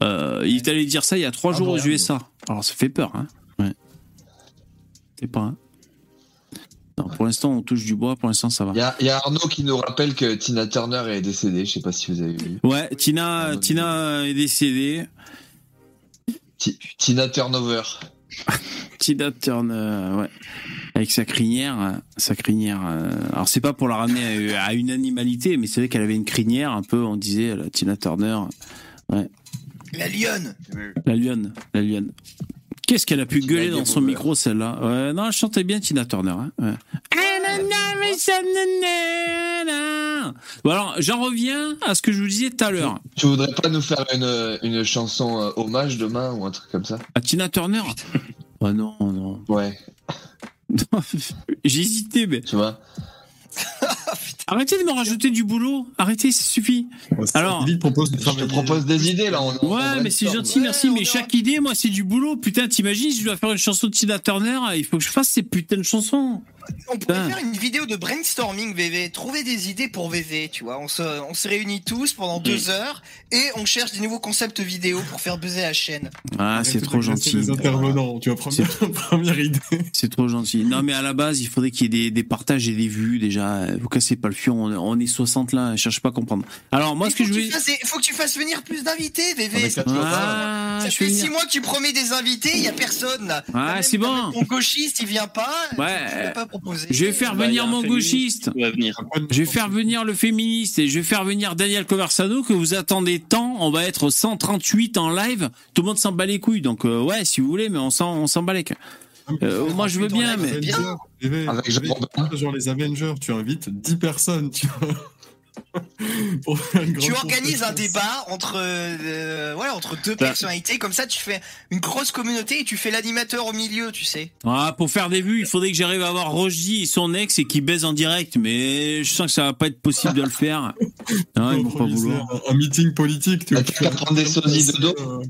Euh, il est allé dire ça il y a trois ah, jours aux USA. Alors ça fait peur, hein. Ouais. C'est pas. Hein pour l'instant, on touche du bois. Pour l'instant, ça va. Il y, a Arnaud qui nous rappelle que Tina Turner est décédée. Je sais pas si vous avez vu. Ouais, Tina, Tina est décédée. Tina Turnover. <laughs> Tina Turner, ouais. Avec sa crinière, sa crinière. Euh, alors c'est pas pour la ramener à, une animalité, mais c'est vrai qu'elle avait une crinière un peu. On disait la Tina Turner. Ouais. La lionne. La lionne, la lionne. Qu'est-ce qu'elle a pu gueuler dans son micro, celle-là ouais, Non, elle chantait bien Tina Turner. Hein ouais. Bon alors, j'en reviens à ce que je vous disais tout à l'heure. Tu voudrais pas nous faire une, une chanson euh, hommage demain ou un truc comme ça? À Tina Turner? Oh non, non. Ouais. <laughs> J'hésitais, mais... Tu vois? <laughs> Arrêtez de me rajouter du boulot. Arrêtez, ça suffit. Alors, Je te propose des idées là. on- on Ouais, mais c'est gentil, merci. Mais chaque idée, moi, c'est du boulot. Putain, t'imagines, je dois faire une chanson de Tina Turner. Il faut que je fasse ces putains de chansons. On pourrait Putain. faire une vidéo de brainstorming, VV. Trouver des idées pour VV, tu vois. On se, on se réunit tous pendant deux heures et on cherche des nouveaux concepts vidéo pour faire buzzer la chaîne. Ah, c'est trop gentil. Les intervenants, tu vois, première, <laughs> première idée. C'est trop gentil. Non, mais à la base, il faudrait qu'il y ait des, des partages et des vues. Déjà, vous cassez pas le fion. On, on est 60 là. Je cherche pas à comprendre. Alors, moi, Il ce que je fasses, des- faut que tu fasses venir plus d'invités, fois Ah, Ça je fait vais six venir. mois que tu promets des invités, il y a personne là. Ah, c'est bon. Ton gauchiste, il vient pas. Ouais. Pas proposé. Je vais faire Bah, il venir mon gauchiste. Je vais faire venir le féministe et je vais faire venir Daniel Conversano que vous attendez tant. On va être 138 en live. Tout le monde s'en bat les couilles. Donc, euh, ouais, si vous voulez, mais on s'en, on s'en bat les couilles. Euh, moi, je veux bien, mais. Avec Jean Avengers, Robin. genre les Avengers, tu invites 10 personnes, tu vois. <laughs> Pour faire une Tu organises un débat entre, euh, ouais, entre deux Putain. personnalités, comme ça tu fais une grosse communauté et tu fais l'animateur au milieu, tu sais. Ah, pour faire des vues, il faudrait que j'arrive à avoir Rogie et son ex et qui baisent en direct. Mais je sens que ça va pas être possible de le faire. <laughs> Ils vont pas vouloir. Un, un meeting politique, tu vois. tu vas prendre des sosies de dos Euh,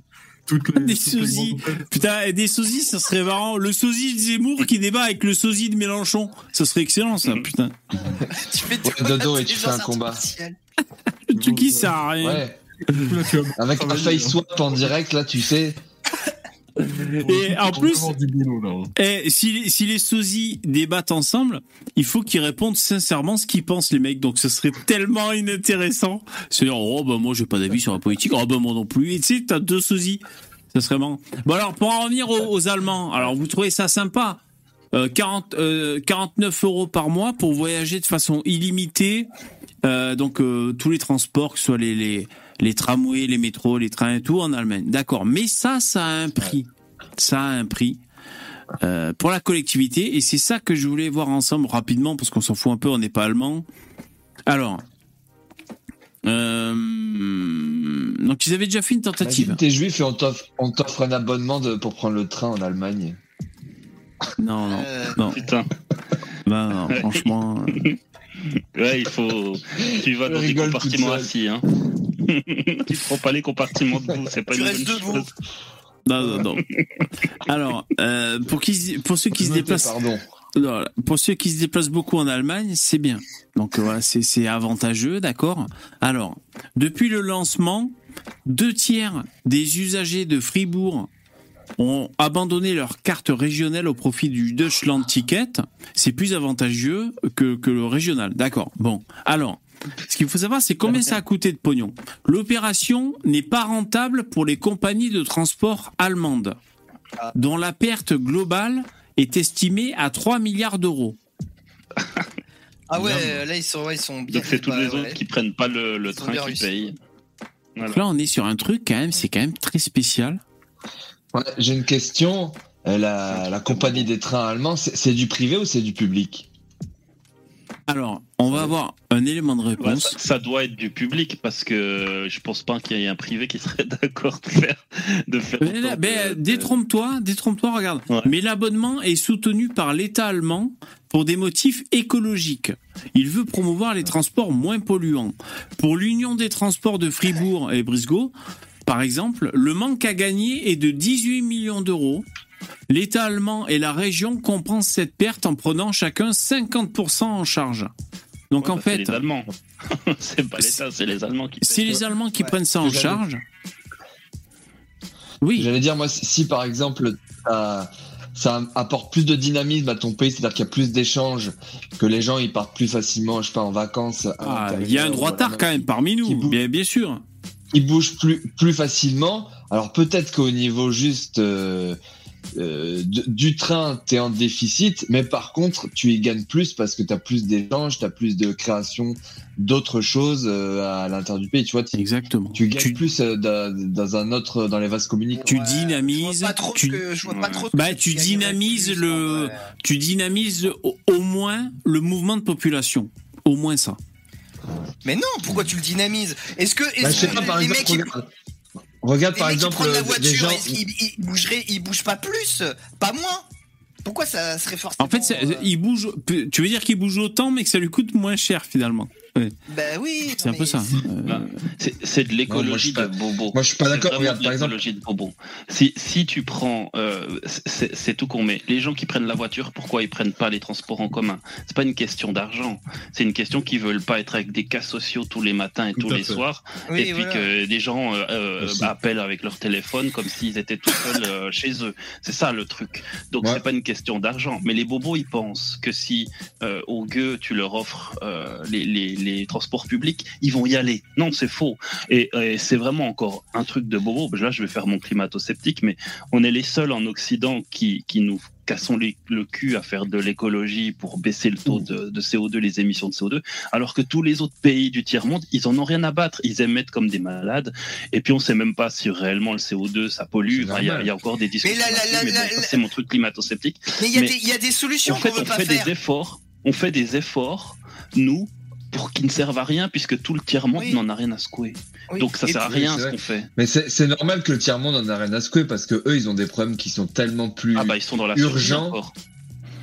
toutes les, Des sosies. Putain, des sosies, ça serait marrant. Le sosie de Zemmour qui débat avec le sosie de Mélenchon. Ça serait excellent, ça, putain. <laughs> Tu fais Ouais, dodo et tu fais un combat. Le truc qui sert à rien. Ouais. Tu Avec un travailler, face swap en direct là, tu sais. Et en plus-. Et si, les- si les sosies débattent ensemble, il faut qu'ils répondent sincèrement ce qu'ils pensent, les mecs. Donc, ce serait tellement inintéressant. C'est dire, oh, bah, moi, j'ai pas d'avis sur la politique. Oh, bah, moi non plus. Et tu sais, t'as deux sosies. Ça serait marrant. Bon, alors, pour en revenir aux, aux Allemands. Alors, vous trouvez ça sympa? Euh, 40, euh, 49 euros par mois pour voyager de façon illimitée. Euh, donc, euh, tous les transports, que ce soit les, les, les tramways, les métros, les trains et tout en Allemagne. D'accord. Mais ça, ça a un prix. Ça a un prix euh, pour la collectivité et c'est ça que je voulais voir ensemble rapidement parce qu'on s'en fout un peu, on n'est pas allemand. Alors, euh, donc ils avaient déjà fait une tentative. T'es juif et on t'offre on t'offre un abonnement de, pour prendre le train en Allemagne. Non, non, Euh, non, Bah, non, non, franchement. <laughs> Ouais, il faut. Tu vas dans des compartiments assis, hein. tu prends pas les compartiments debout, c'est pas Tu une restes bonne debout. chose. Non, non, non. Alors, euh, pour, qui, pour ceux qui se déplacent, Pardon. Pour ceux qui se déplacent beaucoup en Allemagne, c'est bien. Donc euh, voilà, c'est c'est avantageux, d'accord? Alors, depuis le lancement, deux tiers des usagers de Fribourg ont abandonné leur carte régionale au profit du Deutschland Ticket. C'est plus avantageux que, que le régional, d'accord Bon, alors, ce qu'il faut savoir, c'est combien ça a coûté de pognon. L'opération n'est pas rentable pour les compagnies de transport allemandes, dont la perte globale est estimée à 3 milliards d'euros. Ah ouais, là ils sont, ouais, ils sont bien. Donc c'est tous les ouais. autres qui prennent pas le, le train qui payent. Voilà. Donc là, on est sur un truc quand même, c'est quand même très spécial. Ouais, J'ai une question. Euh, La, la compagnie des trains allemands, c'est du privé ou c'est du public? Alors, on va avoir un élément de Ouais, réponse. ça, ça doit être du public parce que je pense pas qu'il y ait un privé qui serait <laughs> d'accord de faire. De faire Mais, là, de- détrompe-toi, détrompe-toi, regarde. Ouais. Mais l'abonnement est soutenu par l'État allemand pour des motifs écologiques. Il veut promouvoir les transports moins polluants. Pour l'Union des transports de Fribourg et Brisgau, par exemple, le manque à gagner est de 18 millions d'euros. L'État allemand et la région compensent cette perte en prenant chacun 50% en charge. Donc Ouais, en bah, c'est fait, les Allemands. <laughs> c'est pas l'État, c'est les Allemands qui. c'est les Allemands qui Ouais. prennent ça en charge. Oui. J'allais dire, moi, si, par exemple, ça, ça apporte plus de dynamisme à ton pays, c'est-à-dire qu'il y a plus d'échanges, que les gens ils partent plus facilement, je sais pas, en vacances. Ah, il y a un droit tard quand même parmi nous, bien, bien sûr. Ils bougent plus, plus facilement. Alors peut-être qu'au niveau juste euh, euh, du train, tu es en déficit, mais par contre, tu y gagnes plus parce que tu as plus d'échanges, tu as plus de création d'autres choses euh, à l'intérieur du pays. Tu vois, tu, Exactement. tu gagnes Tu- plus euh, dans, dans un autre, dans les vases communicants. Tu Ouais, dynamises, Je vois pas trop tu- ce que- je vois pas Ouais. trop ce que Bah, tu dynamises plus, le- tu dynamises au, au moins le mouvement de population. Au moins ça. Mais non, pourquoi tu le dynamises? Est-ce que, est-ce Bah, je sais que pas, par les exemple, mecs, ils- regarde, regarde les par mecs qui exemple prennent la euh, voiture, des gens. est-ce qu'ils ils bougeraient, ils bougent pas plus, pas moins? Pourquoi ça serait forcément En fait, euh, il bouge. Tu veux dire qu'il bouge autant, mais que ça lui coûte moins cher finalement. Ben oui. C'est un peu ça. Euh, Bah, C'est c'est de Non, moi, je l'écologie de bobo. Moi, je suis pas d'accord. Regarde, de par exemple, l'écologie de bobo. Si, si tu prends, euh, c'est c'est tout qu'on met. Les gens qui prennent la voiture, pourquoi ils prennent pas les transports en commun? C'est pas une question d'argent. C'est une question qu'ils veulent pas être avec des cas sociaux tous les matins et Tout tous les fait. soirs, Oui, et puis voilà. que des gens euh, euh, appellent avec leur téléphone comme s'ils étaient tout seuls euh, chez eux. C'est ça le truc. Donc Ouais. c'est pas une question d'argent. Mais les bobos, ils pensent que si euh, aux gueux tu leur offres euh, les, les, les transports publics, ils vont y aller. Non, c'est faux. Et, et c'est vraiment encore un truc de bobo. Là, je vais faire mon climato-sceptique, mais on est les seuls en Occident qui, qui nous cassons les- le cul à faire de l'écologie pour baisser le taux de, de CO2, les émissions de CO2, alors que tous les autres pays du tiers-monde, ils en ont rien à battre. Ils émettent comme des malades. Et puis, on sait même pas si réellement le CO2, ça pollue. Enfin, Il y, a- y encore des discussions. c'est mon truc climato-sceptique. Mais il y, a des- il y a des solutions En qu'on fait, veut on pas fait faire. des efforts. On fait des efforts, nous, pour qu'ils ne servent à rien, puisque tout le tiers-monde Oui. n'en a rien à secouer. Oui. Donc ça Et sert à rien ce qu'on fait. mais c'est normal que le tiers monde en a rien à secouer parce que eux, ils ont des problèmes qui sont tellement plus. Ah bah ils sont dans la Urgent.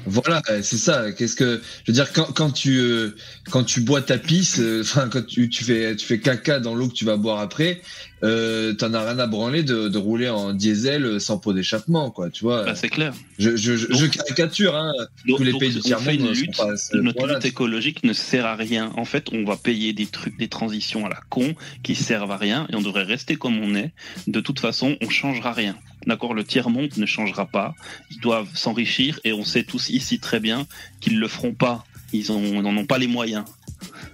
Voilà, euh, c'est ça. Qu'est-ce que je veux dire quand, quand tu euh, quand tu bois ta pisse, euh, <laughs> enfin quand tu, tu fais tu fais caca dans l'eau que tu vas boire après, euh, t'en as rien à branler de, de rouler en diesel sans pot d'échappement, quoi. Tu vois. Bah, c'est clair. je, je, je, Donc- je caricature, hein. Donc, Tous les pays du tiers une monde lutte. pas Notre lutte écologique ne sert à rien. En fait, on va payer des trucs, des transitions à la con qui servent à rien et on devrait rester comme on est. De toute façon, on changera rien. D'accord Le tiers-monde ne changera pas. Ils doivent s'enrichir et on sait tous ici très bien qu'ils le feront pas. Ils en- n'en ont pas les moyens.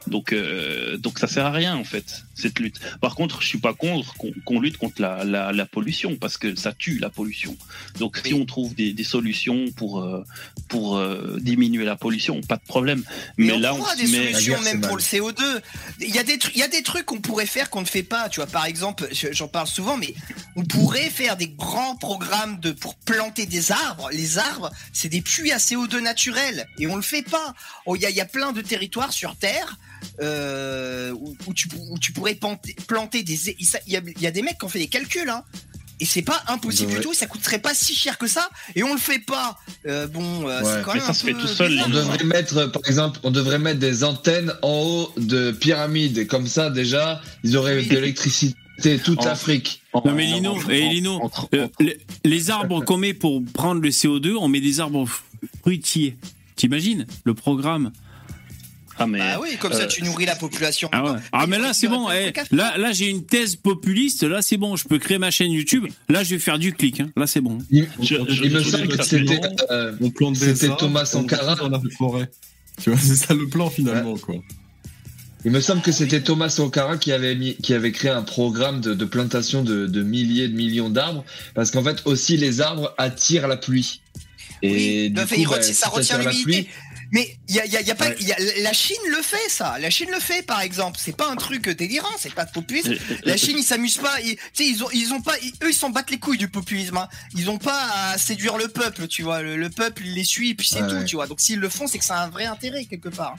Donc, euh, donc ça sert à rien en fait cette lutte. Par contre, je suis pas contre qu'on lutte contre la, la, la pollution parce que ça tue la pollution. Donc, si on trouve des, des solutions pour euh, pour euh, diminuer la pollution, pas de problème. Mais, Mais, on là, on des met. solutions guerre, même pour mal. le CO2. Il y a des trucs, il y a des trucs qu'on pourrait faire qu'on ne fait pas. Tu vois, par exemple, je- j'en parle souvent, mais on pourrait faire des grands programmes de pour planter des arbres. Les arbres, c'est des puits à CO2 naturels et on le fait pas. Oh, Il y, a, il y a plein de territoires sur Terre. euh, où, où tu, où tu pourrais planter, planter des. Il y, a, il y a des mecs qui ont fait des calculs, hein. Et c'est pas impossible Ouais. du tout, ça coûterait pas si cher que ça, et on le fait pas. Euh, bon, euh, Ouais. c'est quand Mais même ça un se fait tout seul, bizarre. On devrait mettre, euh, par exemple, on devrait mettre des antennes en haut de pyramides. Et comme ça, déjà, ils auraient Oui. de l'électricité toute En- l'Afrique. Non mais Lino, en- et en- Lino, entre- euh, les, les arbres qu'on met pour prendre le CO2, on met des arbres fruitiers. T'imagines le programme Ah mais Bah oui, comme ça euh, tu nourris la population. Ah ouais. Ah mais là c'est bon. eh, là là j'ai une thèse populiste. Là c'est bon. Je peux créer ma chaîne YouTube. Là je vais faire du clic. hein. Là c'est bon. Il, Je- je- il me semble que c'était, fait euh, Thomas Sankara. dans la forêt. Tu vois, c'est ça le plan finalement, quoi. il me semble que c'était Thomas Sankara qui avait mis, qui avait créé un programme de, de plantation de, de milliers de millions d'arbres, parce qu'en fait aussi les arbres attirent la pluie. Et Oui, du coup, il bah, si ça retient l'humidité. Mais il y a, y a- y a pas, Ouais. y a- la Chine le fait ça. La Chine le fait par exemple. C'est pas un truc délirant. C'est pas populiste. La Chine ils s'amusent pas. Ils, tu sais, ils ont, ils ont pas. ils- eux ils s'en battent les couilles du populisme. hein. Ils ont pas à séduire le peuple. Tu vois, le, le peuple il les suit et puis c'est Ouais, tout. ouais. Tu vois. Donc s'ils le font, c'est que ça a un vrai intérêt quelque part.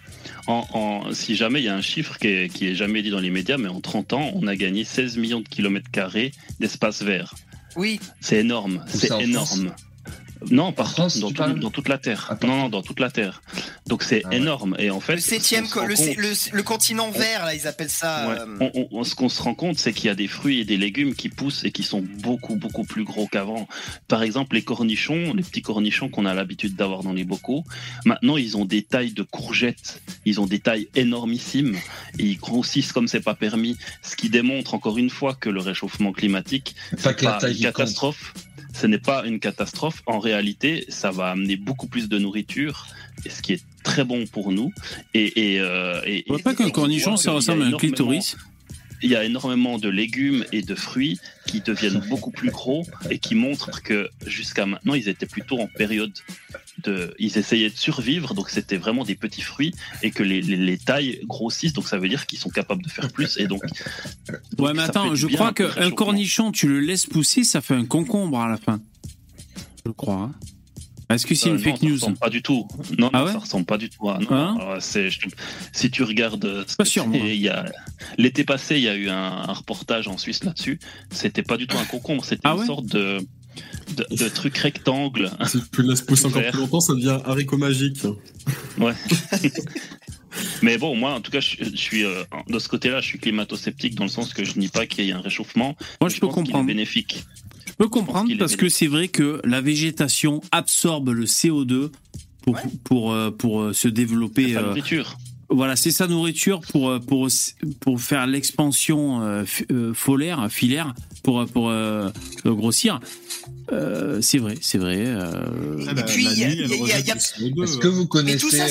En, en- si jamais il y a un chiffre qui est, qui est jamais dit dans les médias, mais en 30 ans, on a gagné 16 millions de kilomètres carrés d'espace vert. Oui. C'est énorme, c'est énorme. Non, partout, France, dans, tu tout- parles dans toute la Terre. Non, non, dans toute la Terre. Donc c'est Ah ouais. énorme. Et en fait, Le septième, se le, compte- le, le continent vert là, ils appellent ça. Ouais. euh, On- on- on- ce qu'on se rend compte, c'est qu'il y a des fruits et des légumes qui poussent et qui sont beaucoup, beaucoup plus gros qu'avant. Par exemple, les cornichons, les petits cornichons qu'on a l'habitude d'avoir dans les bocaux, maintenant, ils ont des tailles de courgettes. Ils ont des tailles énormissimes et ils grossissent comme c'est pas permis. Ce qui démontre encore une fois que le réchauffement climatique, pas c'est la taille une catastrophe. Ce n'est pas une catastrophe. En réalité, ça va amener beaucoup plus de nourriture, et ce qui est très bon pour nous. Et, et, euh, et- pas qu'un cornichon on ça ressemble à un énormément- clitoris. Il y a énormément de légumes et de fruits qui deviennent beaucoup plus gros et qui montrent que jusqu'à maintenant, ils étaient plutôt en période de. Ils essayaient de survivre, donc c'était vraiment des petits fruits et que les, les, les tailles grossissent, donc ça veut dire qu'ils sont capables de faire plus. Et donc. donc Ouais mais attends, je crois qu'un cornichon tu le laisses pousser, ça fait un concombre à la fin. Je crois. hein. Est-ce que c'est Euh, une non, fake ça news ressemble pas du tout. Non, Ah non, ouais ça ressemble pas du tout. à- non, Hein non, c'est- je- si tu regardes, euh, Pas sûr, l'été passé, il y a eu un, un reportage en Suisse là-dessus. C'était pas du tout un concombre, c'était Ah une ouais sorte de de, trucs rectangles. <laughs> Si tu laisses pousser encore plus longtemps, ça devient haricot magique. Ouais. <laughs> Mais bon, moi, en tout cas, je, suis euh, de ce côté-là, je suis climato-sceptique dans le sens que je nie pas qu'il y ait un réchauffement. Moi, je, peux comprendre. bénéfique. Je peux comprendre parce que c'est vrai que la végétation absorbe le CO2 pour, pour, euh, pour, euh, se développer. La nourriture. Voilà, c'est sa nourriture pour, pour, pour faire l'expansion euh, folaire, filaire, pour, pour grossir. c'est vrai, c'est vrai. Et puis, il y a. Est-ce que vous connaissez. ça,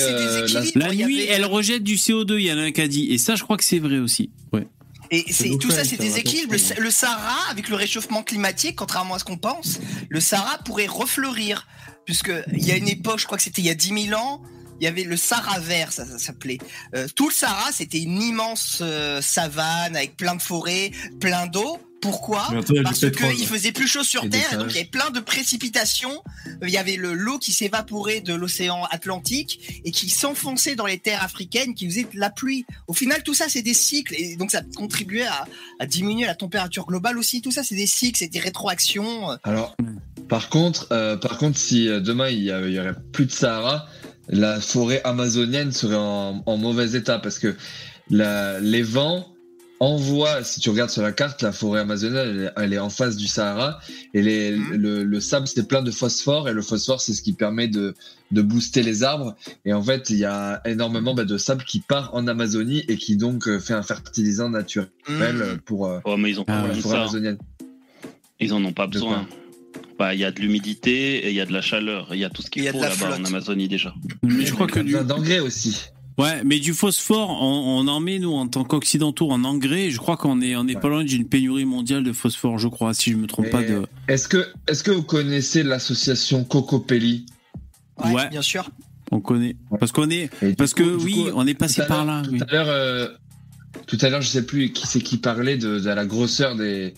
la... la nuit, elle rejette du CO2, il y en a un qui a dit. Et ça, je crois que c'est vrai aussi. Ouais. Et c'est tout ça, c'est des équilibres. Le, Sahara, avec le réchauffement climatique, contrairement à ce qu'on pense, le Sahara pourrait refleurir. Puisque il y a une époque, je crois que c'était il y a 10 000 ans, il y avait le Sahara vert, ça, s'appelait. Euh, tout le Sahara, c'était une immense euh, savane avec plein de forêts, plein d'eau. Pourquoi Parce qu'il faisait plus chaud sur Terre, donc il y avait plein de précipitations. Il y avait le l'eau qui s'évaporait de l'océan Atlantique et qui s'enfonçait dans les terres africaines, qui faisait de la pluie. Au final, tout ça, c'est des cycles, et donc ça contribuait à, à diminuer la température globale aussi. Tout ça, c'est des cycles, c'est des rétroactions. Alors, par contre, euh, par contre, si euh, demain il y, aurait plus de Sahara, la forêt amazonienne serait en, en mauvais état parce que la, les vents envoie, si tu regardes sur la carte, la forêt amazonienne, elle, est en face du Sahara et mhm. le, sable, c'est plein de phosphore et le phosphore, c'est ce qui permet de, booster les arbres. Et en fait, il y a énormément bah, de sable qui part en Amazonie et qui donc euh, fait un fertilisant naturel mhm. pour, euh, mais ils ont pas la forêt amazonienne. Ils en ont pas besoin. Bah, il y a de l'humidité et il y a de la chaleur. Il y a tout ce qu'il faut là-bas en Amazonie déjà. Mais je crois que d'engrais aussi. Ouais, mais du phosphore, on, en met, nous, en tant qu'occidentaux, en engrais. Je crois qu'on est, on est pas loin d'une pénurie mondiale de phosphore, je crois, si je me trompe pas de. Est-ce que, est-ce que vous connaissez l'association Cocopelli? Ouais, bien sûr. On connaît. Parce qu'on est, parce que oui, on est passé par là. Tout à l'heure, euh, tout à l'heure, je sais plus qui c'est qui parlait de, de, la grosseur des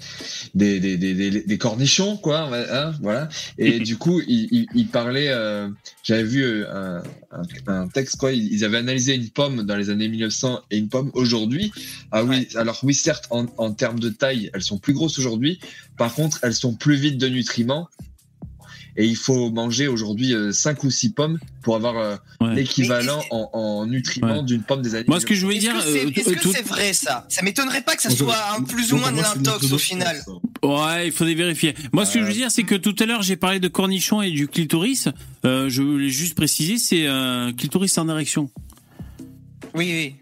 des, des, des, des cornichons, quoi. Hein, voilà. Et <laughs> du coup, il, il, parlait. Euh, J'avais vu euh, un, un, texte, quoi. Ils avaient analysé une pomme dans les années 1900 et une pomme aujourd'hui. Ah oui. Alors oui, certes, en, en termes de taille, elles sont plus grosses aujourd'hui. Par contre, elles sont plus vides de nutriments et il faut manger aujourd'hui 5 euh, ou 6 pommes pour avoir euh, l'équivalent en, nutriments d'une pomme des animaux. Moi, ce que je voulais dire, est-ce que c'est vrai ça? Ça m'étonnerait pas que ça soit un plus ou moins de l'intox au final. Ouais, il faudrait vérifier. Moi, ce que je veux dire, c'est que tout à l'heure, j'ai parlé de cornichons et du clitoris. Euh, je voulais juste préciser, c'est un clitoris en érection. Oui, oui.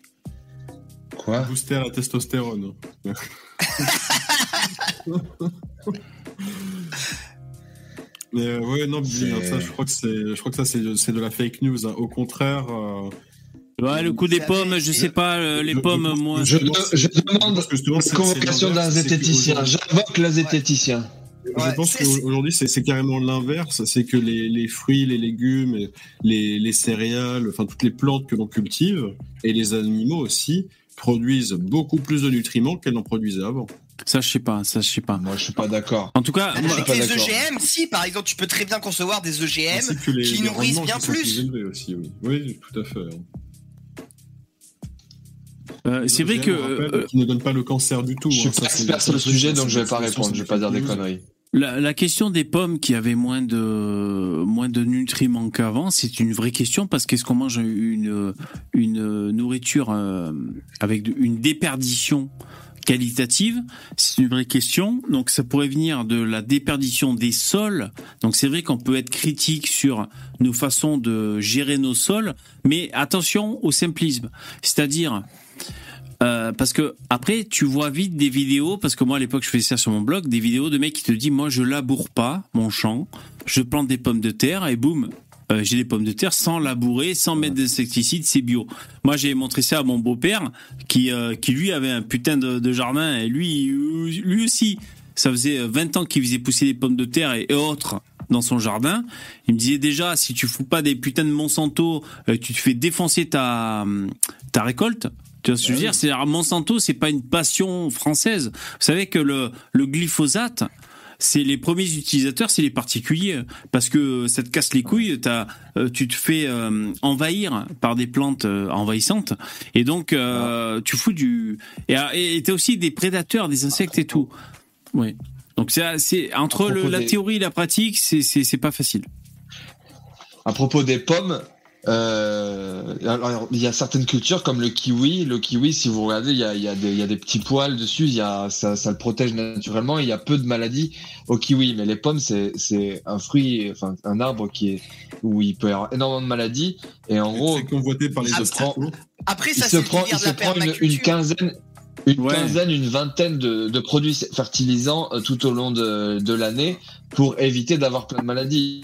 Quoi? Booster à testostérone. <laughs> <laughs> Mais euh, ouais, non, ça, je crois que c'est, je crois que ça, c'est, de la fake news. Hein. Au contraire. Euh, ouais, le coup des pommes, je sais pas, euh, les pommes, moi. Je, je demande la convocation d'un zététicien. J'invoque le zététicien. Je pense qu'aujourd'hui, c'est carrément l'inverse. C'est que les, les, fruits, les légumes, les, les céréales, enfin toutes les plantes que l'on cultive, et les animaux aussi, produisent beaucoup plus de nutriments qu'elles n'en produisaient avant. Ça, je sais pas. Ça, je sais pas. Moi, je suis pas d'accord. En tout cas, avec les EGM, si par exemple, tu peux très bien concevoir des EGM qui nourrissent bien plus. aussi, oui. oui, tout à fait. Euh, c'est vrai que euh, qui ne donne pas le cancer du tout. Je suis hein, pas expert sur le sujet, donc je vais pas répondre. Je vais pas dire des conneries. La, la, question des pommes qui avaient moins de moins de nutriments qu'avant, c'est une vraie question parce qu'est-ce qu'on mange une une nourriture euh, avec une déperdition qualitative C'est une vraie question. Donc ça pourrait venir de la déperdition des sols. Donc c'est vrai qu'on peut être critique sur nos façons de gérer nos sols, mais attention au simplisme. C'est-à-dire euh, parce que après tu vois vite des vidéos parce que moi à l'époque je faisais ça sur mon blog des vidéos de mecs qui te disent moi je laboure pas mon champ je plante des pommes de terre et boum euh, j'ai des pommes de terre sans labourer, sans mettre d'insecticides, c'est bio. Moi, j'ai montré ça à mon beau-père, qui, euh, qui lui avait un putain de, jardin, et lui, lui aussi, ça faisait 20 ans qu'il faisait pousser des pommes de terre et, autres dans son jardin. Il me disait déjà, si tu fous pas des putains de Monsanto, euh, tu te fais défoncer ta, ta récolte. Tu vois ce que je veux dire? C'est Monsanto, c'est pas une passion française. Vous savez que le, le glyphosate, c'est les premiers utilisateurs, c'est les particuliers, parce que ça te casse les couilles, as, euh, tu te fais euh, envahir par des plantes euh, envahissantes, et donc tu fous du et t'as aussi des prédateurs, des insectes et tout. Oui. Donc c'est entre le, la théorie et la pratique, c'est pas facile. À propos des pommes, euh, alors, il y a certaines cultures comme le kiwi. Le kiwi, si vous regardez, il y a, il y a, des, il y a des petits poils dessus. Il y a, ça, ça le protège naturellement. il y a peu de maladies au kiwi. Mais les pommes, c'est, c'est un fruit, enfin un arbre qui est où il peut y avoir énormément de maladies. Et en gros, c'est convoité par les prend, Après, ça il se prend, il se prend une, une, quinzaine. Une Ouais. quinzaine, une vingtaine de, de produits fertilisants euh, tout au long de, de l'année pour éviter d'avoir plein de maladies.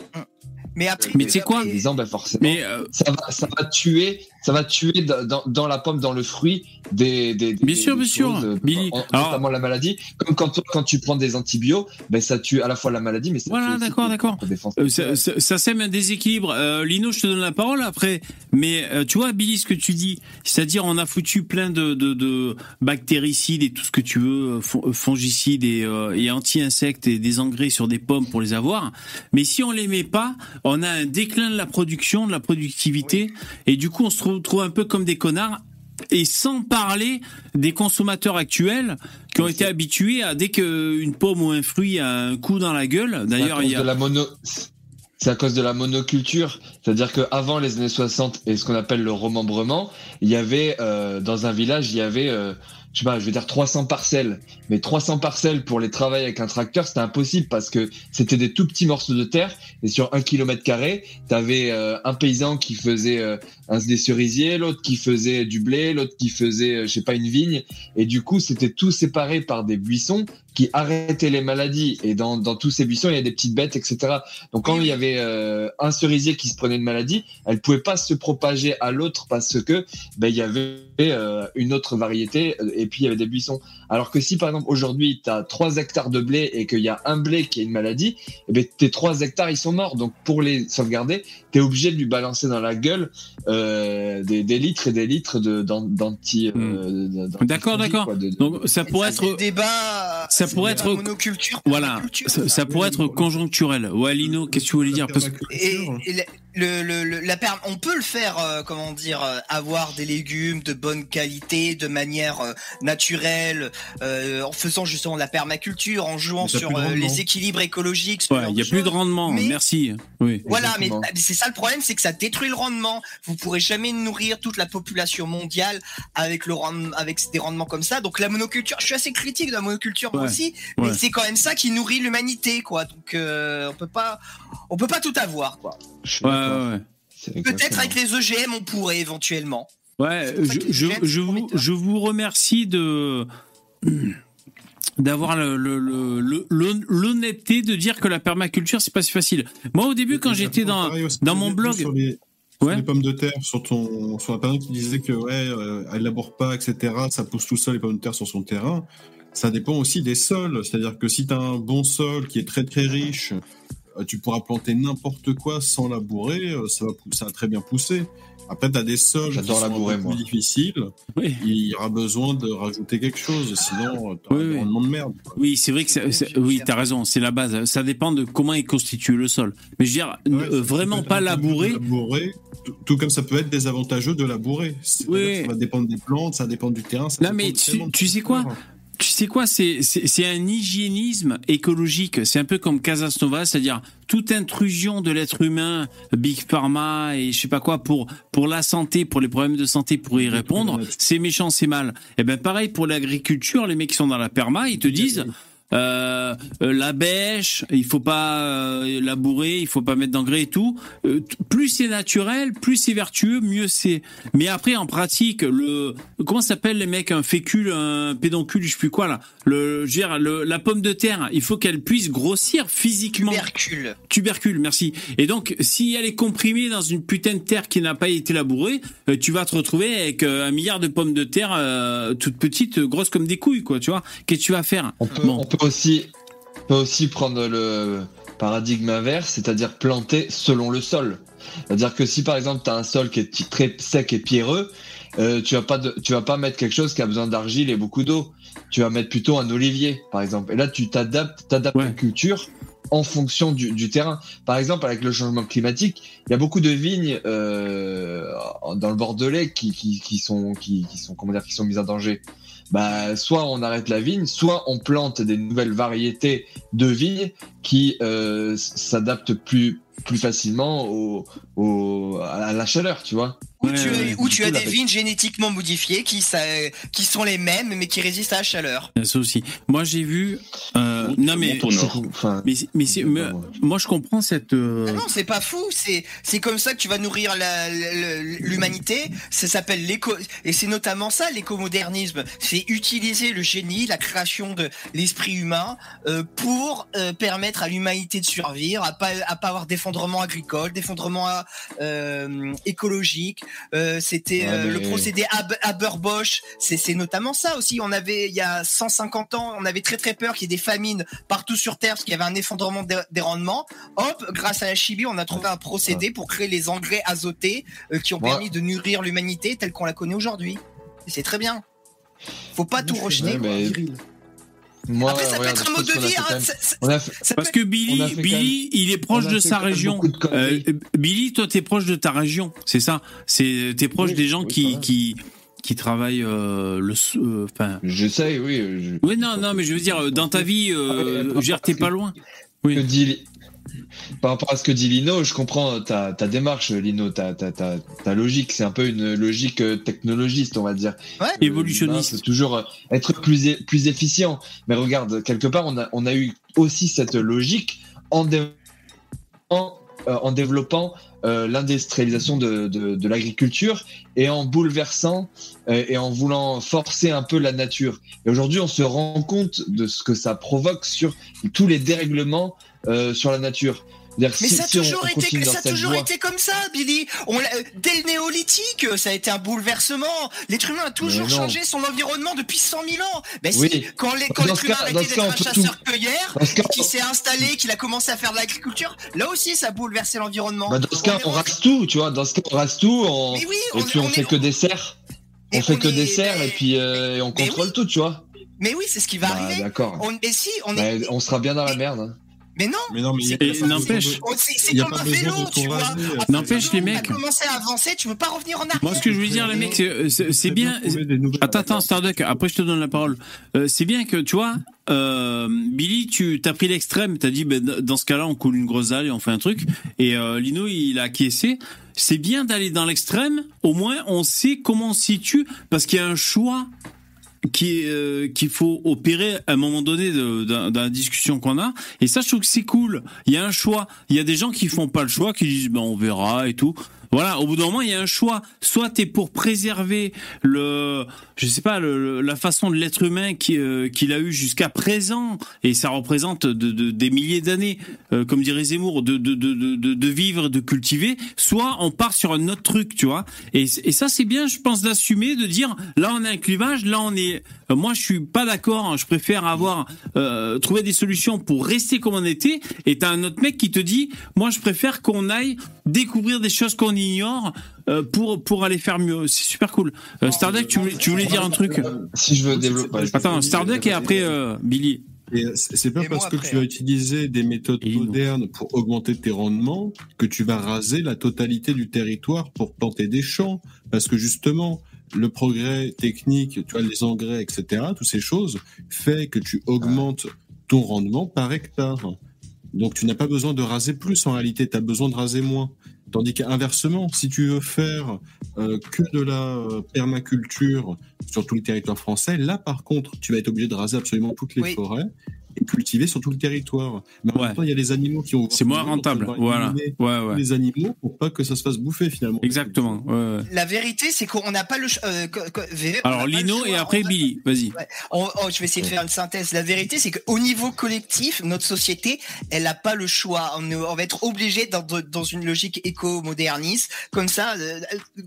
Mais après, Mais tu sais quoi ben forcément, Mais euh, ça va, ça va tuer, ça va tuer dans, la pomme, dans le fruit, des, des, des Bien sûr, des bien sûr, choses, euh, Alors- notamment la maladie. Comme quand, quand tu prends des antibiotiques, ben ça tue à la fois la maladie, mais ça Voilà, d'accord, d'accord. Euh, ça, naturelle. ça- ça sème un déséquilibre. Euh, Lino, je te donne la parole après. Mais euh, tu vois, Billy, ce que tu dis, c'est-à-dire on a foutu plein de, de, de bactéricides et tout ce que tu veux, fon- fongicides et, et anti-insectes et des engrais sur des pommes pour les avoir. Mais si on les met pas, on a un déclin de la production, de la productivité, et du coup on se retrouve un peu comme des connards. Et sans parler des consommateurs actuels qui ont été habitués à dès qu'une pomme ou un fruit a un coup dans la gueule. D'ailleurs, il y a de la mono. C'est à cause de la monoculture, c'est-à-dire que avant les années 60 et ce qu'on appelle le remembrement, il y avait euh, dans un village, il y avait, euh, je sais pas, je vais dire 300 parcelles, mais 300 parcelles pour les travailler avec un tracteur, c'était impossible parce que c'était des tout petits morceaux de terre et sur un kilomètre carré, t'avais euh, un paysan qui faisait euh, un des cerisiers, l'autre qui faisait du blé, l'autre qui faisait, euh, je sais pas, une vigne, et du coup c'était tout séparé par des buissons qui arrêtaient les maladies et dans, dans tous ces buissons il y a des petites bêtes etc donc quand il y avait euh, un cerisier qui se prenait une maladie elle pouvait pas se propager à l'autre parce que ben il y avait euh, une autre variété euh, et puis il y avait des buissons alors que si par exemple aujourd'hui tu as 3 hectares de blé et qu'il y a un blé qui a une maladie eh ben tes 3 hectares ils sont morts donc pour les sauvegarder tu es obligé de lui balancer dans la gueule euh, des, des litres et des litres de d'an- d'anti euh, d'anti- Hmm. D'accord, d'accord. de- de- Donc ça pourrait être débat. Ça pourrait la être- monoculture. voilà, ça, ça pourrait être conjoncturel. Ouais, Lino, qu'est-ce que tu voulais dire Parce que Et, et le, le, le- le- la perm- on peut le faire, euh, comment dire, euh, avoir des légumes de bonne qualité, de manière euh, naturelle, euh, en faisant justement de la permaculture, en jouant sur euh, rendement. les équilibres écologiques. ce ouais, genre il y a plus de rendement. Mais- Merci. Oui. Voilà, mais c'est ça le problème, c'est que ça détruit le rendement. Vous pourrez jamais nourrir toute la population mondiale avec le rendement, avec des rendements comme ça. Donc la monoculture, je suis assez critique de la monoculture Ouais, aussi, ouais. mais c'est quand même ça qui nourrit l'humanité, quoi. Donc euh, on peut pas, on peut pas tout avoir, quoi. Ouais, Peut-être avec les OGM, on pourrait éventuellement. Ouais, je, je, c'est vous, je vous remercie de <clears throat> d'avoir le- le- le- le- l'hon- l'honnêteté de dire que la permaculture c'est pas si facile. Moi au début quand j'étais dans dans mon blog, sur les, sur Ouais. les pommes de terre sur ton sur la personne qui disait que ouais euh, elle laboure pas etc ça pousse tout seul les pommes de terre sur son terrain ça dépend aussi des sols c'est à dire que si tu as un bon sol qui est très très riche euh, tu pourras planter n'importe quoi sans labourer euh, ça va ça va très bien pousser après tu as des sols qui sont labourer, un peu plus difficiles oui, il y aura besoin de rajouter quelque chose sinon tu auras Oui, un oui. de merde quoi. oui c'est vrai que ça- oui t'as raison c'est la base. Ça dépend de comment est constitué le sol. Mais je veux dire Ouais, euh, vraiment pas labourer. labourer, tout, tout comme ça peut être désavantageux de labourer. C'est-à-dire Oui. Ça va dépendre des plantes, ça dépend du terrain. ça Non, mais tu- tu sais quoi? Tu sais quoi, c'est un hygiénisme écologique. C'est un peu comme Casasnova, c'est-à-dire toute intrusion de l'être humain, Big Pharma et je sais pas quoi pour pour la santé, pour les problèmes de santé, pour y répondre. C'est méchant, c'est mal. Et ben pareil pour l'agriculture, les mecs qui sont dans la perma, ils te disent. Euh, euh, la bêche, il faut pas euh, labourer, il faut pas mettre d'engrais et tout. Euh, plus c'est naturel, plus c'est vertueux, mieux c'est. Mais après en pratique, le comment s'appelle les mecs un fécule, un pédoncule, je sais plus quoi là. Le, je veux dire, le- la pomme de terre, il faut qu'elle puisse grossir physiquement. Tubercule. Tubercule, merci. Et donc, si elle est comprimée dans une putain de terre qui n'a pas été labourée, euh, tu vas te retrouver avec euh, un milliard de pommes de terre euh, toutes petites, grosses comme des couilles, quoi. Tu vois Qu'est-ce que tu vas faire? On peut, Bon. on peut aussi, peut aussi prendre le paradigme inverse, c'est-à-dire planter selon le sol. C'est-à-dire que si par exemple tu as un sol qui est très sec et pierreux, euh, tu vas pas de- tu vas pas mettre quelque chose qui a besoin d'argile et beaucoup d'eau. Tu vas mettre plutôt un olivier par exemple. Et là tu t'adaptes, t'adaptes Ouais. la culture en fonction du, du, terrain. Par exemple, avec le changement climatique, il y a beaucoup de vignes euh, dans le Bordelais qui, qui, qui sont qui, qui, sont comment dire qui sont mises en danger. Bah, soit on arrête la vigne, soit on plante des nouvelles variétés de vignes qui euh, s'adaptent plus plus facilement au, au, à la chaleur, tu vois. Ou tu as, où tu as des vignes génétiquement modifiées qui, ça, qui sont les mêmes mais qui résistent à la chaleur. Ça aussi. Moi j'ai vu. Euh, non mais, enfin, mais, mais, mais moi je comprends cette. Euh... Ah non c'est pas fou. C'est c'est comme ça que tu vas nourrir l'humanité. Ça s'appelle l'éco et c'est notamment ça l'écomodernisme. C'est utiliser le génie, la création de l'esprit humain euh, pour euh, permettre à l'humanité de survivre, à pas à pas avoir d'effondrement agricole, d'effondrement euh, écologique. Euh, c'était euh, le procédé Haber-Bosch. C'est notamment ça aussi. On avait il y a 150 ans, on avait très très peur qu'il y ait des famines partout sur Terre parce qu'il y avait un effondrement des, rendements. Hop, grâce à la chimie, on a trouvé un procédé pour créer les engrais azotés euh, qui ont permis de nourrir l'humanité telle qu'on la connaît aujourd'hui. C'est très bien. Faut pas tout rejeter. Moi, Après, ça peut être un mode de vie. Hein, Parce que Billy, Billy, il est proche de sa région. Euh, Billy, toi, t'es proche de ta région, c'est ça? C'est t'es proche des gens qui qui qui travaillent euh, le. Euh, enfin. je sais, oui. Oui, non, non, mais je veux dire, dans ta vie, euh, ah, t'es pas loin. Oui. Que dit, par rapport à ce que dit Lino, je comprends ta, ta démarche, Lino, ta, ta, ta, ta logique. C'est un peu une logique euh, technologiste, on va dire. Ouais. Évolutionniste. toujours euh, être plus, plus efficient. Mais regarde, quelque part, on a, on a eu aussi cette logique en, en, euh, en développant euh, l'industrialisation de, de, de l'agriculture et en bouleversant euh, et en voulant forcer un peu la nature. Et aujourd'hui, on se rend compte de ce que ça provoque sur tous les dérèglements euh, sur la nature. Mais ça a toujours, été, ça comme ça, Billy. On dès le néolithique, ça a été un bouleversement. L'être humain a toujours changé son environnement depuis 100 000 ans. Ben oui. si, quand l'être humain a été d'être un chasseur-cueilleur, qui s'est installé, qu'il a commencé à faire de l'agriculture, là aussi, ça a bouleversé l'environnement. Bah dans ce cas, on rase tout, tu vois. Dans ce cas, on rase tout. On... Oui, et puis on, fait que des serres. On fait que des serres et puis euh, on contrôle tout, tu vois. Mais oui, c'est ce qui va bah, arriver. D'accord. Et si, on, bah, on sera bien dans la merde. Mais non, mais non, mais n'empêche, c'est comme un vélo, tu vois. N'empêche les mecs. Tu as commencé à avancer, tu veux pas revenir en arrière. Moi, ce que je veux dire, les mecs, c'est bien. Attends, attends, Starduck. Après, je te donne la parole. Euh, c'est bien que, tu vois, euh, Billy, tu t'as pris l'extrême. T'as dit, ben, dans ce cas-là, on coule une grosse dalle et on fait un truc. Et euh, Lino, il a acquiescé. C'est bien d'aller dans l'extrême. Au moins, on sait comment on se situe parce qu'il y a un choix qui euh, qu'il faut opérer à un moment donné de, de, de la discussion qu'on a. Et ça je trouve que c'est cool. Il y a un choix. Il y a des gens qui font pas le choix qui disent ben on verra et tout voilà, au bout d'un moment, il y a un choix. Soit tu es pour préserver le, je sais pas, le, la façon de l'être humain euh, qu'il a eu jusqu'à présent, et ça représente de, de, des milliers d'années, euh, comme dirait Zemmour, de, de, vivre, de cultiver. Soit on part sur un autre truc, tu vois. Et, et ça, c'est bien, je pense, d'assumer, de dire, là, on a un clivage, là, on est. Euh, moi, je suis pas d'accord. Hein, je préfère avoir euh, trouver des solutions pour rester comme on était. Et t'as un autre mec qui te dit, moi, je préfère qu'on aille découvrir des choses qu'on ignore euh, pour pour aller faire mieux. C'est super cool. Euh, Stardeck, tu voulais, tu voulais dire un truc Si je veux développer. Attends, Stardeck et après euh, Billy. C'est pas parce que tu as utilisé des méthodes modernes pour augmenter tes rendements que tu vas raser la totalité du territoire pour planter des champs. Parce que justement, le progrès technique, tu vois, les engrais, etc., toutes ces choses, fait que tu augmentes ton rendement par hectare. Donc tu n'as pas besoin de raser plus en réalité, tu as besoin de raser moins. Tandis qu'inversement, si tu veux faire euh, que de la euh, permaculture sur tout le territoire français, là par contre, tu vas être obligé de raser absolument toutes les forêts et cultiver sur tout le territoire. Mais en même temps, il y a les animaux qui ont. C'est moins rentable. Voilà. Ouais, ouais. Les animaux pour pas que ça se fasse bouffer finalement. Exactement. Ouais, La vérité, c'est qu'on n'a pas le. Euh, Alors Lino et après Billy, vas-y. Oh, je vais essayer de faire une synthèse. La vérité, c'est qu'au niveau collectif, notre société, elle n'a pas le choix. On, on va être obligé dans, dans une logique éco-moderniste, comme ça, euh,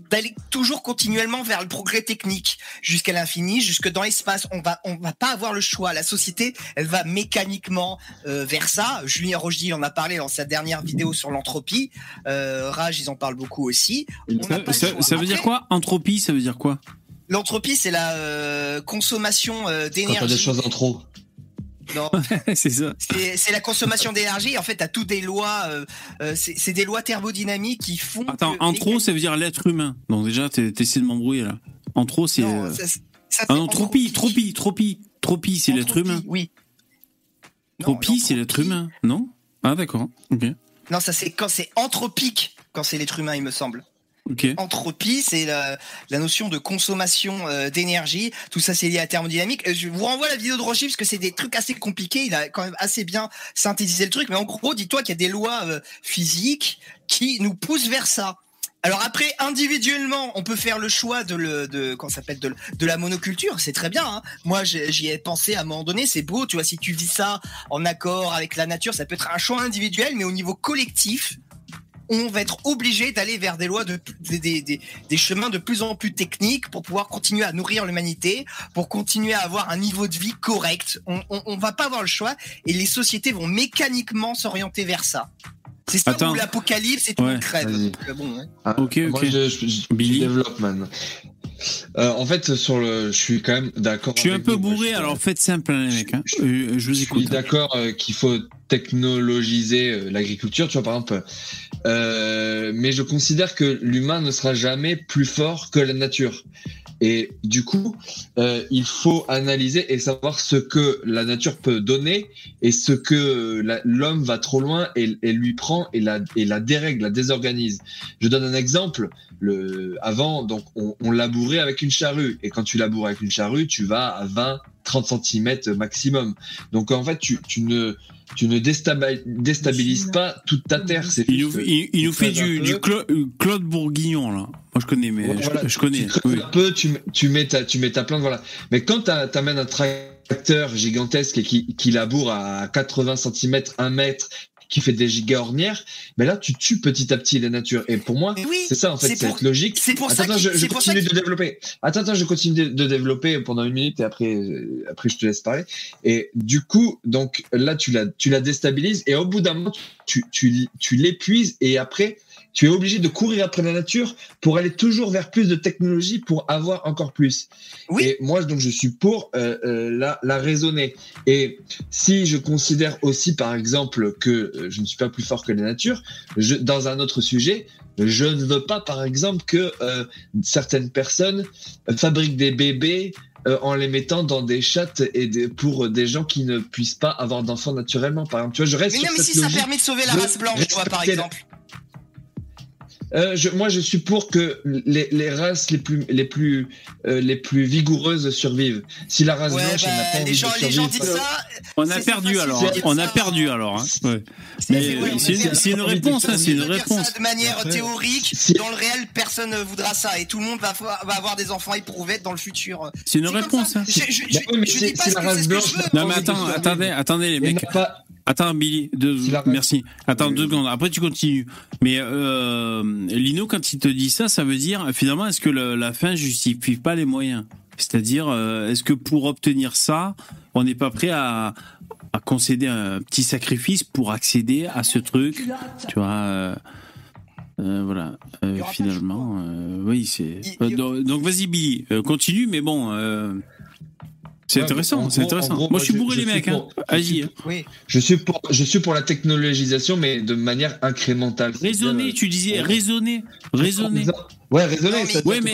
d'aller toujours continuellement vers le progrès technique jusqu'à l'infini, jusque dans l'espace. On va, on va pas avoir le choix. La société, elle va mécaniquement euh, vers ça. Julien Rochdy en a parlé dans sa dernière vidéo sur l'entropie. Euh, Rage, ils en parlent beaucoup aussi. Ça, veut dire quoi? Entropie, ça veut dire quoi? L'entropie, c'est la euh, consommation d'énergie. des choses en trop. Non, <laughs> c'est ça. c'est la consommation d'énergie. En fait, t'as tout des lois. euh, euh, c'est des lois thermodynamiques qui font. Attends, que en trop, ça veut dire l'être humain. Donc déjà, t'es- t'essaies de m'embrouiller là. En trop, c'est. Non, euh, Ah non, tropie, tropie, tropie. Tropie, c'est l'être humain. Oui. Non, Tropie, c'est l'être humain. Non Ah d'accord. Ok. Non, ça c'est quand c'est anthropique, quand c'est l'être humain, il me semble. Ok. Entropie, c'est la, la notion de consommation euh, d'énergie. Tout ça, c'est lié à la thermodynamique. Euh, Je vous renvoie la vidéo de Rocher parce que c'est des trucs assez compliqués. Il a quand même assez bien synthétisé le truc. Mais en gros, dis-toi qu'il y a des lois euh, physiques qui nous poussent vers ça. Alors après, individuellement, on peut faire le choix de le, de, ça s'appelle, de, de la monoculture. C'est très bien. Hein. Moi, j'y ai pensé à un moment donné. C'est beau, tu vois. Si tu vis ça en accord avec la nature, ça peut être un choix individuel, mais au niveau collectif, on va être obligé d'aller vers des lois de des, des, des chemins de plus en plus techniques pour pouvoir continuer à nourrir l'humanité, pour continuer à avoir un niveau de vie correct. On, on, on va pas avoir le choix et les sociétés vont mécaniquement s'orienter vers ça. C'est ça Attends. où l'apocalypse et tout Ouais. crève. Euh, bon, ouais. Ah, Ok, Moi, ok. je, je- je- Billy je développe maintenant. Euh, en fait, sur le, je suis quand même d'accord. Je suis un peu vous. Moi, bourré, je- alors faites simple, hein, les mecs. hein. je- Euh, je vous Je suis écoute. d'accord euh, qu'il faut technologiser euh, l'agriculture, tu vois, par exemple. Euh, mais je considère que l'humain ne sera jamais plus fort que la nature. Et du coup, euh, il faut analyser et savoir ce que la nature peut donner et ce que l'homme va trop loin et, lui prend et la, dérègle, la désorganise. Je donne un exemple. Le, avant, donc, on, on labourait avec une charrue. Et quand tu laboures avec une charrue, tu vas à 20, 30 cm maximum. Donc, en fait, tu, tu ne, tu ne déstabilises pas toute ta terre. C'est Il nous, il, nous fait du, peu. du Cla- euh, Claude Bourguignon, là. Moi, je connais, mais je, voilà, je connais. Tu oui. un peu, tu, mets- tu mets ta, tu mets ta plante, voilà. Mais quand tu amènes un tracteur gigantesque et qui, qui laboure à 80 cm, 1 mètre, qui fait des giga ornières, mais là, tu tues petit à petit la nature. Et pour moi, oui, c'est ça, en fait, pour- cette logique. c'est pour attends, ça qu'il- je, continue de développer. Attends, attends, je continue de, développer pendant une minute et après, après, je te laisse parler. Et du coup, donc là, tu la, tu la déstabilises et au bout d'un moment, tu, tu, tu l'épuises et après, tu es obligé de courir après la nature pour aller toujours vers plus de technologie pour avoir encore plus. Oui. Et moi, donc, je suis pour euh, euh, la, la raisonner. Et si je considère aussi, par exemple, que euh, je ne suis pas plus fort que la nature, je, dans un autre sujet, je ne veux pas, par exemple, que euh, certaines personnes fabriquent des bébés euh, en les mettant dans des chattes et des, pour des gens qui ne puissent pas avoir d'enfants naturellement. Par exemple, tu vois, je reste Mais sur non, mais cette si ça permet de sauver la race blanche, toi, par exemple. Euh, je, moi, je suis pour que les, les races les plus les plus euh, les plus vigoureuses survivent. Si la race Ouais, blanche bah, elle n'a pas les envie gens, de les gens survivre, disent euh, ça. On a c'est- perdu alors. hein. On a perdu alors. hein. C'est- une réponse, hein, c'est une réponse. ça de manière Après- théorique. Si- Dans le réel, personne ne voudra ça et tout le monde va, avoir des enfants éprouvettes dans le futur. C'est une réponse. hein. Je, Bah dis pas ce la que race c'est ce que blanche. je veux. Non mais attends, attendez, attendez les mecs. Attends Billy, deux, Si la- merci. Attends Oui, deux oui. secondes. Après tu continues. Mais euh, Lino, quand il te dit ça, ça veut dire finalement est-ce que le- la fin justifie pas les moyens? C'est-à-dire euh, est-ce que pour obtenir ça, on n'est pas prêt à, à concéder un petit sacrifice pour accéder à ce truc? Tu vois. euh, euh, voilà. Euh, finalement, euh, oui, c'est. Euh, donc, donc, vas-y Billy, euh, continue. Mais bon. C'est Ouais, intéressant, c'est intéressant. gros, moi, je suis bourré je- les je mecs, hein. hein. Oui. Je suis pour je suis pour la technologisation, mais de manière incrémentale. Raisonner, tu disais, euh, raisonner, raisonner. Ouais, raisonner. Non, mais- Ouais, mais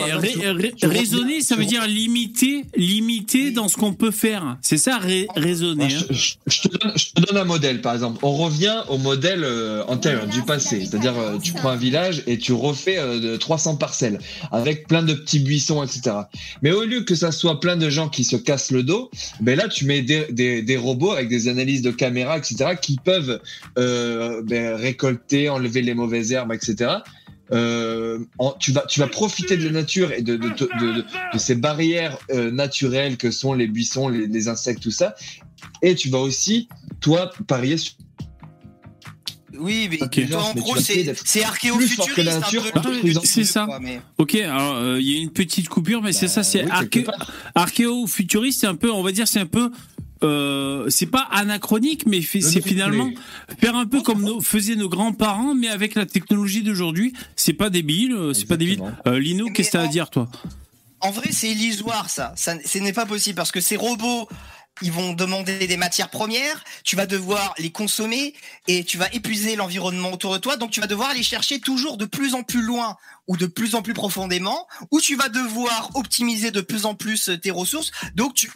raisonner, reviens- ça veut dire limiter, limiter dans ce qu'on peut faire. C'est ça, ra- raisonner. Ouais, hein. je, je- je te donne, je te donne un modèle, par exemple. On revient au modèle euh, antérieur, du passé. C'est-à-dire, euh, tu prends un village et tu refais euh, de 300 parcelles avec plein de petits buissons, etc. Mais au lieu que ça soit plein de gens qui se cassent le dos, ben là, tu mets des, des, des robots avec des analyses de caméra, etc., qui peuvent euh, ben, récolter, enlever les mauvaises herbes, etc. Euh, en- tu vas tu vas profiter de la nature et de de, de, de, de ces barrières euh, naturelles que sont les buissons, les, les insectes, tout ça, et tu vas aussi toi parier sur Oui, mais Ok. toi, en Mais gros, c'est d'être c'est plus fort que archéo-futuriste. C'est ça. quoi, mais- Ok, alors euh, il y a une petite coupure, mais c'est ça, c'est oui, arché- archéo-futuriste, c'est un peu, on va dire, c'est un peu. Euh, c'est pas anachronique, mais c'est finalement faire un peu comme nos, faisaient nos grands-parents, mais avec la technologie d'aujourd'hui. C'est pas débile, euh, c'est pas débile. Euh, Lino, qu'est-ce que t'as à dire, toi? En vrai, c'est illusoire, ça. ça ce n'est pas possible parce que ces robots ils vont demander des matières premières, tu vas devoir les consommer et tu vas épuiser l'environnement autour de toi. Donc tu vas devoir aller chercher toujours de plus en plus loin ou de plus en plus profondément, ou tu vas devoir optimiser de plus en plus tes ressources. Donc tu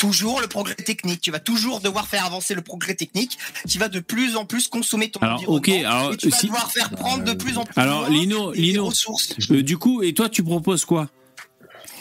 toujours le progrès technique. Tu vas toujours devoir faire avancer le progrès technique. Tu vas de plus en plus consommer ton alors. Ok, alors et tu vas si... devoir faire prendre de plus en plus. Alors Lino, Lino, ressources. euh, du coup, et toi tu proposes quoi?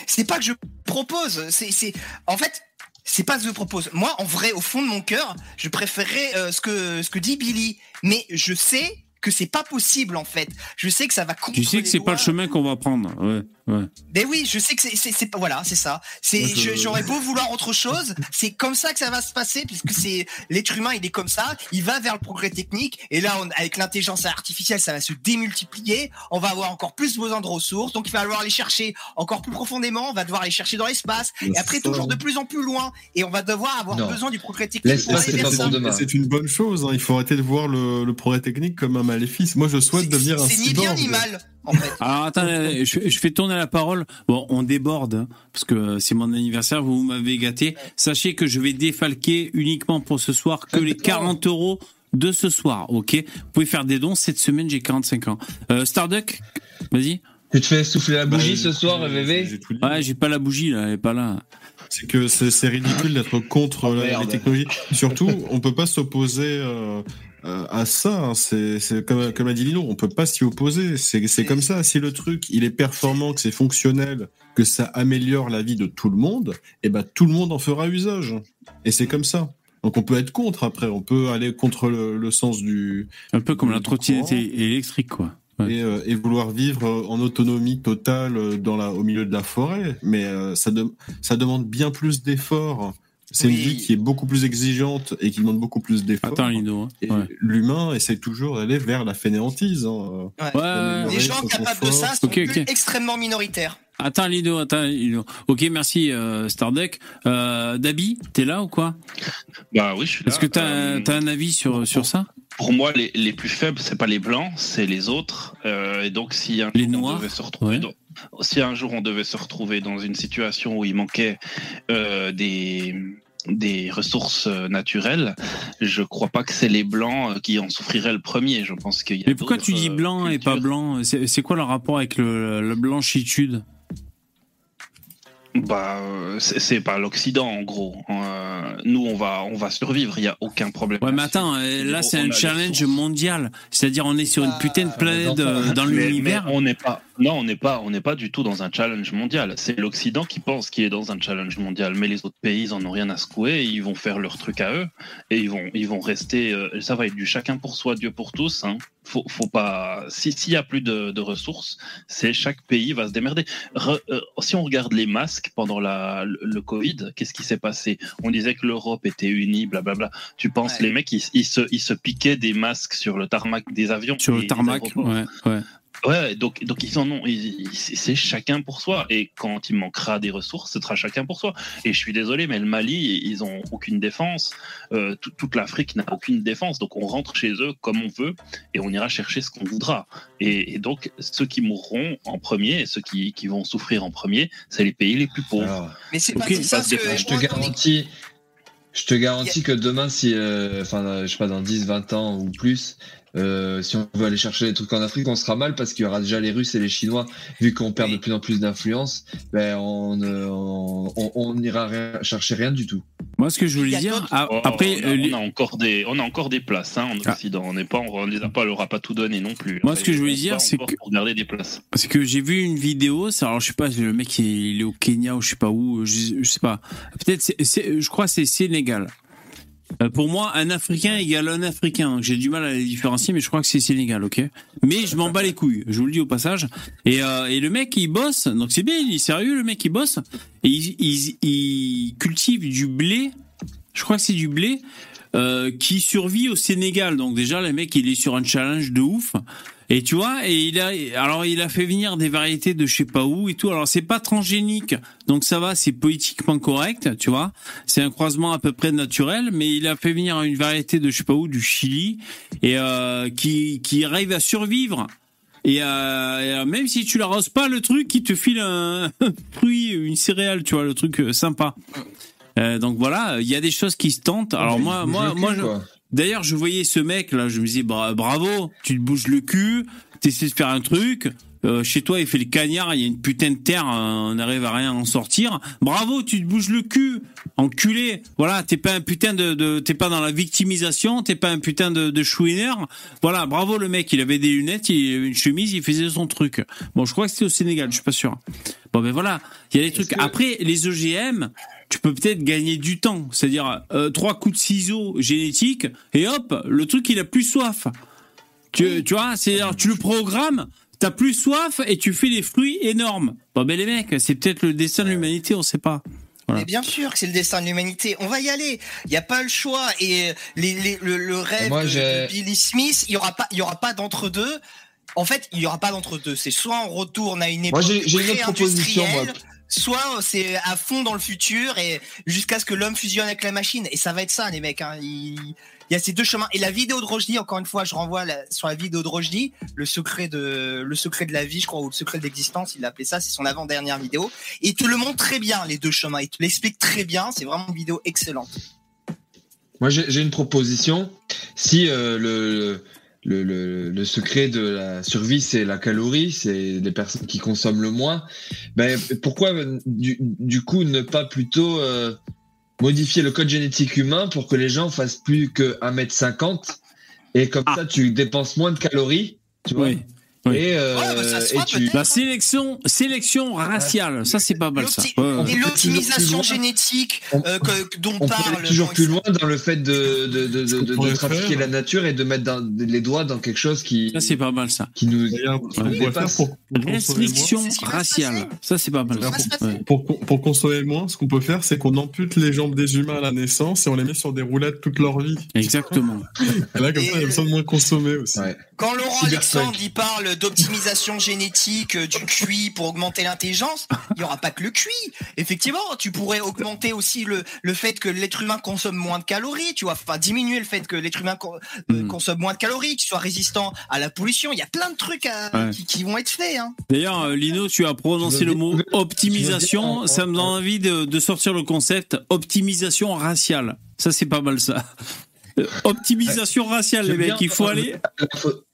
C'est pas que je propose. C'est, c'est, en fait, c'est pas ce que je propose. Moi, en vrai, au fond de mon cœur, je préférerais euh, ce que ce que dit Billy, mais je sais que c'est pas possible en fait. Je sais que ça va Tu sais que c'est pas le chemin qu'on va prendre. Ouais, ouais. Mais oui, je sais que c'est pas voilà, c'est ça. C'est j'aurais beau vouloir autre chose, <laughs> c'est comme ça que ça va se passer puisque c'est l'être humain, il est comme ça, il va vers le progrès technique et là on, avec l'intelligence artificielle, ça va se démultiplier, on va avoir encore plus besoin de ressources, donc il va falloir les chercher encore plus profondément, on va devoir les chercher dans l'espace et après toujours de plus en plus loin et on va devoir avoir Non. besoin du progrès technique. L'espace, pour aller c'est une bonne chose. hein. Il faut arrêter de voir le, le progrès technique comme un maléfice. Moi, je souhaite devenir un C'est ni bien ni mal en fait. <laughs> Alors attends, euh, je, je fais tourner la parole. Bon, on déborde hein, parce que c'est mon anniversaire. Vous m'avez gâté. Sachez que je vais défalquer uniquement pour ce soir que les 40 euros de ce soir. Ok? Vous pouvez faire des dons. Cette semaine, j'ai 45 ans. Euh, Starduck, vas-y. Tu te fais souffler la bougie Bah, ce soir, VV. Ouais, j'ai pas la bougie là. Elle est pas là. C'est que c'est ridicule d'être contre Oh, la- les technologies. Surtout, on peut pas s'opposer euh, euh, à ça. hein. C'est comme, comme a dit Lino, on peut pas s'y opposer. C'est comme ça. Si le truc il est performant, que c'est fonctionnel, que ça améliore la vie de tout le monde, et ben tout le monde en fera usage. Et c'est comme ça. Donc on peut être contre après, on peut aller contre le, le sens du Un peu comme la trottinette électrique, quoi. Ouais. et, euh, et vouloir vivre euh, en autonomie totale euh, dans la, au milieu de la forêt. Mais euh, ça, de- ça demande bien plus d'efforts. C'est Oui. une vie qui est beaucoup plus exigeante et qui demande beaucoup plus d'efforts. Attends, Lino. hein. Et Ouais. l'humain essaie toujours d'aller vers la fainéantise. hein. Ouais. Ouais. Les gens capables de ça sont Ok, ok. extrêmement minoritaires. Attends, Lino. Attends, Lino. Ok, merci, euh, Starduck. Euh, Dabi, t'es là ou quoi? Bah oui, je suis là. Est-ce que t'as Euh, as un avis sur, sur ça? Pour moi, les, les plus faibles, c'est pas les blancs, c'est les autres. Euh, et donc, si un Les on noirs, devait se retrouver ouais. dans, si un jour on devait se retrouver dans une situation où il manquait euh, des des ressources euh, naturelles, je crois pas que c'est les blancs euh, qui en souffriraient le premier. Je pense qu'il y a. Mais pourquoi tu dis blanc et pas blanc? C'est quoi le rapport avec le, la blanchitude? Bah, c'est pas l'Occident en gros. Nous, on va, on va survivre. Il y a aucun problème. Ouais, mais attends, euh, là c'est a un challenge mondial. C'est-à-dire, on est sur une Ah, putain de planète euh, dans l'univers. on n'est pas. Non, on n'est pas. On n'est pas du tout dans un challenge mondial. C'est l'Occident qui pense qu'il est dans un challenge mondial, mais les autres pays, ils en ont rien à secouer. Ils vont faire leur truc à eux et ils vont, ils vont rester. euh, ça va être du chacun pour soi, Dieu pour tous. Hein. Faut, faut pas. Si s'il y a plus de, de ressources, c'est chaque pays va se démerder. Re- euh, si on regarde les masques pendant la, le, le Covid, qu'est-ce qui s'est passé? On disait que l'Europe était unie, blablabla. Tu penses Ouais. les mecs, ils, ils se, ils se piquaient des masques sur le tarmac des avions Sur le tarmac, ouais, ouais. Ouais, donc, donc ils en ont, c'est chacun pour soi. Et quand il manquera des ressources, ce sera chacun pour soi. Et je suis désolé, mais le Mali, ils ont aucune défense. Euh, tout- toute l'Afrique n'a aucune défense. Donc on rentre chez eux comme on veut et on ira chercher ce qu'on voudra. Et, et donc ceux qui mourront en premier, et ceux qui, qui vont souffrir en premier, c'est les pays les plus pauvres. Alors, Mais c'est pas c'est ça que je te garantis, je te garantis que demain, si, euh, enfin, euh, je sais pas, dans 10, 20 ans ou plus, euh, si on veut aller chercher des trucs en Afrique, on sera mal parce qu'il y aura déjà les Russes et les Chinois, vu qu'on perd de plus en plus d'influence, ben, on, euh, on, on, n'ira chercher rien du tout. Moi, ce que je voulais a dire, ah, Oh, après, on, a, euh, les- on a encore des, on a encore des places hein, en Ah. Occident. On n'est pas, on les a pas, on leur a pas tout donné non plus. Moi, ce que je voulais dire, c'est que- pour garder des places. parce que j'ai vu une vidéo, alors je sais pas, le mec il est, il est au Kenya ou je sais pas où, je, je sais pas. Peut-être, je crois que c'est Sénégal. Euh, pour moi, un Africain égale un Africain. J'ai du mal à les différencier, mais je crois que c'est Sénégal, ok? Mais je m'en bats les couilles, je vous le dis au passage. Et, euh, et le mec, il bosse, donc c'est bien, il est sérieux, le mec, il bosse. Il cultive du blé, je crois que c'est du blé, euh, qui survit au Sénégal. Donc déjà, le mec, il est sur un challenge de ouf. Et tu vois, et il a, alors il a fait venir des variétés de je sais pas où et tout. Alors c'est pas transgénique, donc ça va, c'est politiquement correct, tu vois. C'est un croisement à peu près naturel, mais il a fait venir une variété de je sais pas où, du Chili, et euh, qui qui arrive à survivre. Et, euh, et, euh, même si tu l'arroses pas, le truc, il te file un, <laughs> un fruit, une céréale, tu vois, le truc euh, sympa. Euh, donc voilà, il y a des choses qui se tentent. Alors moi, moi, moi, je-. D'ailleurs, je voyais ce mec là, je me disais bra- bravo, tu te bouges le cul, t'essaies de faire un truc. euh, chez toi, il fait le cagnard, il y a une putain de terre, on n'arrive à rien en sortir. Bravo, tu te bouges le cul, enculé. Voilà, t'es pas un putain de, de t'es pas dans la victimisation, t'es pas un putain de, de chouineur. Voilà, bravo le mec, il avait des lunettes, il avait une chemise, il faisait son truc. Bon, je crois que c'était au Sénégal, je suis pas sûr. Bon, ben voilà, il y a des trucs. que- Après, les OGM, tu peux peut-être gagner du temps. C'est-à-dire, euh, trois coups de ciseaux génétiques, et hop, le truc, il a plus soif. Tu, tu vois, c'est-à-dire, tu le programmes, t'as plus soif, et tu fais des fruits énormes. Bon, ben les mecs, c'est peut-être le destin de l'humanité, on sait pas. Voilà. Mais bien sûr que c'est le destin de l'humanité. On va y aller. Il n'y a pas le choix. Et les, les- le, le rêve moi, de, Billy Smith, il y aura pas, il y aura pas d'entre deux. En fait, il y aura pas d'entre deux. C'est soit on retourne à une époque Moi, j'ai une autre proposition, moi. Soit c'est à fond dans le futur et jusqu'à ce que l'homme fusionne avec la machine. Et ça va être ça, les mecs. hein. Il, y a ces deux chemins. Et la vidéo de Rojdi, encore une fois, je renvoie la- sur la vidéo de Rojdi, le secret de, le secret de la vie, je crois, ou le secret de l'existence, il l'a appelé ça, c'est son avant-dernière vidéo. Et il te le montre très bien, les deux chemins. Il te l'explique très bien. C'est vraiment une vidéo excellente. Moi, j'ai j'ai une proposition. Si euh, le, le, le, le secret de la survie, c'est la calorie, c'est les personnes qui consomment le moins, ben, pourquoi du, du coup ne pas plutôt euh, modifier le code génétique humain pour que les gens fassent plus que 1m50 et comme Ah. ça tu dépenses moins de calories, tu vois? Oui. Oui. Et, euh, Ouais, bah, ça et tu. La sélection, sélection raciale, ça c'est pas mal ça. Ouais, ouais. Peut l'optimisation génétique euh, que- dont on peut parle. aller toujours plus loin dans le fait de, de, de, de, trafiquer faire. la nature et de mettre dans- les doigts dans quelque chose qui, Ça c'est pas mal ça. qui nous, faire dépasse. pour, pour Restriction qui raciale, ça c'est pas mal. Qui. Ouais. Pour, pour consommer moins, ce qu'on peut faire, c'est qu'on ampute les jambes des humains à la naissance et on les met sur des roulettes toute leur vie. Exactement. Et là, comme Et ça, il y a le- besoin de moins consommer aussi. Ouais. Quand Laurent. Alexandre il parle d'optimisation génétique euh, du QI pour augmenter l'intelligence, il n'y aura pas que le QI. Effectivement, tu pourrais augmenter aussi le, le fait que l'être humain consomme moins de calories, tu vois, enfin diminuer le fait que l'être humain co- euh, Mm. consomme moins de calories, qu'il soit résistant à la pollution. Il y a plein de trucs à- Ouais. qui, qui vont être faits. Hein. D'ailleurs, euh, Lino, tu as prononcé le mot optimisation. Ça me donne envie de, de sortir le concept optimisation raciale. Ça, c'est pas mal, ça. Optimisation raciale, les mecs. Il faut aller.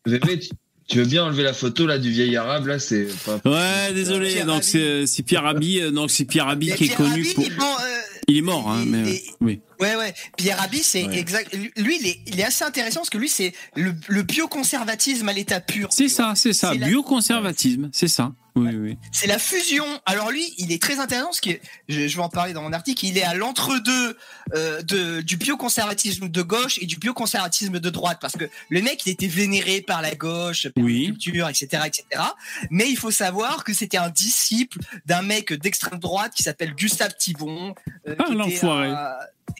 VV, tu, veux bien enlever la photo là du vieil arabe là, c'est pas. Ouais, désolé. Pierre Donc, c'est c'est Pierre Rabhi. euh, Donc, c'est Pierre Rabhi qui est connu Rabhi, pour. bon, euh, Il est mort, hein, mais euh, oui. Ouais, ouais. Pierre Rabhi, c'est Ouais. exact. Lui, il est, il est assez intéressant parce que lui, c'est le, le bioconservatisme à l'état pur. C'est ça, c'est ça. La- Bioconservatisme, c'est ça. Oui, oui. C'est la fusion. Alors lui, il est très intéressant parce que je, je vais en parler dans mon article. Il est à l'entre-deux euh, de du bioconservatisme de gauche et du bioconservatisme de droite parce que le mec, il était vénéré par la gauche, par Oui. la culture, etc., etc. Mais il faut savoir que c'était un disciple d'un mec d'extrême droite qui s'appelle Gustave Thibon. euh, Ah, l'enfoiré.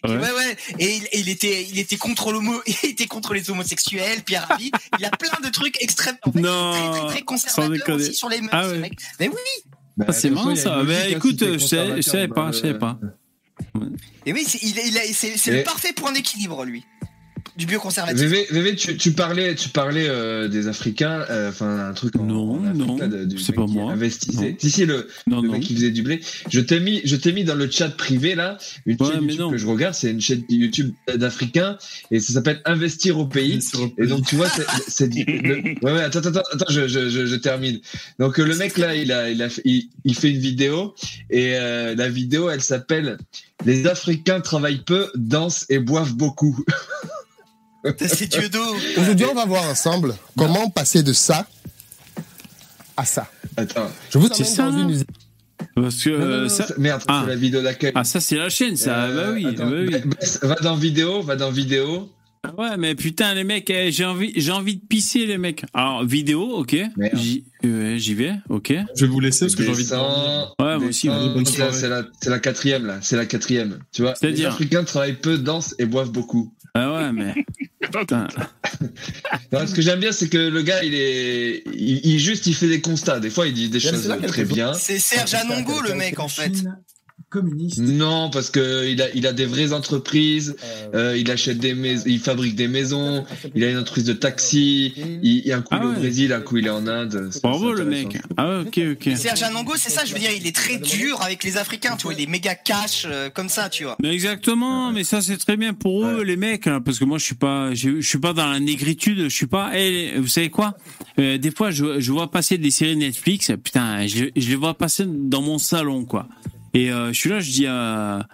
Ouais. Ouais, ouais. Et il, il était, il était contre l'homo, <laughs> il était contre les homosexuels, Pierre Rabhi. il a plein de trucs extrêmes. En fait, Non, très, très, très sans conservateur déconner. aussi sur les mœurs, Ah ouais. mec. Mais oui. Bah, Ah, c'est marrant ça. Mais écoute, si je savais, pas, dans je savais pas. Et oui, c'est, il, il c'est, c'est Et- le parfait point d'équilibre, lui. Du bioconservatisme. VV, VV, tu, tu parlais, tu parlais euh, des Africains, euh, enfin un truc en, Non, en Afrique, non, là, de- du c'est pas moi. Investissait. Non. Si si le, Non, le non. mec qui faisait du blé. Je t'ai mis, je t'ai mis dans le chat privé là une Ouais, chaîne mais YouTube non. que je regarde, c'est une chaîne YouTube d'Africains et ça s'appelle Investir au pays. Et donc tu vois, c'est, <laughs> ouais, ouais, attends, attends, attends, je, je, je, je termine. Donc euh, le mec là, il a, il a, fait- il, il fait une vidéo et euh, la vidéo, elle s'appelle Les Africains travaillent peu, dansent et boivent beaucoup. Ça, c'est Dieu d'eau. Aujourd'hui, on va voir ensemble comment passer de ça à ça. Attends, Je vous C'est emmène ça, dans une usine. Parce que Non, non, euh, non, ça. c'est- merde, Ah. c'est la vidéo d'accueil. Ah, ça, c'est la chaîne, ça. Euh, bah oui, attends, bah oui. ba- baisse- va dans vidéo, va dans vidéo. Ah Ouais, mais putain, les mecs, eh, j'ai envie, j'ai envie de pisser, les mecs. Alors, vidéo, ok. Merde. J'y vais, ok. Je vais vous laisser parce que j'ai envie de Ouais, moi aussi. C'est la, c'est la quatrième là, c'est la quatrième. Tu vois, les Africains travaillent peu, dansent et boivent beaucoup. Ah ouais, mais. Putain. Non, ce que j'aime bien, c'est que le gars, il est, il, il juste, il fait des constats. Des fois, il dit des choses très bien. C'est Serge Anongo, le mec, en fait. Communiste. Non, parce que il a, il a des vraies entreprises, euh, il achète des maisons, il fabrique des maisons, il a une entreprise de taxi, il, il a un coup Ah il est au. Brésil, un coup il est en Inde. c'est- Bravo le mec. Ah ok, ok. Serge Anango, c'est ça, je veux dire, il est très dur avec les Africains, tu vois, il est méga cash euh, comme ça, tu vois. Mais exactement, mais ça c'est très bien pour eux les mecs, hein, parce que moi je suis pas, je, je suis pas dans la négritude, je suis pas. Eh, vous savez quoi? Euh, Des fois je, je vois passer des séries Netflix, putain, je, je les vois passer dans mon salon quoi. Et euh, je suis là, je dis à-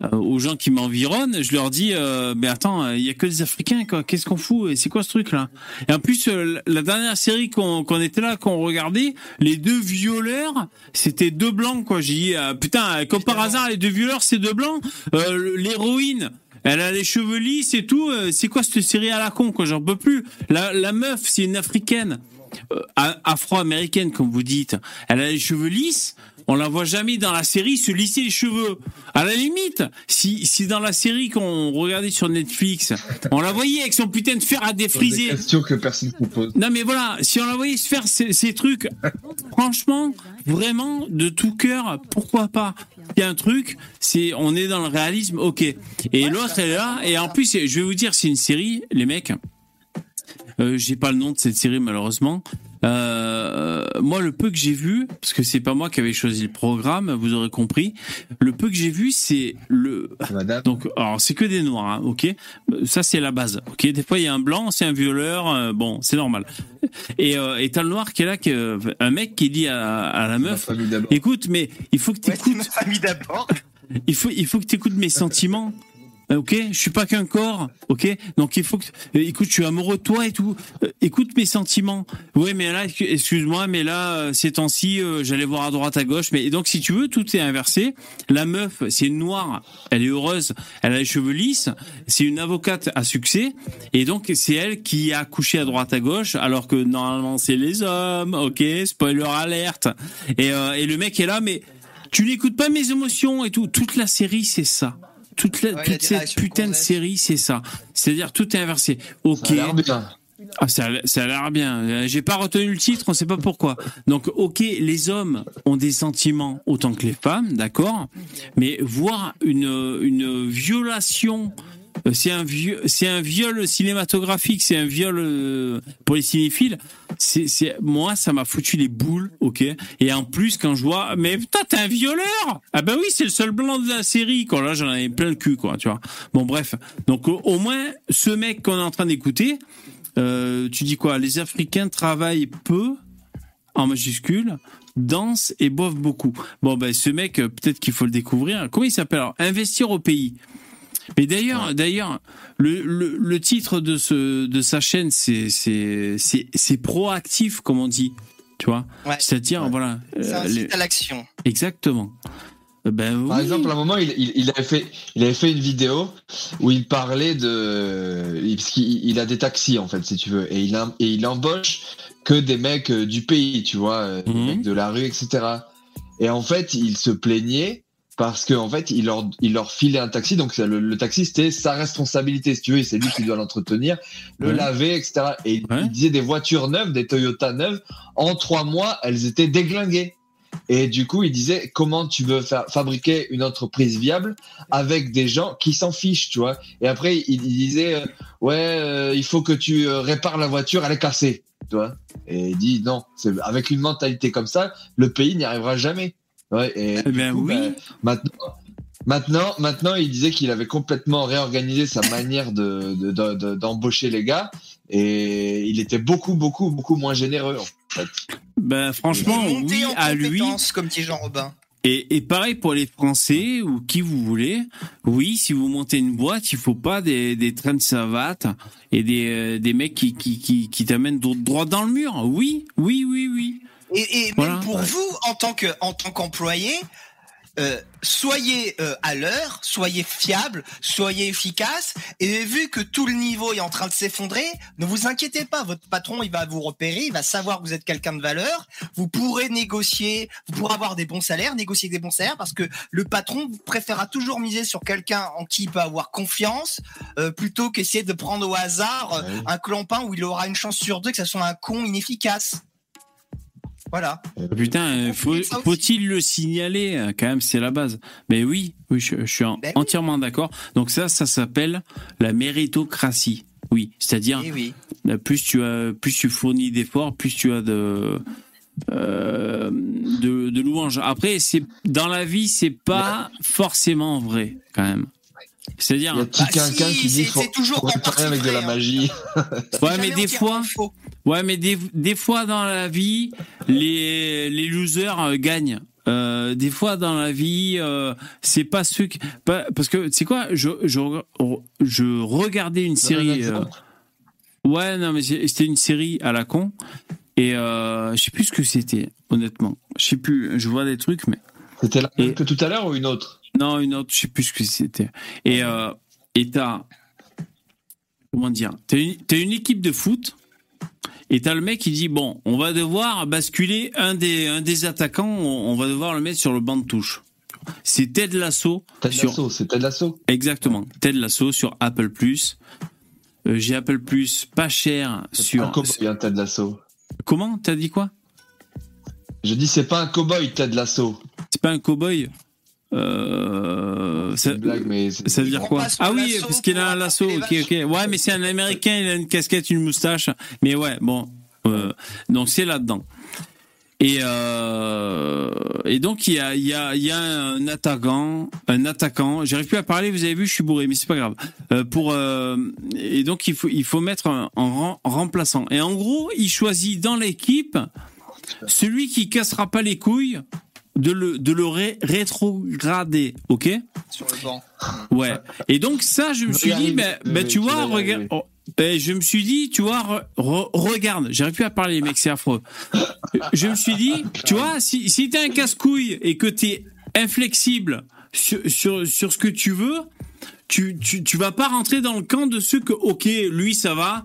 à- aux gens qui m'environnent, je leur dis, euh, mais attends, il y a que des Africains quoi. Qu'est-ce qu'on fout? Et c'est quoi ce truc là? Et en plus, euh, la dernière série qu'on qu'on était là, qu'on regardait, les deux violeurs, c'était deux blancs quoi. J'ai dit, euh, putain, comme par hasard, les deux violeurs, c'est deux blancs. Euh, L'héroïne. Elle a les cheveux lisses et tout. euh, C'est quoi cette série à la con quoi? J'en peux plus. La, la meuf, c'est une africaine, euh, afro-américaine comme vous dites. Elle a les cheveux lisses. On la voit jamais dans la série se lisser les cheveux. À la limite, si, si dans la série qu'on regardait sur Netflix, on la voyait avec son putain de fer à Des défriser. questions que personne ne pose. Non mais voilà, si on la voyait se faire ces, ces trucs, franchement, vraiment, de tout cœur, pourquoi pas? Il y a un truc, c'est on est dans le réalisme, ok. Et l'autre est là, et en plus, je vais vous dire, c'est une série, les mecs. Euh, j'ai pas le nom de cette série malheureusement. Euh, moi, le peu que j'ai vu, parce que c'est pas moi qui avais choisi le programme, vous aurez compris. Le peu que j'ai vu, c'est le Madame. donc, alors c'est que des noirs, hein, ok. Euh, Ça c'est la base, ok. Des fois il y a un blanc, c'est un violeur, euh, bon, c'est normal. Et euh, et t'as le noir qui est là, qui, euh, un mec qui dit à, à la meuf, écoute, mais il faut que Ouais, t'écoutes, ma famille d'abord. <laughs> il faut il faut que t'écoutes mes sentiments. Euh, Ok, je suis pas qu'un corps, ok. Donc il faut que, euh, écoute, je suis amoureux de toi et tout. Euh, écoute mes sentiments. Oui, mais là, excu- excuse-moi, mais là, ces temps-ci, j'allais voir à droite, à gauche. Mais et donc, si tu veux, tout est inversé. La meuf, c'est une noire, elle est heureuse, elle a les cheveux lisses, c'est une avocate à succès, et donc c'est elle qui a couché à droite, à gauche, alors que normalement c'est les hommes. Ok, spoiler alerte. Et euh, et le mec est là, mais tu n'écoutes pas mes émotions et tout. Toute la série, c'est ça. Toute, la, Ouais, cette putain de série, c'est ça. C'est-à-dire tout est inversé. Ok. Ça a l'air bien. Ah, ça, ça a l'air bien. Euh, J'ai pas retenu le titre, on sait pas pourquoi. Donc, ok, les hommes ont des sentiments autant que les femmes, d'accord. Mais voir une une violation, euh, c'est un c'est un viol cinématographique, c'est un viol euh, pour les cinéphiles. C'est, moi, ça m'a foutu les boules, ok. Et en plus, quand je vois, mais putain, t'es un violeur Ah ben oui, c'est le seul blanc de la série. Quoi, là, j'en avais plein le cul, quoi, tu vois. Bon, bref. Donc, au, moins, ce mec qu'on est en train d'écouter. Euh, tu dis quoi? Les Africains travaillent peu, en majuscule, dansent et boivent beaucoup. Bon, ben ce mec, euh, peut-être qu'il faut le découvrir. Comment il s'appelle? Investir au pays. Mais d'ailleurs, d'ailleurs, le, le, le titre de ce de sa chaîne, c'est c'est proactif, comme on dit. Tu vois Ouais. C'est-à-dire, voilà. C'est euh, les- à l'action. Exactement. Euh, Ben Par exemple, à un moment, il, il, il avait fait, il avait fait une vidéo où il parlait de, parce qu'il il a des taxis en fait, si tu veux, et il, et il embauche que des mecs euh, du pays, tu vois, euh, des Mhm. mecs de la rue, etc. Et en fait, il se plaignait parce que en fait, il leur, il leur filait un taxi, donc le, le taxi c'était sa responsabilité, si tu veux, et c'est lui qui doit l'entretenir, le Ouais. laver, etc. Et il, Ouais. il disait des voitures neuves, des Toyota neuves, en trois mois, elles étaient déglinguées. Et du coup, il disait comment tu veux faire fabriquer une entreprise viable avec des gens qui s'en fichent, tu vois? Et après, il, disait euh, ouais, euh, il faut que tu euh, répares la voiture, elle est cassée, tu vois? Et il dit non, avec une mentalité comme ça, le pays n'y arrivera jamais. Ouais. Et Eh ben coup, oui. bah, maintenant. Maintenant, maintenant, il disait qu'il avait complètement réorganisé sa manière de de- de- de- d'embaucher les gars et il était beaucoup, beaucoup, beaucoup moins généreux. En fait. Ben franchement, oui en à lui. comme dit Jean Robin. Et, et pareil pour les Français ou qui vous voulez. Oui, si vous montez une boîte, il faut pas des, des trains de savates et des, euh, des mecs qui, qui, qui, qui t'amènent droit dans le mur. Oui, oui, oui, oui. Et, et Voilà. même pour vous, en tant que en tant qu'employé, euh, soyez euh, à l'heure, soyez fiable, soyez efficace. Et vu que tout le niveau est en train de s'effondrer, ne vous inquiétez pas. Votre patron, il va vous repérer, il va savoir que vous êtes quelqu'un de valeur. Vous pourrez négocier, vous pourrez avoir des bons salaires, négocier des bons salaires, parce que le patron préférera toujours miser sur quelqu'un en qui il peut avoir confiance, euh, plutôt qu'essayer de prendre au hasard Ouais. un clampin où il aura une chance sur deux que ce soit un con inefficace. Voilà. Ah, Putain, aussi. faut-il le signaler euh, Quand même, c'est la base. Mais oui, oui, je, je suis en- Ben oui. entièrement d'accord. Donc ça, ça s'appelle la méritocratie. Oui, c'est-à-dire Eh oui. euh, plus tu as, plus tu fournis d'efforts, plus tu as de euh, de, de louanges. Après, c'est dans la vie, c'est pas forcément vrai quand même. C'est-à-dire, Il y a petit Bah, quelqu'un si, qui dit c'est- faut, c'est toujours faut réparer avec de la magie. <laughs> ouais, mais des fois. Ouais, mais des, des fois dans la vie, les, les losers euh, gagnent. Euh, des fois dans la vie, euh, c'est pas ceux qui... pas- parce que, tu sais quoi, je, je, je regardais une série... euh, ouais, non, mais c'est- c'était une série à la con. Et euh, je sais plus ce que c'était, honnêtement. Je sais plus, je vois des trucs, mais... C'était la même Et- que tout à l'heure ou une autre? Non, une autre, je sais plus ce que c'était. Et euh, et t'as comment dire T'as une, équipe de foot et t'as le mec qui dit bon, on va devoir basculer un des un des attaquants, on, on va devoir le mettre sur le banc de touche. C'est Ted Lasso Ted sur Lasso, c'est Ted Lasso. exactement Ted Lasso sur Apple Plus. Euh, J'ai Apple Plus pas cher sur cowboy, un Ted Lasso. comment T'as dit quoi? Je dis c'est pas un cowboy Ted Lasso. C'est pas un cowboy? Euh, C'est ça- une blague, mais c'est- Ça veut dire quoi Ah oui, parce qu'il a un lasso. Ok, ok. Ouais, mais c'est un Américain. Il a une casquette, une moustache. Mais ouais, bon. euh, donc c'est là-dedans. Et euh, et donc il y a il y a il y a un attaquant, un attaquant. J'arrive plus à parler. Vous avez vu, je suis bourré, mais c'est pas grave. Euh, pour euh, et donc il faut il faut mettre un, remplaçant. Et en gros, il choisit dans l'équipe celui qui cassera pas les couilles de le de le ré- rétrograder. Ok? Sur le banc. Ouais. Et donc ça, je me suis dit, oui, tu vois, regarde. oh, ben, je me suis dit, tu vois, re- re- regarde, j'arrive plus à parler, mec, c'est affreux. Je me suis dit, tu vois, si, si t'es un casse-couille et que t'es inflexible sur, sur, sur ce que tu veux, tu, tu, tu vas pas rentrer dans le camp de ceux que, ok, lui, ça va,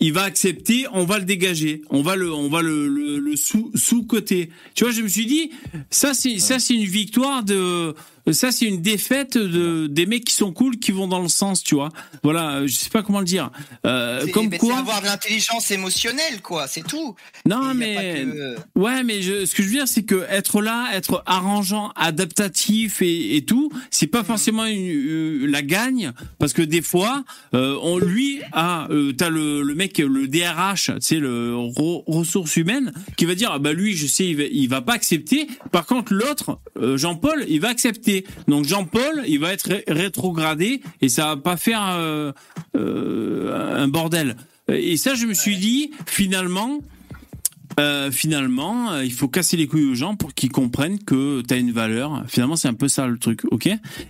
il va accepter, on va le dégager, on va le, on va le, le, le sous, sous-côté. Tu vois, je me suis dit, ça, c'est, ça, c'est une victoire de, ça, c'est une défaite de, des mecs qui sont cool, qui vont dans le sens, tu vois. Voilà, je sais pas comment le dire. Euh, C'est- comme c'est quoi. avoir de l'intelligence émotionnelle, quoi, c'est tout. Non, Et mais. que- Ouais, mais je, ce que je veux dire, c'est que être là, être arrangeant, adaptatif et, et tout, c'est pas forcément une, euh, la gagne, parce que des fois, euh, on lui a, euh, t'as le, le mec, le DRH, tu sais, le re- ressources humaines, qui va dire, ah bah lui, je sais, il va, il va pas accepter. Par contre, l'autre, euh, Jean-Paul, il va accepter. Donc Jean-Paul, il va être ré- rétrogradé et ça va pas faire euh, un bordel. Et ça, je me suis dit, finalement. Euh, finalement, euh, il faut casser les couilles aux gens pour qu'ils comprennent que t'as une valeur. Finalement, c'est un peu ça le truc, ok?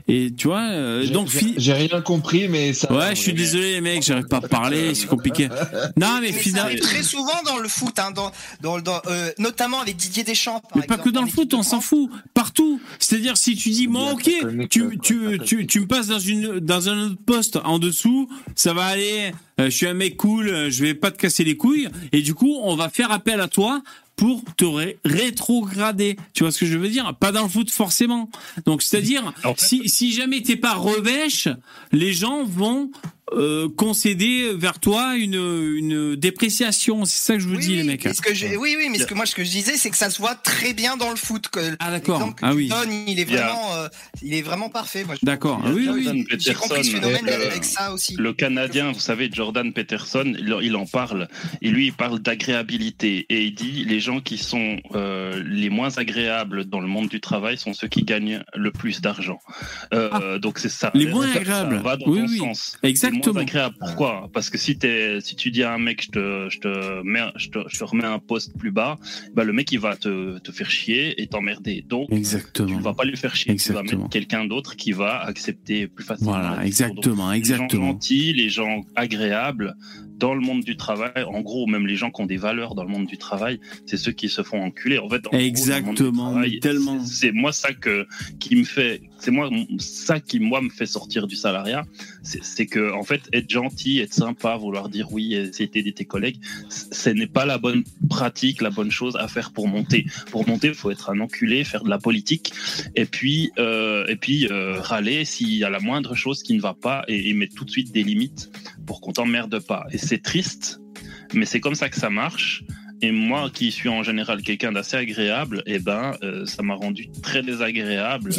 Et tu vois, euh, donc j'ai- rien compris, mais ça. ouais, je suis désolé les mecs, j'arrive pas à parler, c'est compliqué. Non, mais finalement, très souvent dans le foot, hein, dans, dans, dans, euh, notamment avec Didier Deschamps. Par mais pas que dans le foot, on s'en fout. Partout. C'est-à-dire si tu dis, bon, ok, tu, quoi, tu, tu, tu me passes dans une dans un autre poste en dessous, ça va aller. Euh, je suis un mec cool, euh, je vais pas te casser les couilles. Et du coup, on va faire appel à toi pour te ré- rétrograder. Tu vois ce que je veux dire? Pas dans le foot forcément. Donc c'est-à-dire, si, si jamais t'es pas revêche, les gens vont euh, concéder vers toi une, une dépréciation. C'est ça que je vous Oui, dis, oui, les mecs. mais ce que je- oui, oui, mais ce que moi, ce que je disais, c'est que ça se voit très bien dans le foot. que Ah, d'accord. Ah oui. donnes, il est vraiment, euh, il est vraiment parfait. D'accord. Ah oui, oui. Jordan J'ai compris ce Peterson, phénomène euh, avec ça aussi. Le Canadien, vous savez, Jordan Peterson, il, il en parle. Et lui, il parle d'agréabilité. Et il dit les gens qui sont euh, les moins agréables dans le monde du travail sont ceux qui gagnent le plus d'argent. Euh, Donc c'est ça. Ah. Les moins Ça agréables. va dans Oui, ton oui. sens. Exactement. Moins agréables. Pourquoi? Parce que si, t'es- si tu dis à un mec, je te, je te, mets, je te, je te remets un poste plus bas, bah, le mec, il va te, te faire chier et t'emmerder. Donc, tu Exactement. ne vas pas lui faire chier. Tu vas Exactement. mettre quelqu'un d'autre qui va accepter plus facilement. Voilà, décision. exactement, Les gens exactement. gentils, les gens agréables dans le monde du travail, en gros, même les gens qui ont des valeurs dans le monde du travail, c'est ceux qui se font enculer. En fait, en gros, Exactement, travail, tellement. c'est- moi ça que qui me fait, c'est moi ça qui moi me fait sortir du salariat, c'est que en fait être gentil, être sympa, vouloir dire oui, essayer d'aider tes collègues, ce n'est pas la bonne pratique, la bonne chose à faire pour monter. Pour monter, il faut être un enculé, faire de la politique, et puis euh, et puis euh, râler s'il y a la moindre chose qui ne va pas et, et mettre tout de suite des limites pour qu'on t'emmerde pas. Et c'est triste, mais c'est comme ça que ça marche. Et moi, qui suis en général quelqu'un d'assez agréable, et eh ben, euh, ça m'a rendu très désagréable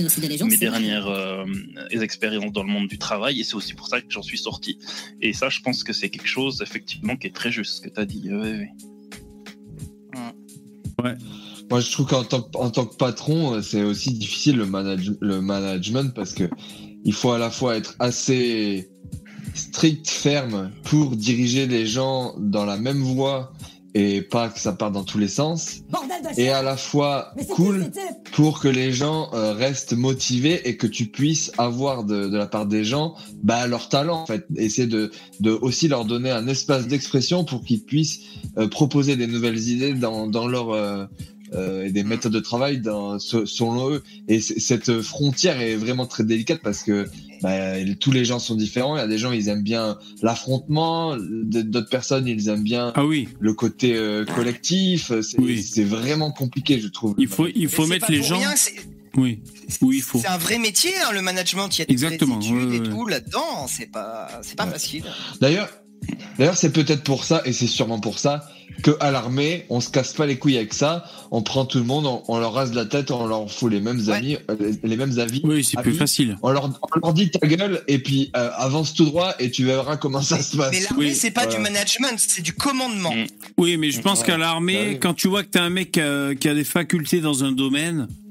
mes dernières euh, expériences dans le monde du travail. Et c'est aussi pour ça que j'en suis sorti. Et ça, je pense que c'est quelque chose, effectivement, qui est très juste, ce que tu as dit. ouais. ouais. Moi, je trouve qu'en tant, tant, que patron, c'est aussi difficile le, manage le management parce que il faut à la fois être assez strict, ferme pour diriger les gens dans la même voie et pas que ça parte dans tous les sens. Et à la fois cool pour que les gens euh, restent motivés et que tu puisses avoir de, de la part des gens bah, leur talent en fait. Essayer de, de aussi leur donner un espace d'expression pour qu'ils puissent euh, proposer des nouvelles idées dans, dans leur euh, euh, et des méthodes de travail dans, selon eux. Et cette frontière est vraiment très délicate parce que bah, tous les gens sont différents. Il y a des gens, ils aiment bien l'affrontement, d'autres personnes, ils aiment bien ah oui. le côté euh, collectif. C'est vraiment compliqué, je trouve. Il faut, il faut mettre les gens. oui, oui, il faut. C'est un vrai métier, hein, le management. Il y a Exactement. des études et tout là-dedans. C'est pas, c'est pas facile. D'ailleurs, D'ailleurs, c'est peut-être pour ça, et c'est sûrement pour ça, que à l'armée, on se casse pas les couilles avec ça. On prend tout le monde, on, leur rase la tête, on leur fout les mêmes amis, euh, les, mêmes avis. Oui, c'est plus facile. On leur, dit ta gueule et puis euh, avance tout droit et tu verras comment ça se passe. Mais l'armée, c'est pas du management, c'est du commandement. Mm. Oui, mais je pense qu'à l'armée, bah quand tu vois que t'as un mec euh, qui a des facultés dans un domaine, euh,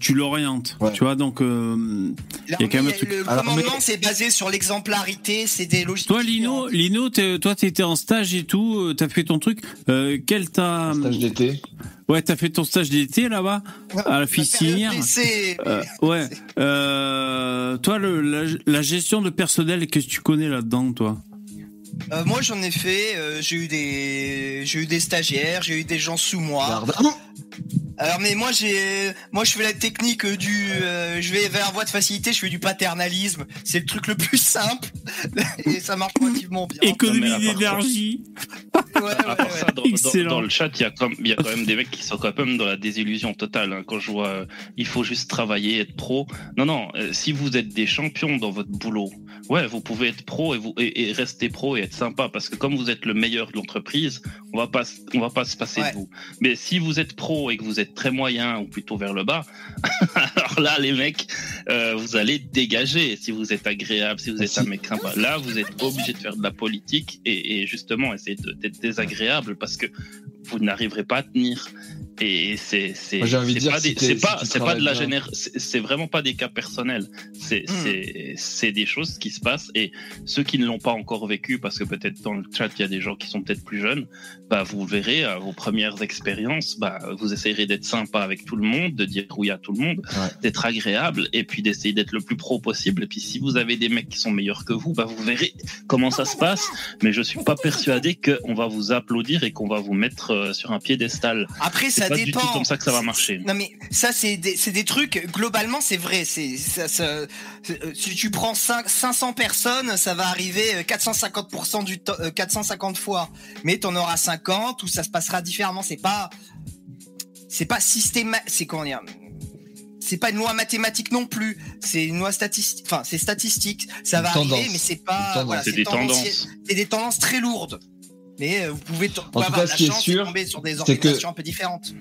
tu l'orientes. Tu vois, donc euh, il y a quand même un truc. Le commandement, c'est basé sur l'exemplarité, c'est des logiques. Toi, Lino, Lino, toi, t'étais en stage et tout, euh, t'as fait ton truc. Euh, quel t'as Stage d'été. Ouais, t'as fait ton stage d'été là-bas à la piscinière. Euh, ouais. Euh, toi, le, la, la, gestion de personnel, qu'est-ce que tu connais là-dedans, toi? Euh, moi j'en ai fait, euh, j'ai eu des j'ai eu des stagiaires, j'ai eu des gens sous moi. Alors mais moi j'ai moi je fais la technique du euh, je vais vers voie de facilité, je fais du paternalisme, c'est le truc le plus simple <laughs> et ça marche relativement bien. Économie d'énergie. Ouais, ouais, ouais. Dans, dans, le chat, il y a quand il y a quand même des mecs qui sont quand même dans la désillusion totale hein. quand je vois il faut juste travailler être pro. Non non, si vous êtes des champions dans votre boulot, ouais, vous pouvez être pro et vous et, et rester pro et être sympa parce que comme vous êtes le meilleur de l'entreprise, on va pas on va pas se passer de vous. Mais si vous êtes pro et que vous êtes très moyen ou plutôt vers le bas, <laughs> alors là les mecs, euh, vous allez dégager si vous êtes agréable, si vous êtes un mec sympa. Là, vous êtes obligé de faire de la politique et, et justement essayer d'être désagréable parce que vous n'arriverez pas à tenir. Et c'est c'est pas c'est pas c'est pas de la génération c'est vraiment pas des cas personnels. C'est hmm. c'est c'est des choses qui se passent et ceux qui ne l'ont pas encore vécu parce que peut-être dans le chat il y a des gens qui sont peut-être plus jeunes, bah vous verrez à vos premières expériences, bah vous essayerez d'être sympa avec tout le monde, de dire oui à tout le monde, d'être agréable et puis d'essayer d'être le plus pro possible. Et puis si vous avez des mecs qui sont meilleurs que vous, bah vous verrez comment ça se passe. Mais je suis pas persuadé qu'on va vous applaudir et qu'on va vous mettre euh, sur un piédestal. Après ça pas dépend. Du tout comme ça que ça va marcher. Non mais ça c'est des, des trucs globalement c'est vrai. C'est ça, ça, euh, si tu prends 5, 500 personnes, ça va arriver 450% euh, du temps, 450 fois. Mais t'en auras 50 où ça se passera différemment. C'est pas c'est pas systématique. C'est comment dire c'est pas une loi mathématique non plus, c'est une loi statistique. Enfin, c'est statistique. Ça va arriver, mais c'est pas. c'est des tendances. C'est des tendances très lourdes. Mais euh, vous pouvez, en tout cas, ce qui est sûr, tomber sur des organisations un peu différentes.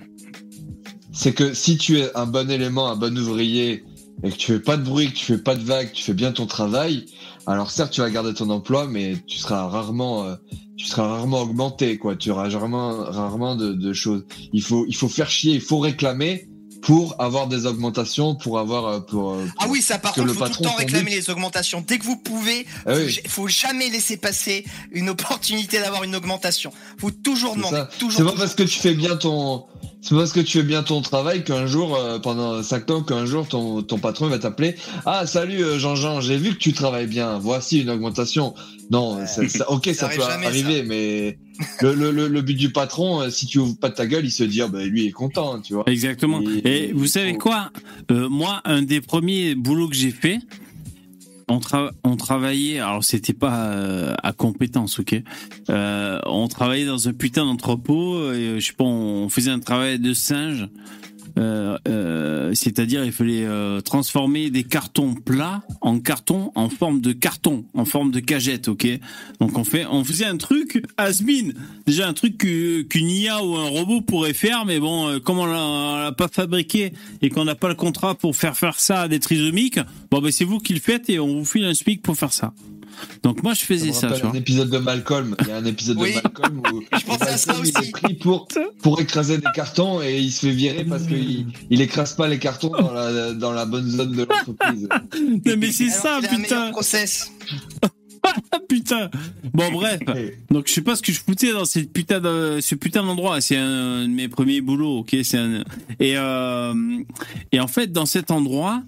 C'est que si tu es un bon élément, un bon ouvrier, et que tu fais pas de bruit, que tu fais pas de vagues, tu fais bien ton travail, alors certes tu vas garder ton emploi, mais tu seras rarement, euh, tu seras rarement augmenté, quoi. Tu auras rarement, rarement de, de, choses. Il faut, il faut faire chier, il faut réclamer, pour avoir des augmentations, pour avoir euh, pour, euh, ah oui ça par contre il faut tout le temps réclamer les augmentations dès que vous pouvez. Ah faut, jamais laisser passer une opportunité d'avoir une augmentation. Faut toujours demander. C'est pas parce que tu fais bien ton c'est parce que tu fais bien ton travail qu'un jour, euh, pendant cinq ans, qu'un jour ton, ton patron va t'appeler. Ah salut Jean-Jean, j'ai vu que tu travailles bien. Voici une augmentation. Non, ça, ok, ça, peut arriver, mais le, le, le, but du patron, euh, si tu ouvres pas ta gueule, il se dit ah ben lui il est content, tu vois. Exactement. Et, vous savez quoi? Euh, Moi, un des premiers boulots que j'ai fait, on, travaillait, alors c'était pas euh, à compétence, ok. Euh, on travaillait dans un putain d'entrepôt, et je sais pas, on faisait un travail de singe. Euh, euh, c'est-à-dire, il fallait euh, transformer des cartons plats en cartons en forme de carton, en forme de cagette, ok? Donc on fait, on faisait un truc Asmin, déjà un truc qu'une IA ou un robot pourrait faire, mais bon, comme on l'a pas fabriqué et qu'on n'a pas le contrat pour faire faire ça à des trisomiques, bon ben c'est vous qui le faites et on vous file un SMIC pour faire ça. Donc moi je faisais ça, tu vois. un épisode de Malcolm, il y a un épisode de Malcolm où <laughs> je pensais à ça aussi. il est pris pour, pour écraser des cartons et il se fait virer parce qu'il il écrase pas les cartons dans la, dans la bonne zone de l'entreprise. <laughs> non mais c'est ça putain. process. <laughs> putain. Bon bref. Donc je sais pas ce que je foutais dans cette putain de, ce putain d'endroit. C'est un, de mes premiers boulots, ok? C'est un et euh, et en fait dans cet endroit,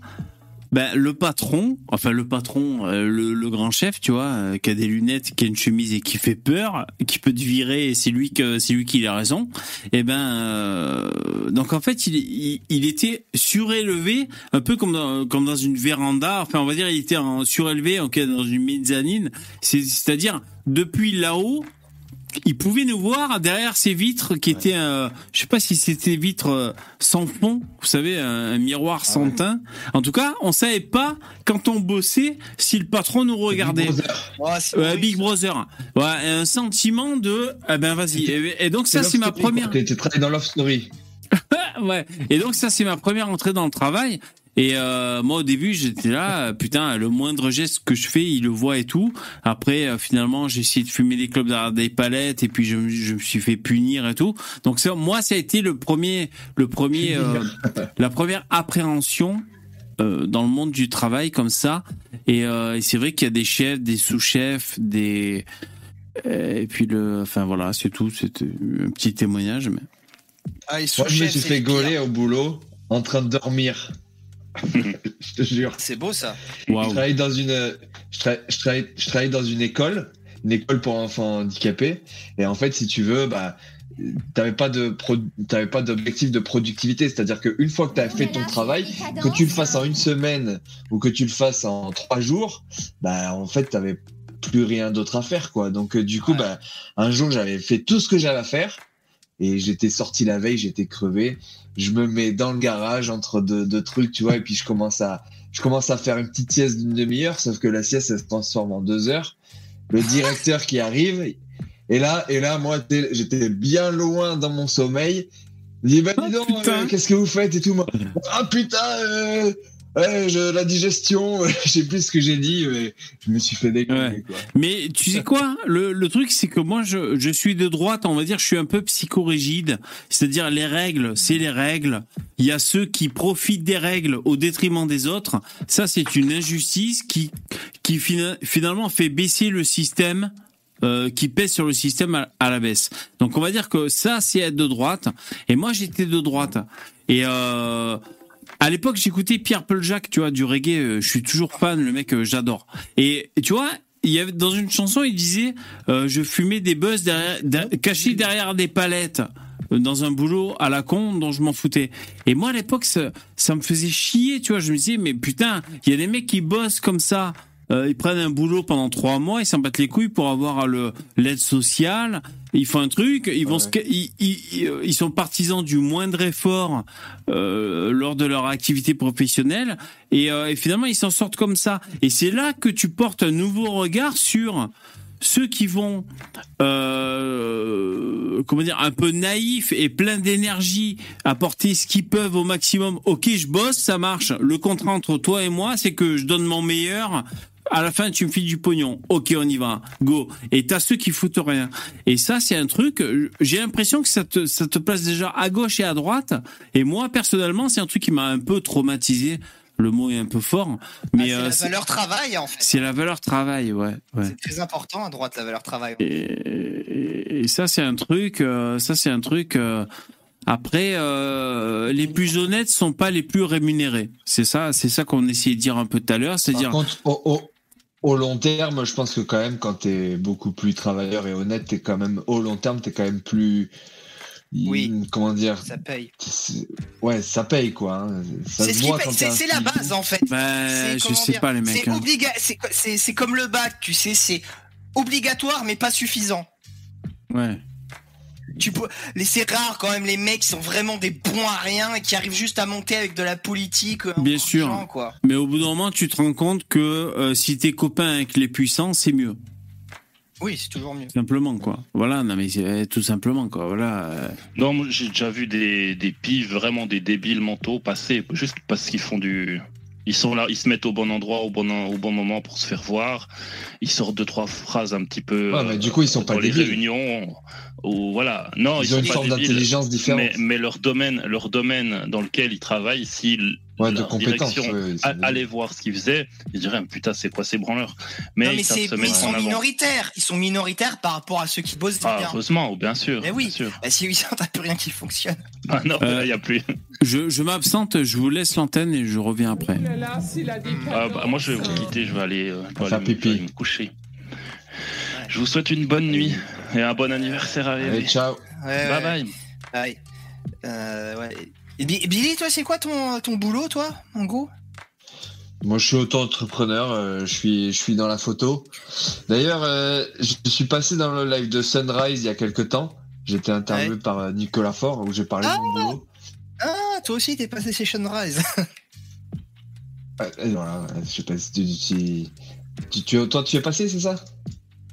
ben, le patron, enfin le patron, euh, le, grand chef, tu vois, euh, qui a des lunettes, qui a une chemise et qui fait peur, qui peut te virer, c'est lui que c'est lui qui a raison. Et eh ben, euh, donc en fait, il, était surélevé, un peu comme dans, comme dans une véranda. Enfin, on va dire, il était en surélevé, ok, dans une mezzanine. C'est-à-dire depuis là-haut, il pouvait nous voir derrière ces vitres qui étaient, euh, je sais pas si c'était vitres euh, sans fond, vous savez, un, miroir ah sans teint. En tout cas, on savait pas quand on bossait si le patron nous regardait. Big Brother. Big Brother. Ouais, un sentiment de, eh ben vas-y. Et, donc ça, c'est ma première. Tu travaillé dans Love Story. <laughs> ouais. Et donc ça, c'est ma première entrée dans le travail. Et euh, moi au début j'étais là, putain, le moindre geste que je fais, il le voit et tout. Après euh, finalement j'ai essayé de fumer des clubs derrière des palettes et puis je, je, me suis fait punir et tout. Donc ça, moi ça a été le premier, le premier, euh, <laughs> la première appréhension euh, dans le monde du travail comme ça. Et, euh, et c'est vrai qu'il y a des chefs, des sous-chefs, des et puis le, enfin voilà, c'est tout. C'était un petit témoignage. Mais ah, moi je me suis fait gauler au boulot en train de dormir. <laughs> je te jure. C'est beau ça. Je travaille dans une, je, travaille, dans une école, une école pour enfants handicapés. Et en fait, si tu veux, bah, t'avais pas de t'avais pas d'objectif de productivité c'est à dire qu'une fois que tu as fait ton travail que tu le fasses en une semaine ou que tu le fasses en trois jours bah en fait t'avais plus rien d'autre à faire quoi donc euh, du coup bah un jour j'avais fait tout ce que j'avais à faire et j'étais sorti la veille j'étais crevé je me mets dans le garage entre deux, trucs, tu vois, et puis je commence à, je commence à faire une petite sieste d'une demi-heure, sauf que la sieste, elle se transforme en deux heures. Le directeur qui arrive, et là, et là, moi, j'étais bien loin dans mon sommeil. Il dit, bah, dis donc, euh, qu'est-ce que vous faites et tout, moi. Ah, putain, euh, Ouais, je, la digestion, <laughs> je sais plus ce que j'ai dit, mais je me suis fait déconner. Quoi. Mais tu sais quoi le, le truc, c'est que moi, je, je suis de droite, on va dire, je suis un peu psychorigide. C'est-à-dire, les règles, c'est les règles. Il y a ceux qui profitent des règles au détriment des autres. Ça, c'est une injustice qui, qui finalement fait baisser le système. Euh, qui pèse sur le système à, à, la baisse. Donc on va dire que ça c'est être de droite et moi j'étais de droite et euh, à l'époque, j'écoutais Pierre Paul Jacques, tu vois, du reggae. Euh, je suis toujours fan, le mec, euh, j'adore. Et tu vois, il y avait dans une chanson, il disait, euh, je fumais des buzz derrière, derrière des palettes dans un boulot à la con dont je m'en foutais. Et moi, à l'époque, ça, ça, me faisait chier, tu vois. Je me disais, mais putain, il y a des mecs qui bossent comme ça euh, ils prennent un boulot pendant trois mois, ils s'en battent les couilles pour avoir le l'aide sociale. Ils font un truc, ils vont, ils, ils, sont partisans du moindre effort euh, lors de leur activité professionnelle, et, euh, et finalement ils s'en sortent comme ça. Et c'est là que tu portes un nouveau regard sur ceux qui vont, euh, comment dire, un peu naïfs et plein d'énergie, apporter ce qu'ils peuvent au maximum. Ok, je bosse, ça marche. Le contrat entre toi et moi, c'est que je donne mon meilleur à la fin, tu me files du pognon. Ok, on y va. Go. Et t'as ceux qui foutent rien. Et ça, c'est un truc, j'ai l'impression que ça te, ça te place déjà à gauche et à droite. Et moi, personnellement, c'est un truc qui m'a un peu traumatisé. Le mot est un peu fort, mais ah, c'est la euh, valeur travail en fait. C'est la valeur travail, ouais. ouais. C'est très important à droite la valeur travail. Et, et ça c'est un truc, euh, ça c'est un truc. Euh, après, euh, les plus honnêtes sont pas les plus rémunérés. C'est ça, c'est ça qu'on essayait de dire un peu tout à l'heure. C'est dire. Contre, au long terme, je pense que quand même, quand tu es beaucoup plus travailleur et honnête, es quand même, au long terme, tu es quand même plus. Oui. Comment dire? Ça paye. Ouais, ça paye quoi. Hein. C'est la base en fait. Bah, je sais pas les mecs. Hein. C'est comme le bac, tu sais, c'est obligatoire mais pas suffisant. Ouais. Tu peux, les c'est rare quand même les mecs qui sont vraiment des bons à rien et qui arrivent juste à monter avec de la politique. euh, en Bien sûr. quoi. Mais au bout d'un moment, tu te rends compte que euh, si t'es copain avec les puissants, c'est mieux. Oui, c'est toujours mieux. Simplement, quoi. Voilà, non, mais c'est euh, tout simplement, quoi. Voilà. euh. Non, moi, j'ai déjà vu des, des pives, vraiment des débiles mentaux passer juste parce qu'ils font du. Ils sont là, ils se mettent au bon endroit, au bon, au bon moment pour se faire voir. Ils sortent deux, trois phrases un petit peu. Ouais, mais du coup, ils sont dans pas les débiles. réunions. Ou voilà. Non, Ils ils, ont sont une forme d'intelligence différente. Mais, mais leur domaine, leur domaine dans lequel ils travaillent, si Ouais, de compétences. direction ouais, ils sont a- débiles. allait voir ce qu'ils faisaient, ils diraient putain c'est quoi ces branleurs? Mais, non, mais, ils mais ils sont avant. minoritaires. Ils sont minoritaires par rapport à ceux qui bossent Ah, bien. heureusement, bien sûr. Mais oui. bien sûr. Bah, si oui, <laughs> t'as plus rien qui fonctionne. <laughs> Ah non, Euh, là, il y a plus. Je, je m'absente, je vous laisse l'antenne et je reviens après. Ah, bah, moi, je vais vous quitter, je vais aller, euh, je vais Faire aller me- pipi. aller me coucher. Je vous souhaite une bonne nuit et un bon anniversaire à Allez, ciao. Ouais, Bye ouais. bye. Ouais. Euh, ouais. Et Bi- Billy, toi, c'est quoi ton, ton boulot, toi, en gros? Moi, je suis auto-entrepreneur. euh, je suis, je suis dans la photo. D'ailleurs, euh, je suis passé dans le live de Sunrise il y a quelques temps. J'étais interviewé par euh, Nicolas Faure où j'ai parlé de mon boulot. Ah, toi aussi, t'es passé chez Sunrise. <laughs> Ouais, voilà, je sais pas si tu, tu, tu- tu- toi, tu es passé, c'est ça?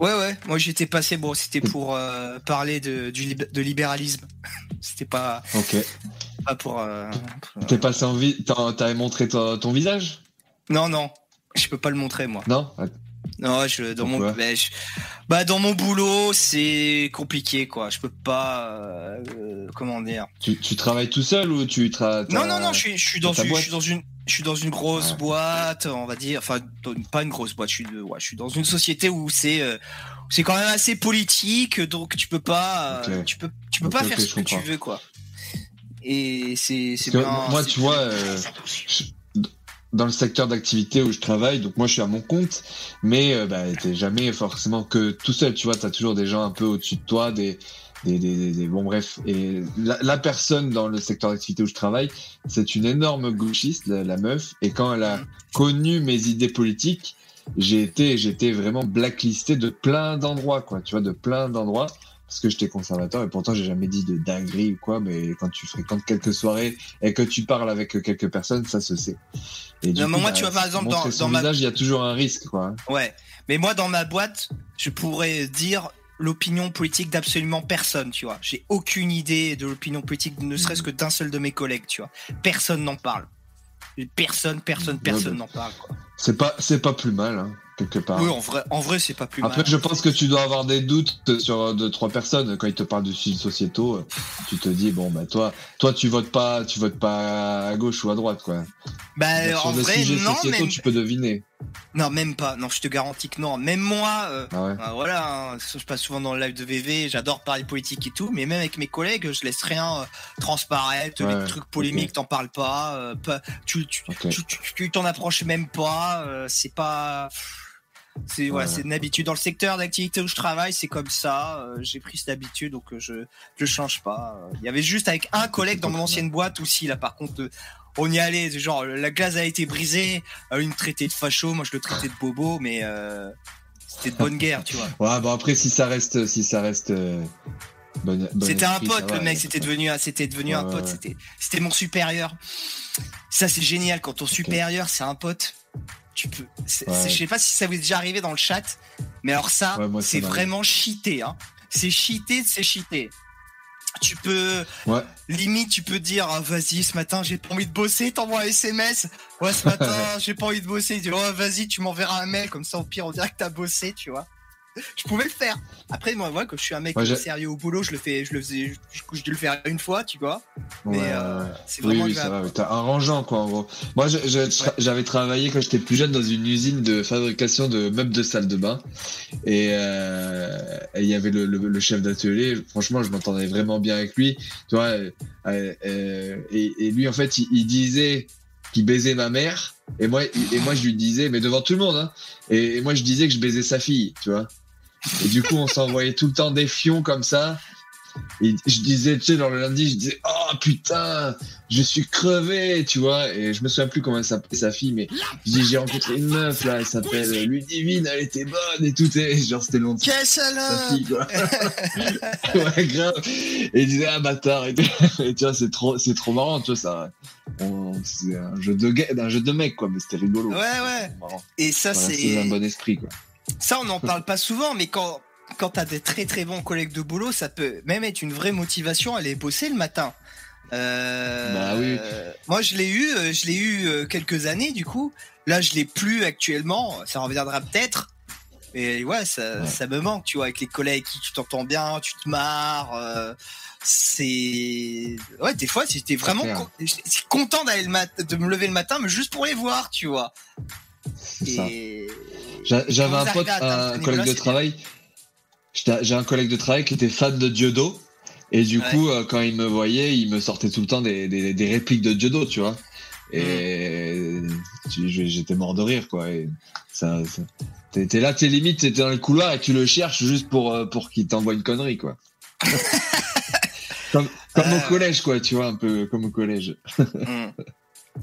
Ouais, ouais. Moi, j'étais passé, bon, c'était pour euh, parler de, du lib- de libéralisme. <laughs> C'était pas, Ok. pas pour. euh, pour- T'es passé en vie. t'as- T'avais montré ton, ton visage? Non, non. Je peux pas le montrer, moi. Non? Non, je, dans, mon, Pourquoi? bah, je- bah, dans mon boulot, c'est compliqué, quoi. Je peux pas. euh, comment dire? Tu, tu travailles tout seul ou tu travailles Non, non, non, je suis, je suis dans une, je suis dans une, je suis dans une grosse Ouais. boîte, on va dire. Enfin, pas une grosse boîte. Je suis, de- ouais, je suis dans une société où c'est, euh, c'est quand même assez politique, donc tu peux pas, euh, tu peux, tu peux pas faire ce que tu veux, quoi. Et c'est, c'est moi, tu vois, euh, je- dans le secteur d'activité où je travaille, donc moi je suis à mon compte, mais bah, t'es jamais forcément que tout seul, tu vois, t'as toujours des gens un peu au-dessus de toi, des, des, des, des- des- bon bref. Et la, la personne dans le secteur d'activité où je travaille, c'est une énorme gauchiste, la, la meuf, et quand elle a connu mes idées politiques, j'ai été, été vraiment blacklisté de plein d'endroits, quoi, tu vois, de plein d'endroits. Parce que j'étais conservateur et pourtant j'ai jamais dit de dinguerie ou quoi, mais quand tu fréquentes quelques soirées et que tu parles avec quelques personnes, ça se sait. Et du Non, mais moi, bah, tu vois, par exemple, dans- dans ma- visage, il y a toujours un risque, quoi. Ouais. Mais moi, dans ma boîte, je pourrais dire l'opinion politique d'absolument personne, tu vois. J'ai aucune idée de l'opinion politique, ne serait-ce que d'un seul de mes collègues, tu vois. Personne n'en parle. Personne, personne, personne n'en parle. C'est pas, c'est pas plus mal, hein, quelque part. Oui, en vrai, en vrai, c'est pas plus Après, mal. je pense que tu dois avoir des doutes sur euh, deux, trois personnes quand ils te parlent de sujets sociétaux. euh, Tu te dis bon bah toi, toi tu votes pas, tu votes pas à gauche ou à droite quoi. Bah, sur en des vrai, sujets non, sociétaux, tu peux deviner. Non, même pas. Non, je te garantis que non. Même moi, euh, Ah ouais. bah, voilà, hein, je passe souvent dans le live de VV, j'adore parler politique et tout, mais même avec mes collègues, je laisse rien euh, transparaître, Ouais, les trucs polémiques, t'en parles pas, euh, pas- tu, t'en approches même pas, euh, c'est pas. C'est voilà, Ouais. c'est une habitude dans le secteur d'activité où je travaille, c'est comme ça. euh, j'ai pris cette habitude, donc euh, je je change pas. Euh, Il y avait juste avec un collègue dans mon ancienne boîte aussi là. Par contre, on y allait, genre la glace a été brisée, euh, il me traitait de facho, moi je le traitais de bobo, mais euh, c'était de bonne guerre, tu vois. <laughs> Ouais bon après si ça reste, si ça reste. euh, C'était un pote, le va, mec, c'était devenu, un- c'était devenu un pote, ouais. c'était, c'était mon supérieur. Ça, c'est génial quand ton supérieur, c'est un pote. Tu peux, c'est- Ouais. c'est- je sais pas si ça vous est déjà arrivé dans le chat, mais alors ça, moi, c'est m'arrive. vraiment cheaté, hein. C'est cheaté, c'est cheaté. Tu peux, Ouais. limite, tu peux dire, Ah, vas-y, ce matin, j'ai pas envie de bosser, t'envoies un SMS. Ouais, ce matin, <laughs> j'ai pas envie de bosser. Il dit, ouais, vas-y, tu m'enverras un mail, comme ça, au pire, on dirait que t'as bossé, tu vois. <laughs> Je pouvais le faire. Après, moi, ouais, quand je suis un mec Ouais, sérieux au boulot, je le fais, je le faisais, je, je dû le faire une fois, tu vois. Mais Ouais, euh, c'est Oui, vraiment oui, va. T'as un rangeant, quoi, en gros. Moi, je- je j'avais travaillé quand j'étais plus jeune dans une usine de fabrication de meubles de salle de bain. Et euh, il y avait le, le- le chef d'atelier. Franchement, je m'entendais vraiment bien avec lui. Tu vois, euh, euh, et, et lui, en fait, il, il disait qu'il baisait ma mère. Et moi, et moi, je lui disais, mais devant tout le monde, hein. Et, et moi, je disais que je baisais sa fille, tu vois. Et du coup, on s'envoyait tout le temps des fions comme ça. Et je disais, tu sais, dans le lundi, je disais, oh putain, je suis crevé, tu vois. Et je me souviens plus comment elle s'appelait sa fille, mais je dis, j'ai rencontré une meuf là, elle s'appelle Ludivine, elle était bonne et tout. Et genre, c'était de Quelle sa salope fille, quoi. <laughs> ouais, grave. Et il disait, ah bâtard. Et. Et tu vois, c'est trop, c'est trop marrant, tu vois, ça. C'est un jeu de ga- un jeu de mec, quoi, mais c'était rigolo. Ouais, ouais. Et ça, c'est. un bon esprit, quoi. Ça, on n'en parle pas souvent, mais quand, quand t'as des très très bons collègues de boulot, ça peut même être une vraie motivation à aller bosser le matin. Euh, Bah oui. euh, moi, je l'ai eu, euh, je l'ai eu euh, quelques années, du coup. Là, je l'ai plus actuellement. Ça reviendra peut-être. Et ouais, ça, Ouais. ça me manque, tu vois, avec les collègues qui tu t'entends bien, tu te marres. euh, c'est ouais, des fois, j'étais vraiment con- content d'aller le mat- de me lever le matin, mais juste pour les voir, tu vois. Et J'avais un pote, un ce collègue de travail. J'ai un collègue de travail qui était fan de Diodo. Et du Ouais. coup, euh, quand il me voyait, il me sortait tout le temps des, des, des répliques de Diodo, tu vois. Et je- j'étais mort de rire, quoi. Et ça, ça- T'es t'es là, t'es limite, t'es dans le couloir et tu le cherches juste pour, euh, pour qu'il t'envoie une connerie, quoi. <laughs> comme comme Euh. au collège, quoi, tu vois, un peu comme au collège. Mm.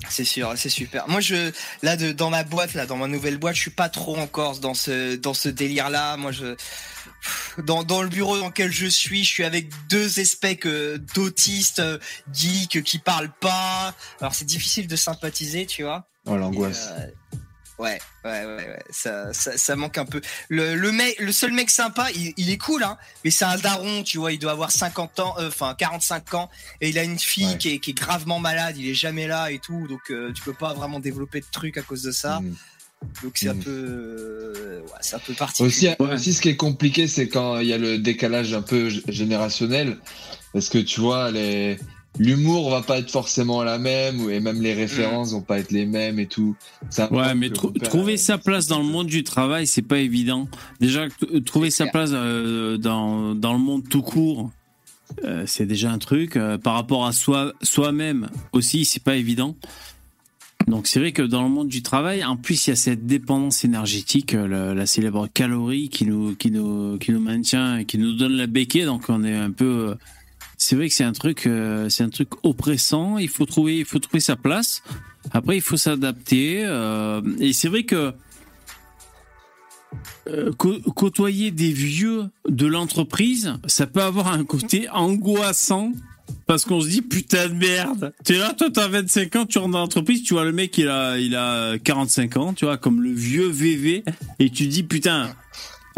C'est sûr, c'est super. Moi, je là de, dans ma boîte, là, dans ma nouvelle boîte, je suis pas trop encore dans ce dans ce délire-là. Moi, je dans, dans le bureau dans lequel je suis, je suis avec deux espèces euh, d'autistes euh, geeks qui parlent pas. Alors, c'est difficile de sympathiser, tu vois. Oh, l'angoisse. Euh, ouais, ouais, ouais, ouais. Ça, ça, ça manque un peu. Le, le mec, le seul mec sympa, il, il est cool, hein. Mais c'est un daron, tu vois. Il doit avoir 50 ans, euh, enfin 45 ans, et il a une fille Ouais. qui, est, qui est gravement malade. Il est jamais là et tout, donc euh, tu peux pas vraiment développer de trucs à cause de ça. Mm. Donc c'est un Mm. peu, euh, ouais, c'est un peu particulier. Aussi, aussi, ce qui est compliqué, c'est quand il y a le décalage un peu générationnel. Parce que tu vois, les... l'humour va pas être forcément la même, ou- et même les références vont pas être les mêmes et tout. Peu Ouais, mais trouver euh, sa place dans le monde du travail, c'est pas évident. Déjà, t- trouver sa clair. place euh, dans, dans le monde tout court, euh, c'est déjà un truc. Euh, par rapport à soi, soi-même aussi, c'est pas évident. Donc c'est vrai que dans le monde du travail, en plus il y a cette dépendance énergétique, euh, la, la célèbre calorie qui nous qui nous qui nous maintient, et qui nous donne la béquille. Donc on est un peu. C'est vrai que c'est un truc, euh, c'est un truc oppressant. Il faut trouver, il faut trouver sa place. Après, il faut s'adapter. euh, et c'est vrai que euh, cô- côtoyer des vieux de l'entreprise, ça peut avoir un côté angoissant. Parce qu'on se dit putain de merde. Tu es là, toi t'as 25 ans, tu rentres dans l'entreprise, tu vois le mec il a il a 45 ans, tu vois comme le vieux VV et tu dis putain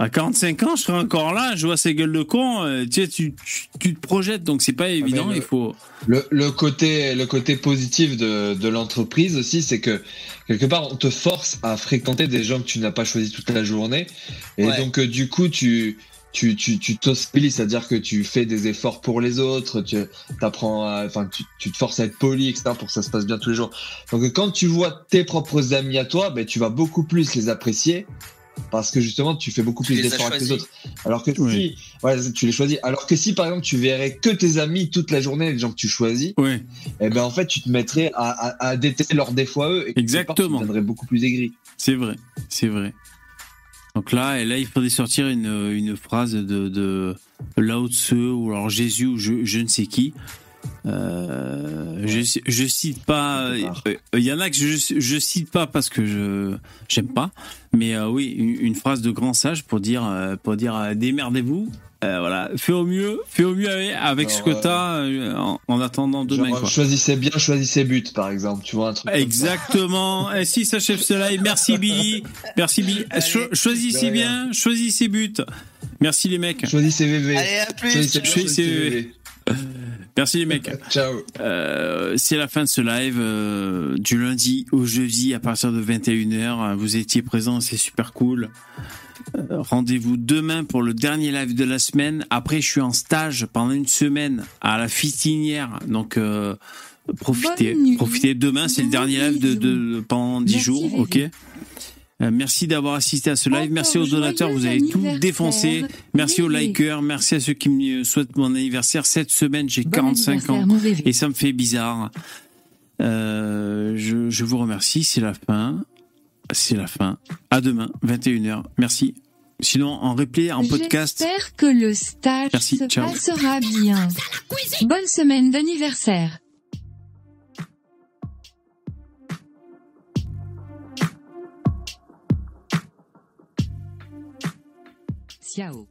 à 45 ans je serai encore là, je vois ces gueules de con, euh, tu sais tu, tu, tu te projettes donc c'est pas évident, le- il faut Le, le côté, le côté positif de, de l'entreprise aussi, c'est que quelque part, on te force à fréquenter des gens que tu n'as pas choisi toute la journée. Et Ouais. donc, euh, du coup, tu, tu, tu, tu c'est-à-dire que tu fais des efforts pour les autres, tu apprends à, enfin, tu, tu te forces à être poli, etc., pour que ça se passe bien tous les jours. Donc, quand tu vois tes propres amis à toi, ben, tu vas beaucoup plus les apprécier. Parce que justement, tu fais beaucoup Tu plus d'efforts avec les autres. Alors que Oui. si, ouais, tu les choisis. Alors que si, par exemple, tu verrais que tes amis toute la journée, les gens que tu choisis, ouais. eh ben en fait tu te mettrais à, à, à détester leurs défauts à eux et quelque part, Exactement. tu deviendrais beaucoup plus aigri. C'est vrai, c'est vrai. Donc là, et là, il faudrait sortir une, une phrase de, de Lao Tse ou alors Jésus ou je, je ne sais qui. Euh, je, je cite pas. Part. euh, Il y en a que je, je cite pas parce que je j'aime pas. Mais euh, oui, une, une phrase de grand sage pour dire euh, pour dire euh, démerdez-vous. Euh, voilà, fais au mieux, fais au mieux avec, avec ce que euh, t'as euh, en, en attendant demain. Genre, quoi. choisissez bien, choisissez but par exemple, tu vois un truc. ça. Exactement. <laughs> Et si s'achève cela, et merci Billy. Merci Billy. Allez. Cho- choisissez bien, choisissez but. Merci les mecs. Choisissez VV. Allez, à plus. Choisissez, ciao. choisissez Choisissez VV. <laughs> Merci les mecs. <laughs> Ciao. Euh, c'est la fin de ce live euh, du lundi au jeudi à partir de 21h. Vous étiez présents, c'est super cool. Euh, Rendez-vous demain pour le dernier live de la semaine. Après, je suis en stage pendant une semaine à la fitinière. Donc, euh, profitez. Profitez. Demain, c'est le dernier live de, de- pendant 10 Merci, jours. Ok? Merci d'avoir assisté à ce live. Encore merci aux donateurs, vous avez tout défoncé. Merci aux likers, merci à ceux qui me souhaitent mon anniversaire. Cette semaine, j'ai Bon 45 ans et ça me fait bizarre. Euh, je, je vous remercie, c'est la fin. C'est la fin. À demain, 21h. Merci. Sinon, en replay, en podcast. J'espère que le stage Merci, se ciao. passera bien. Bonne semaine d'anniversaire. Ciao.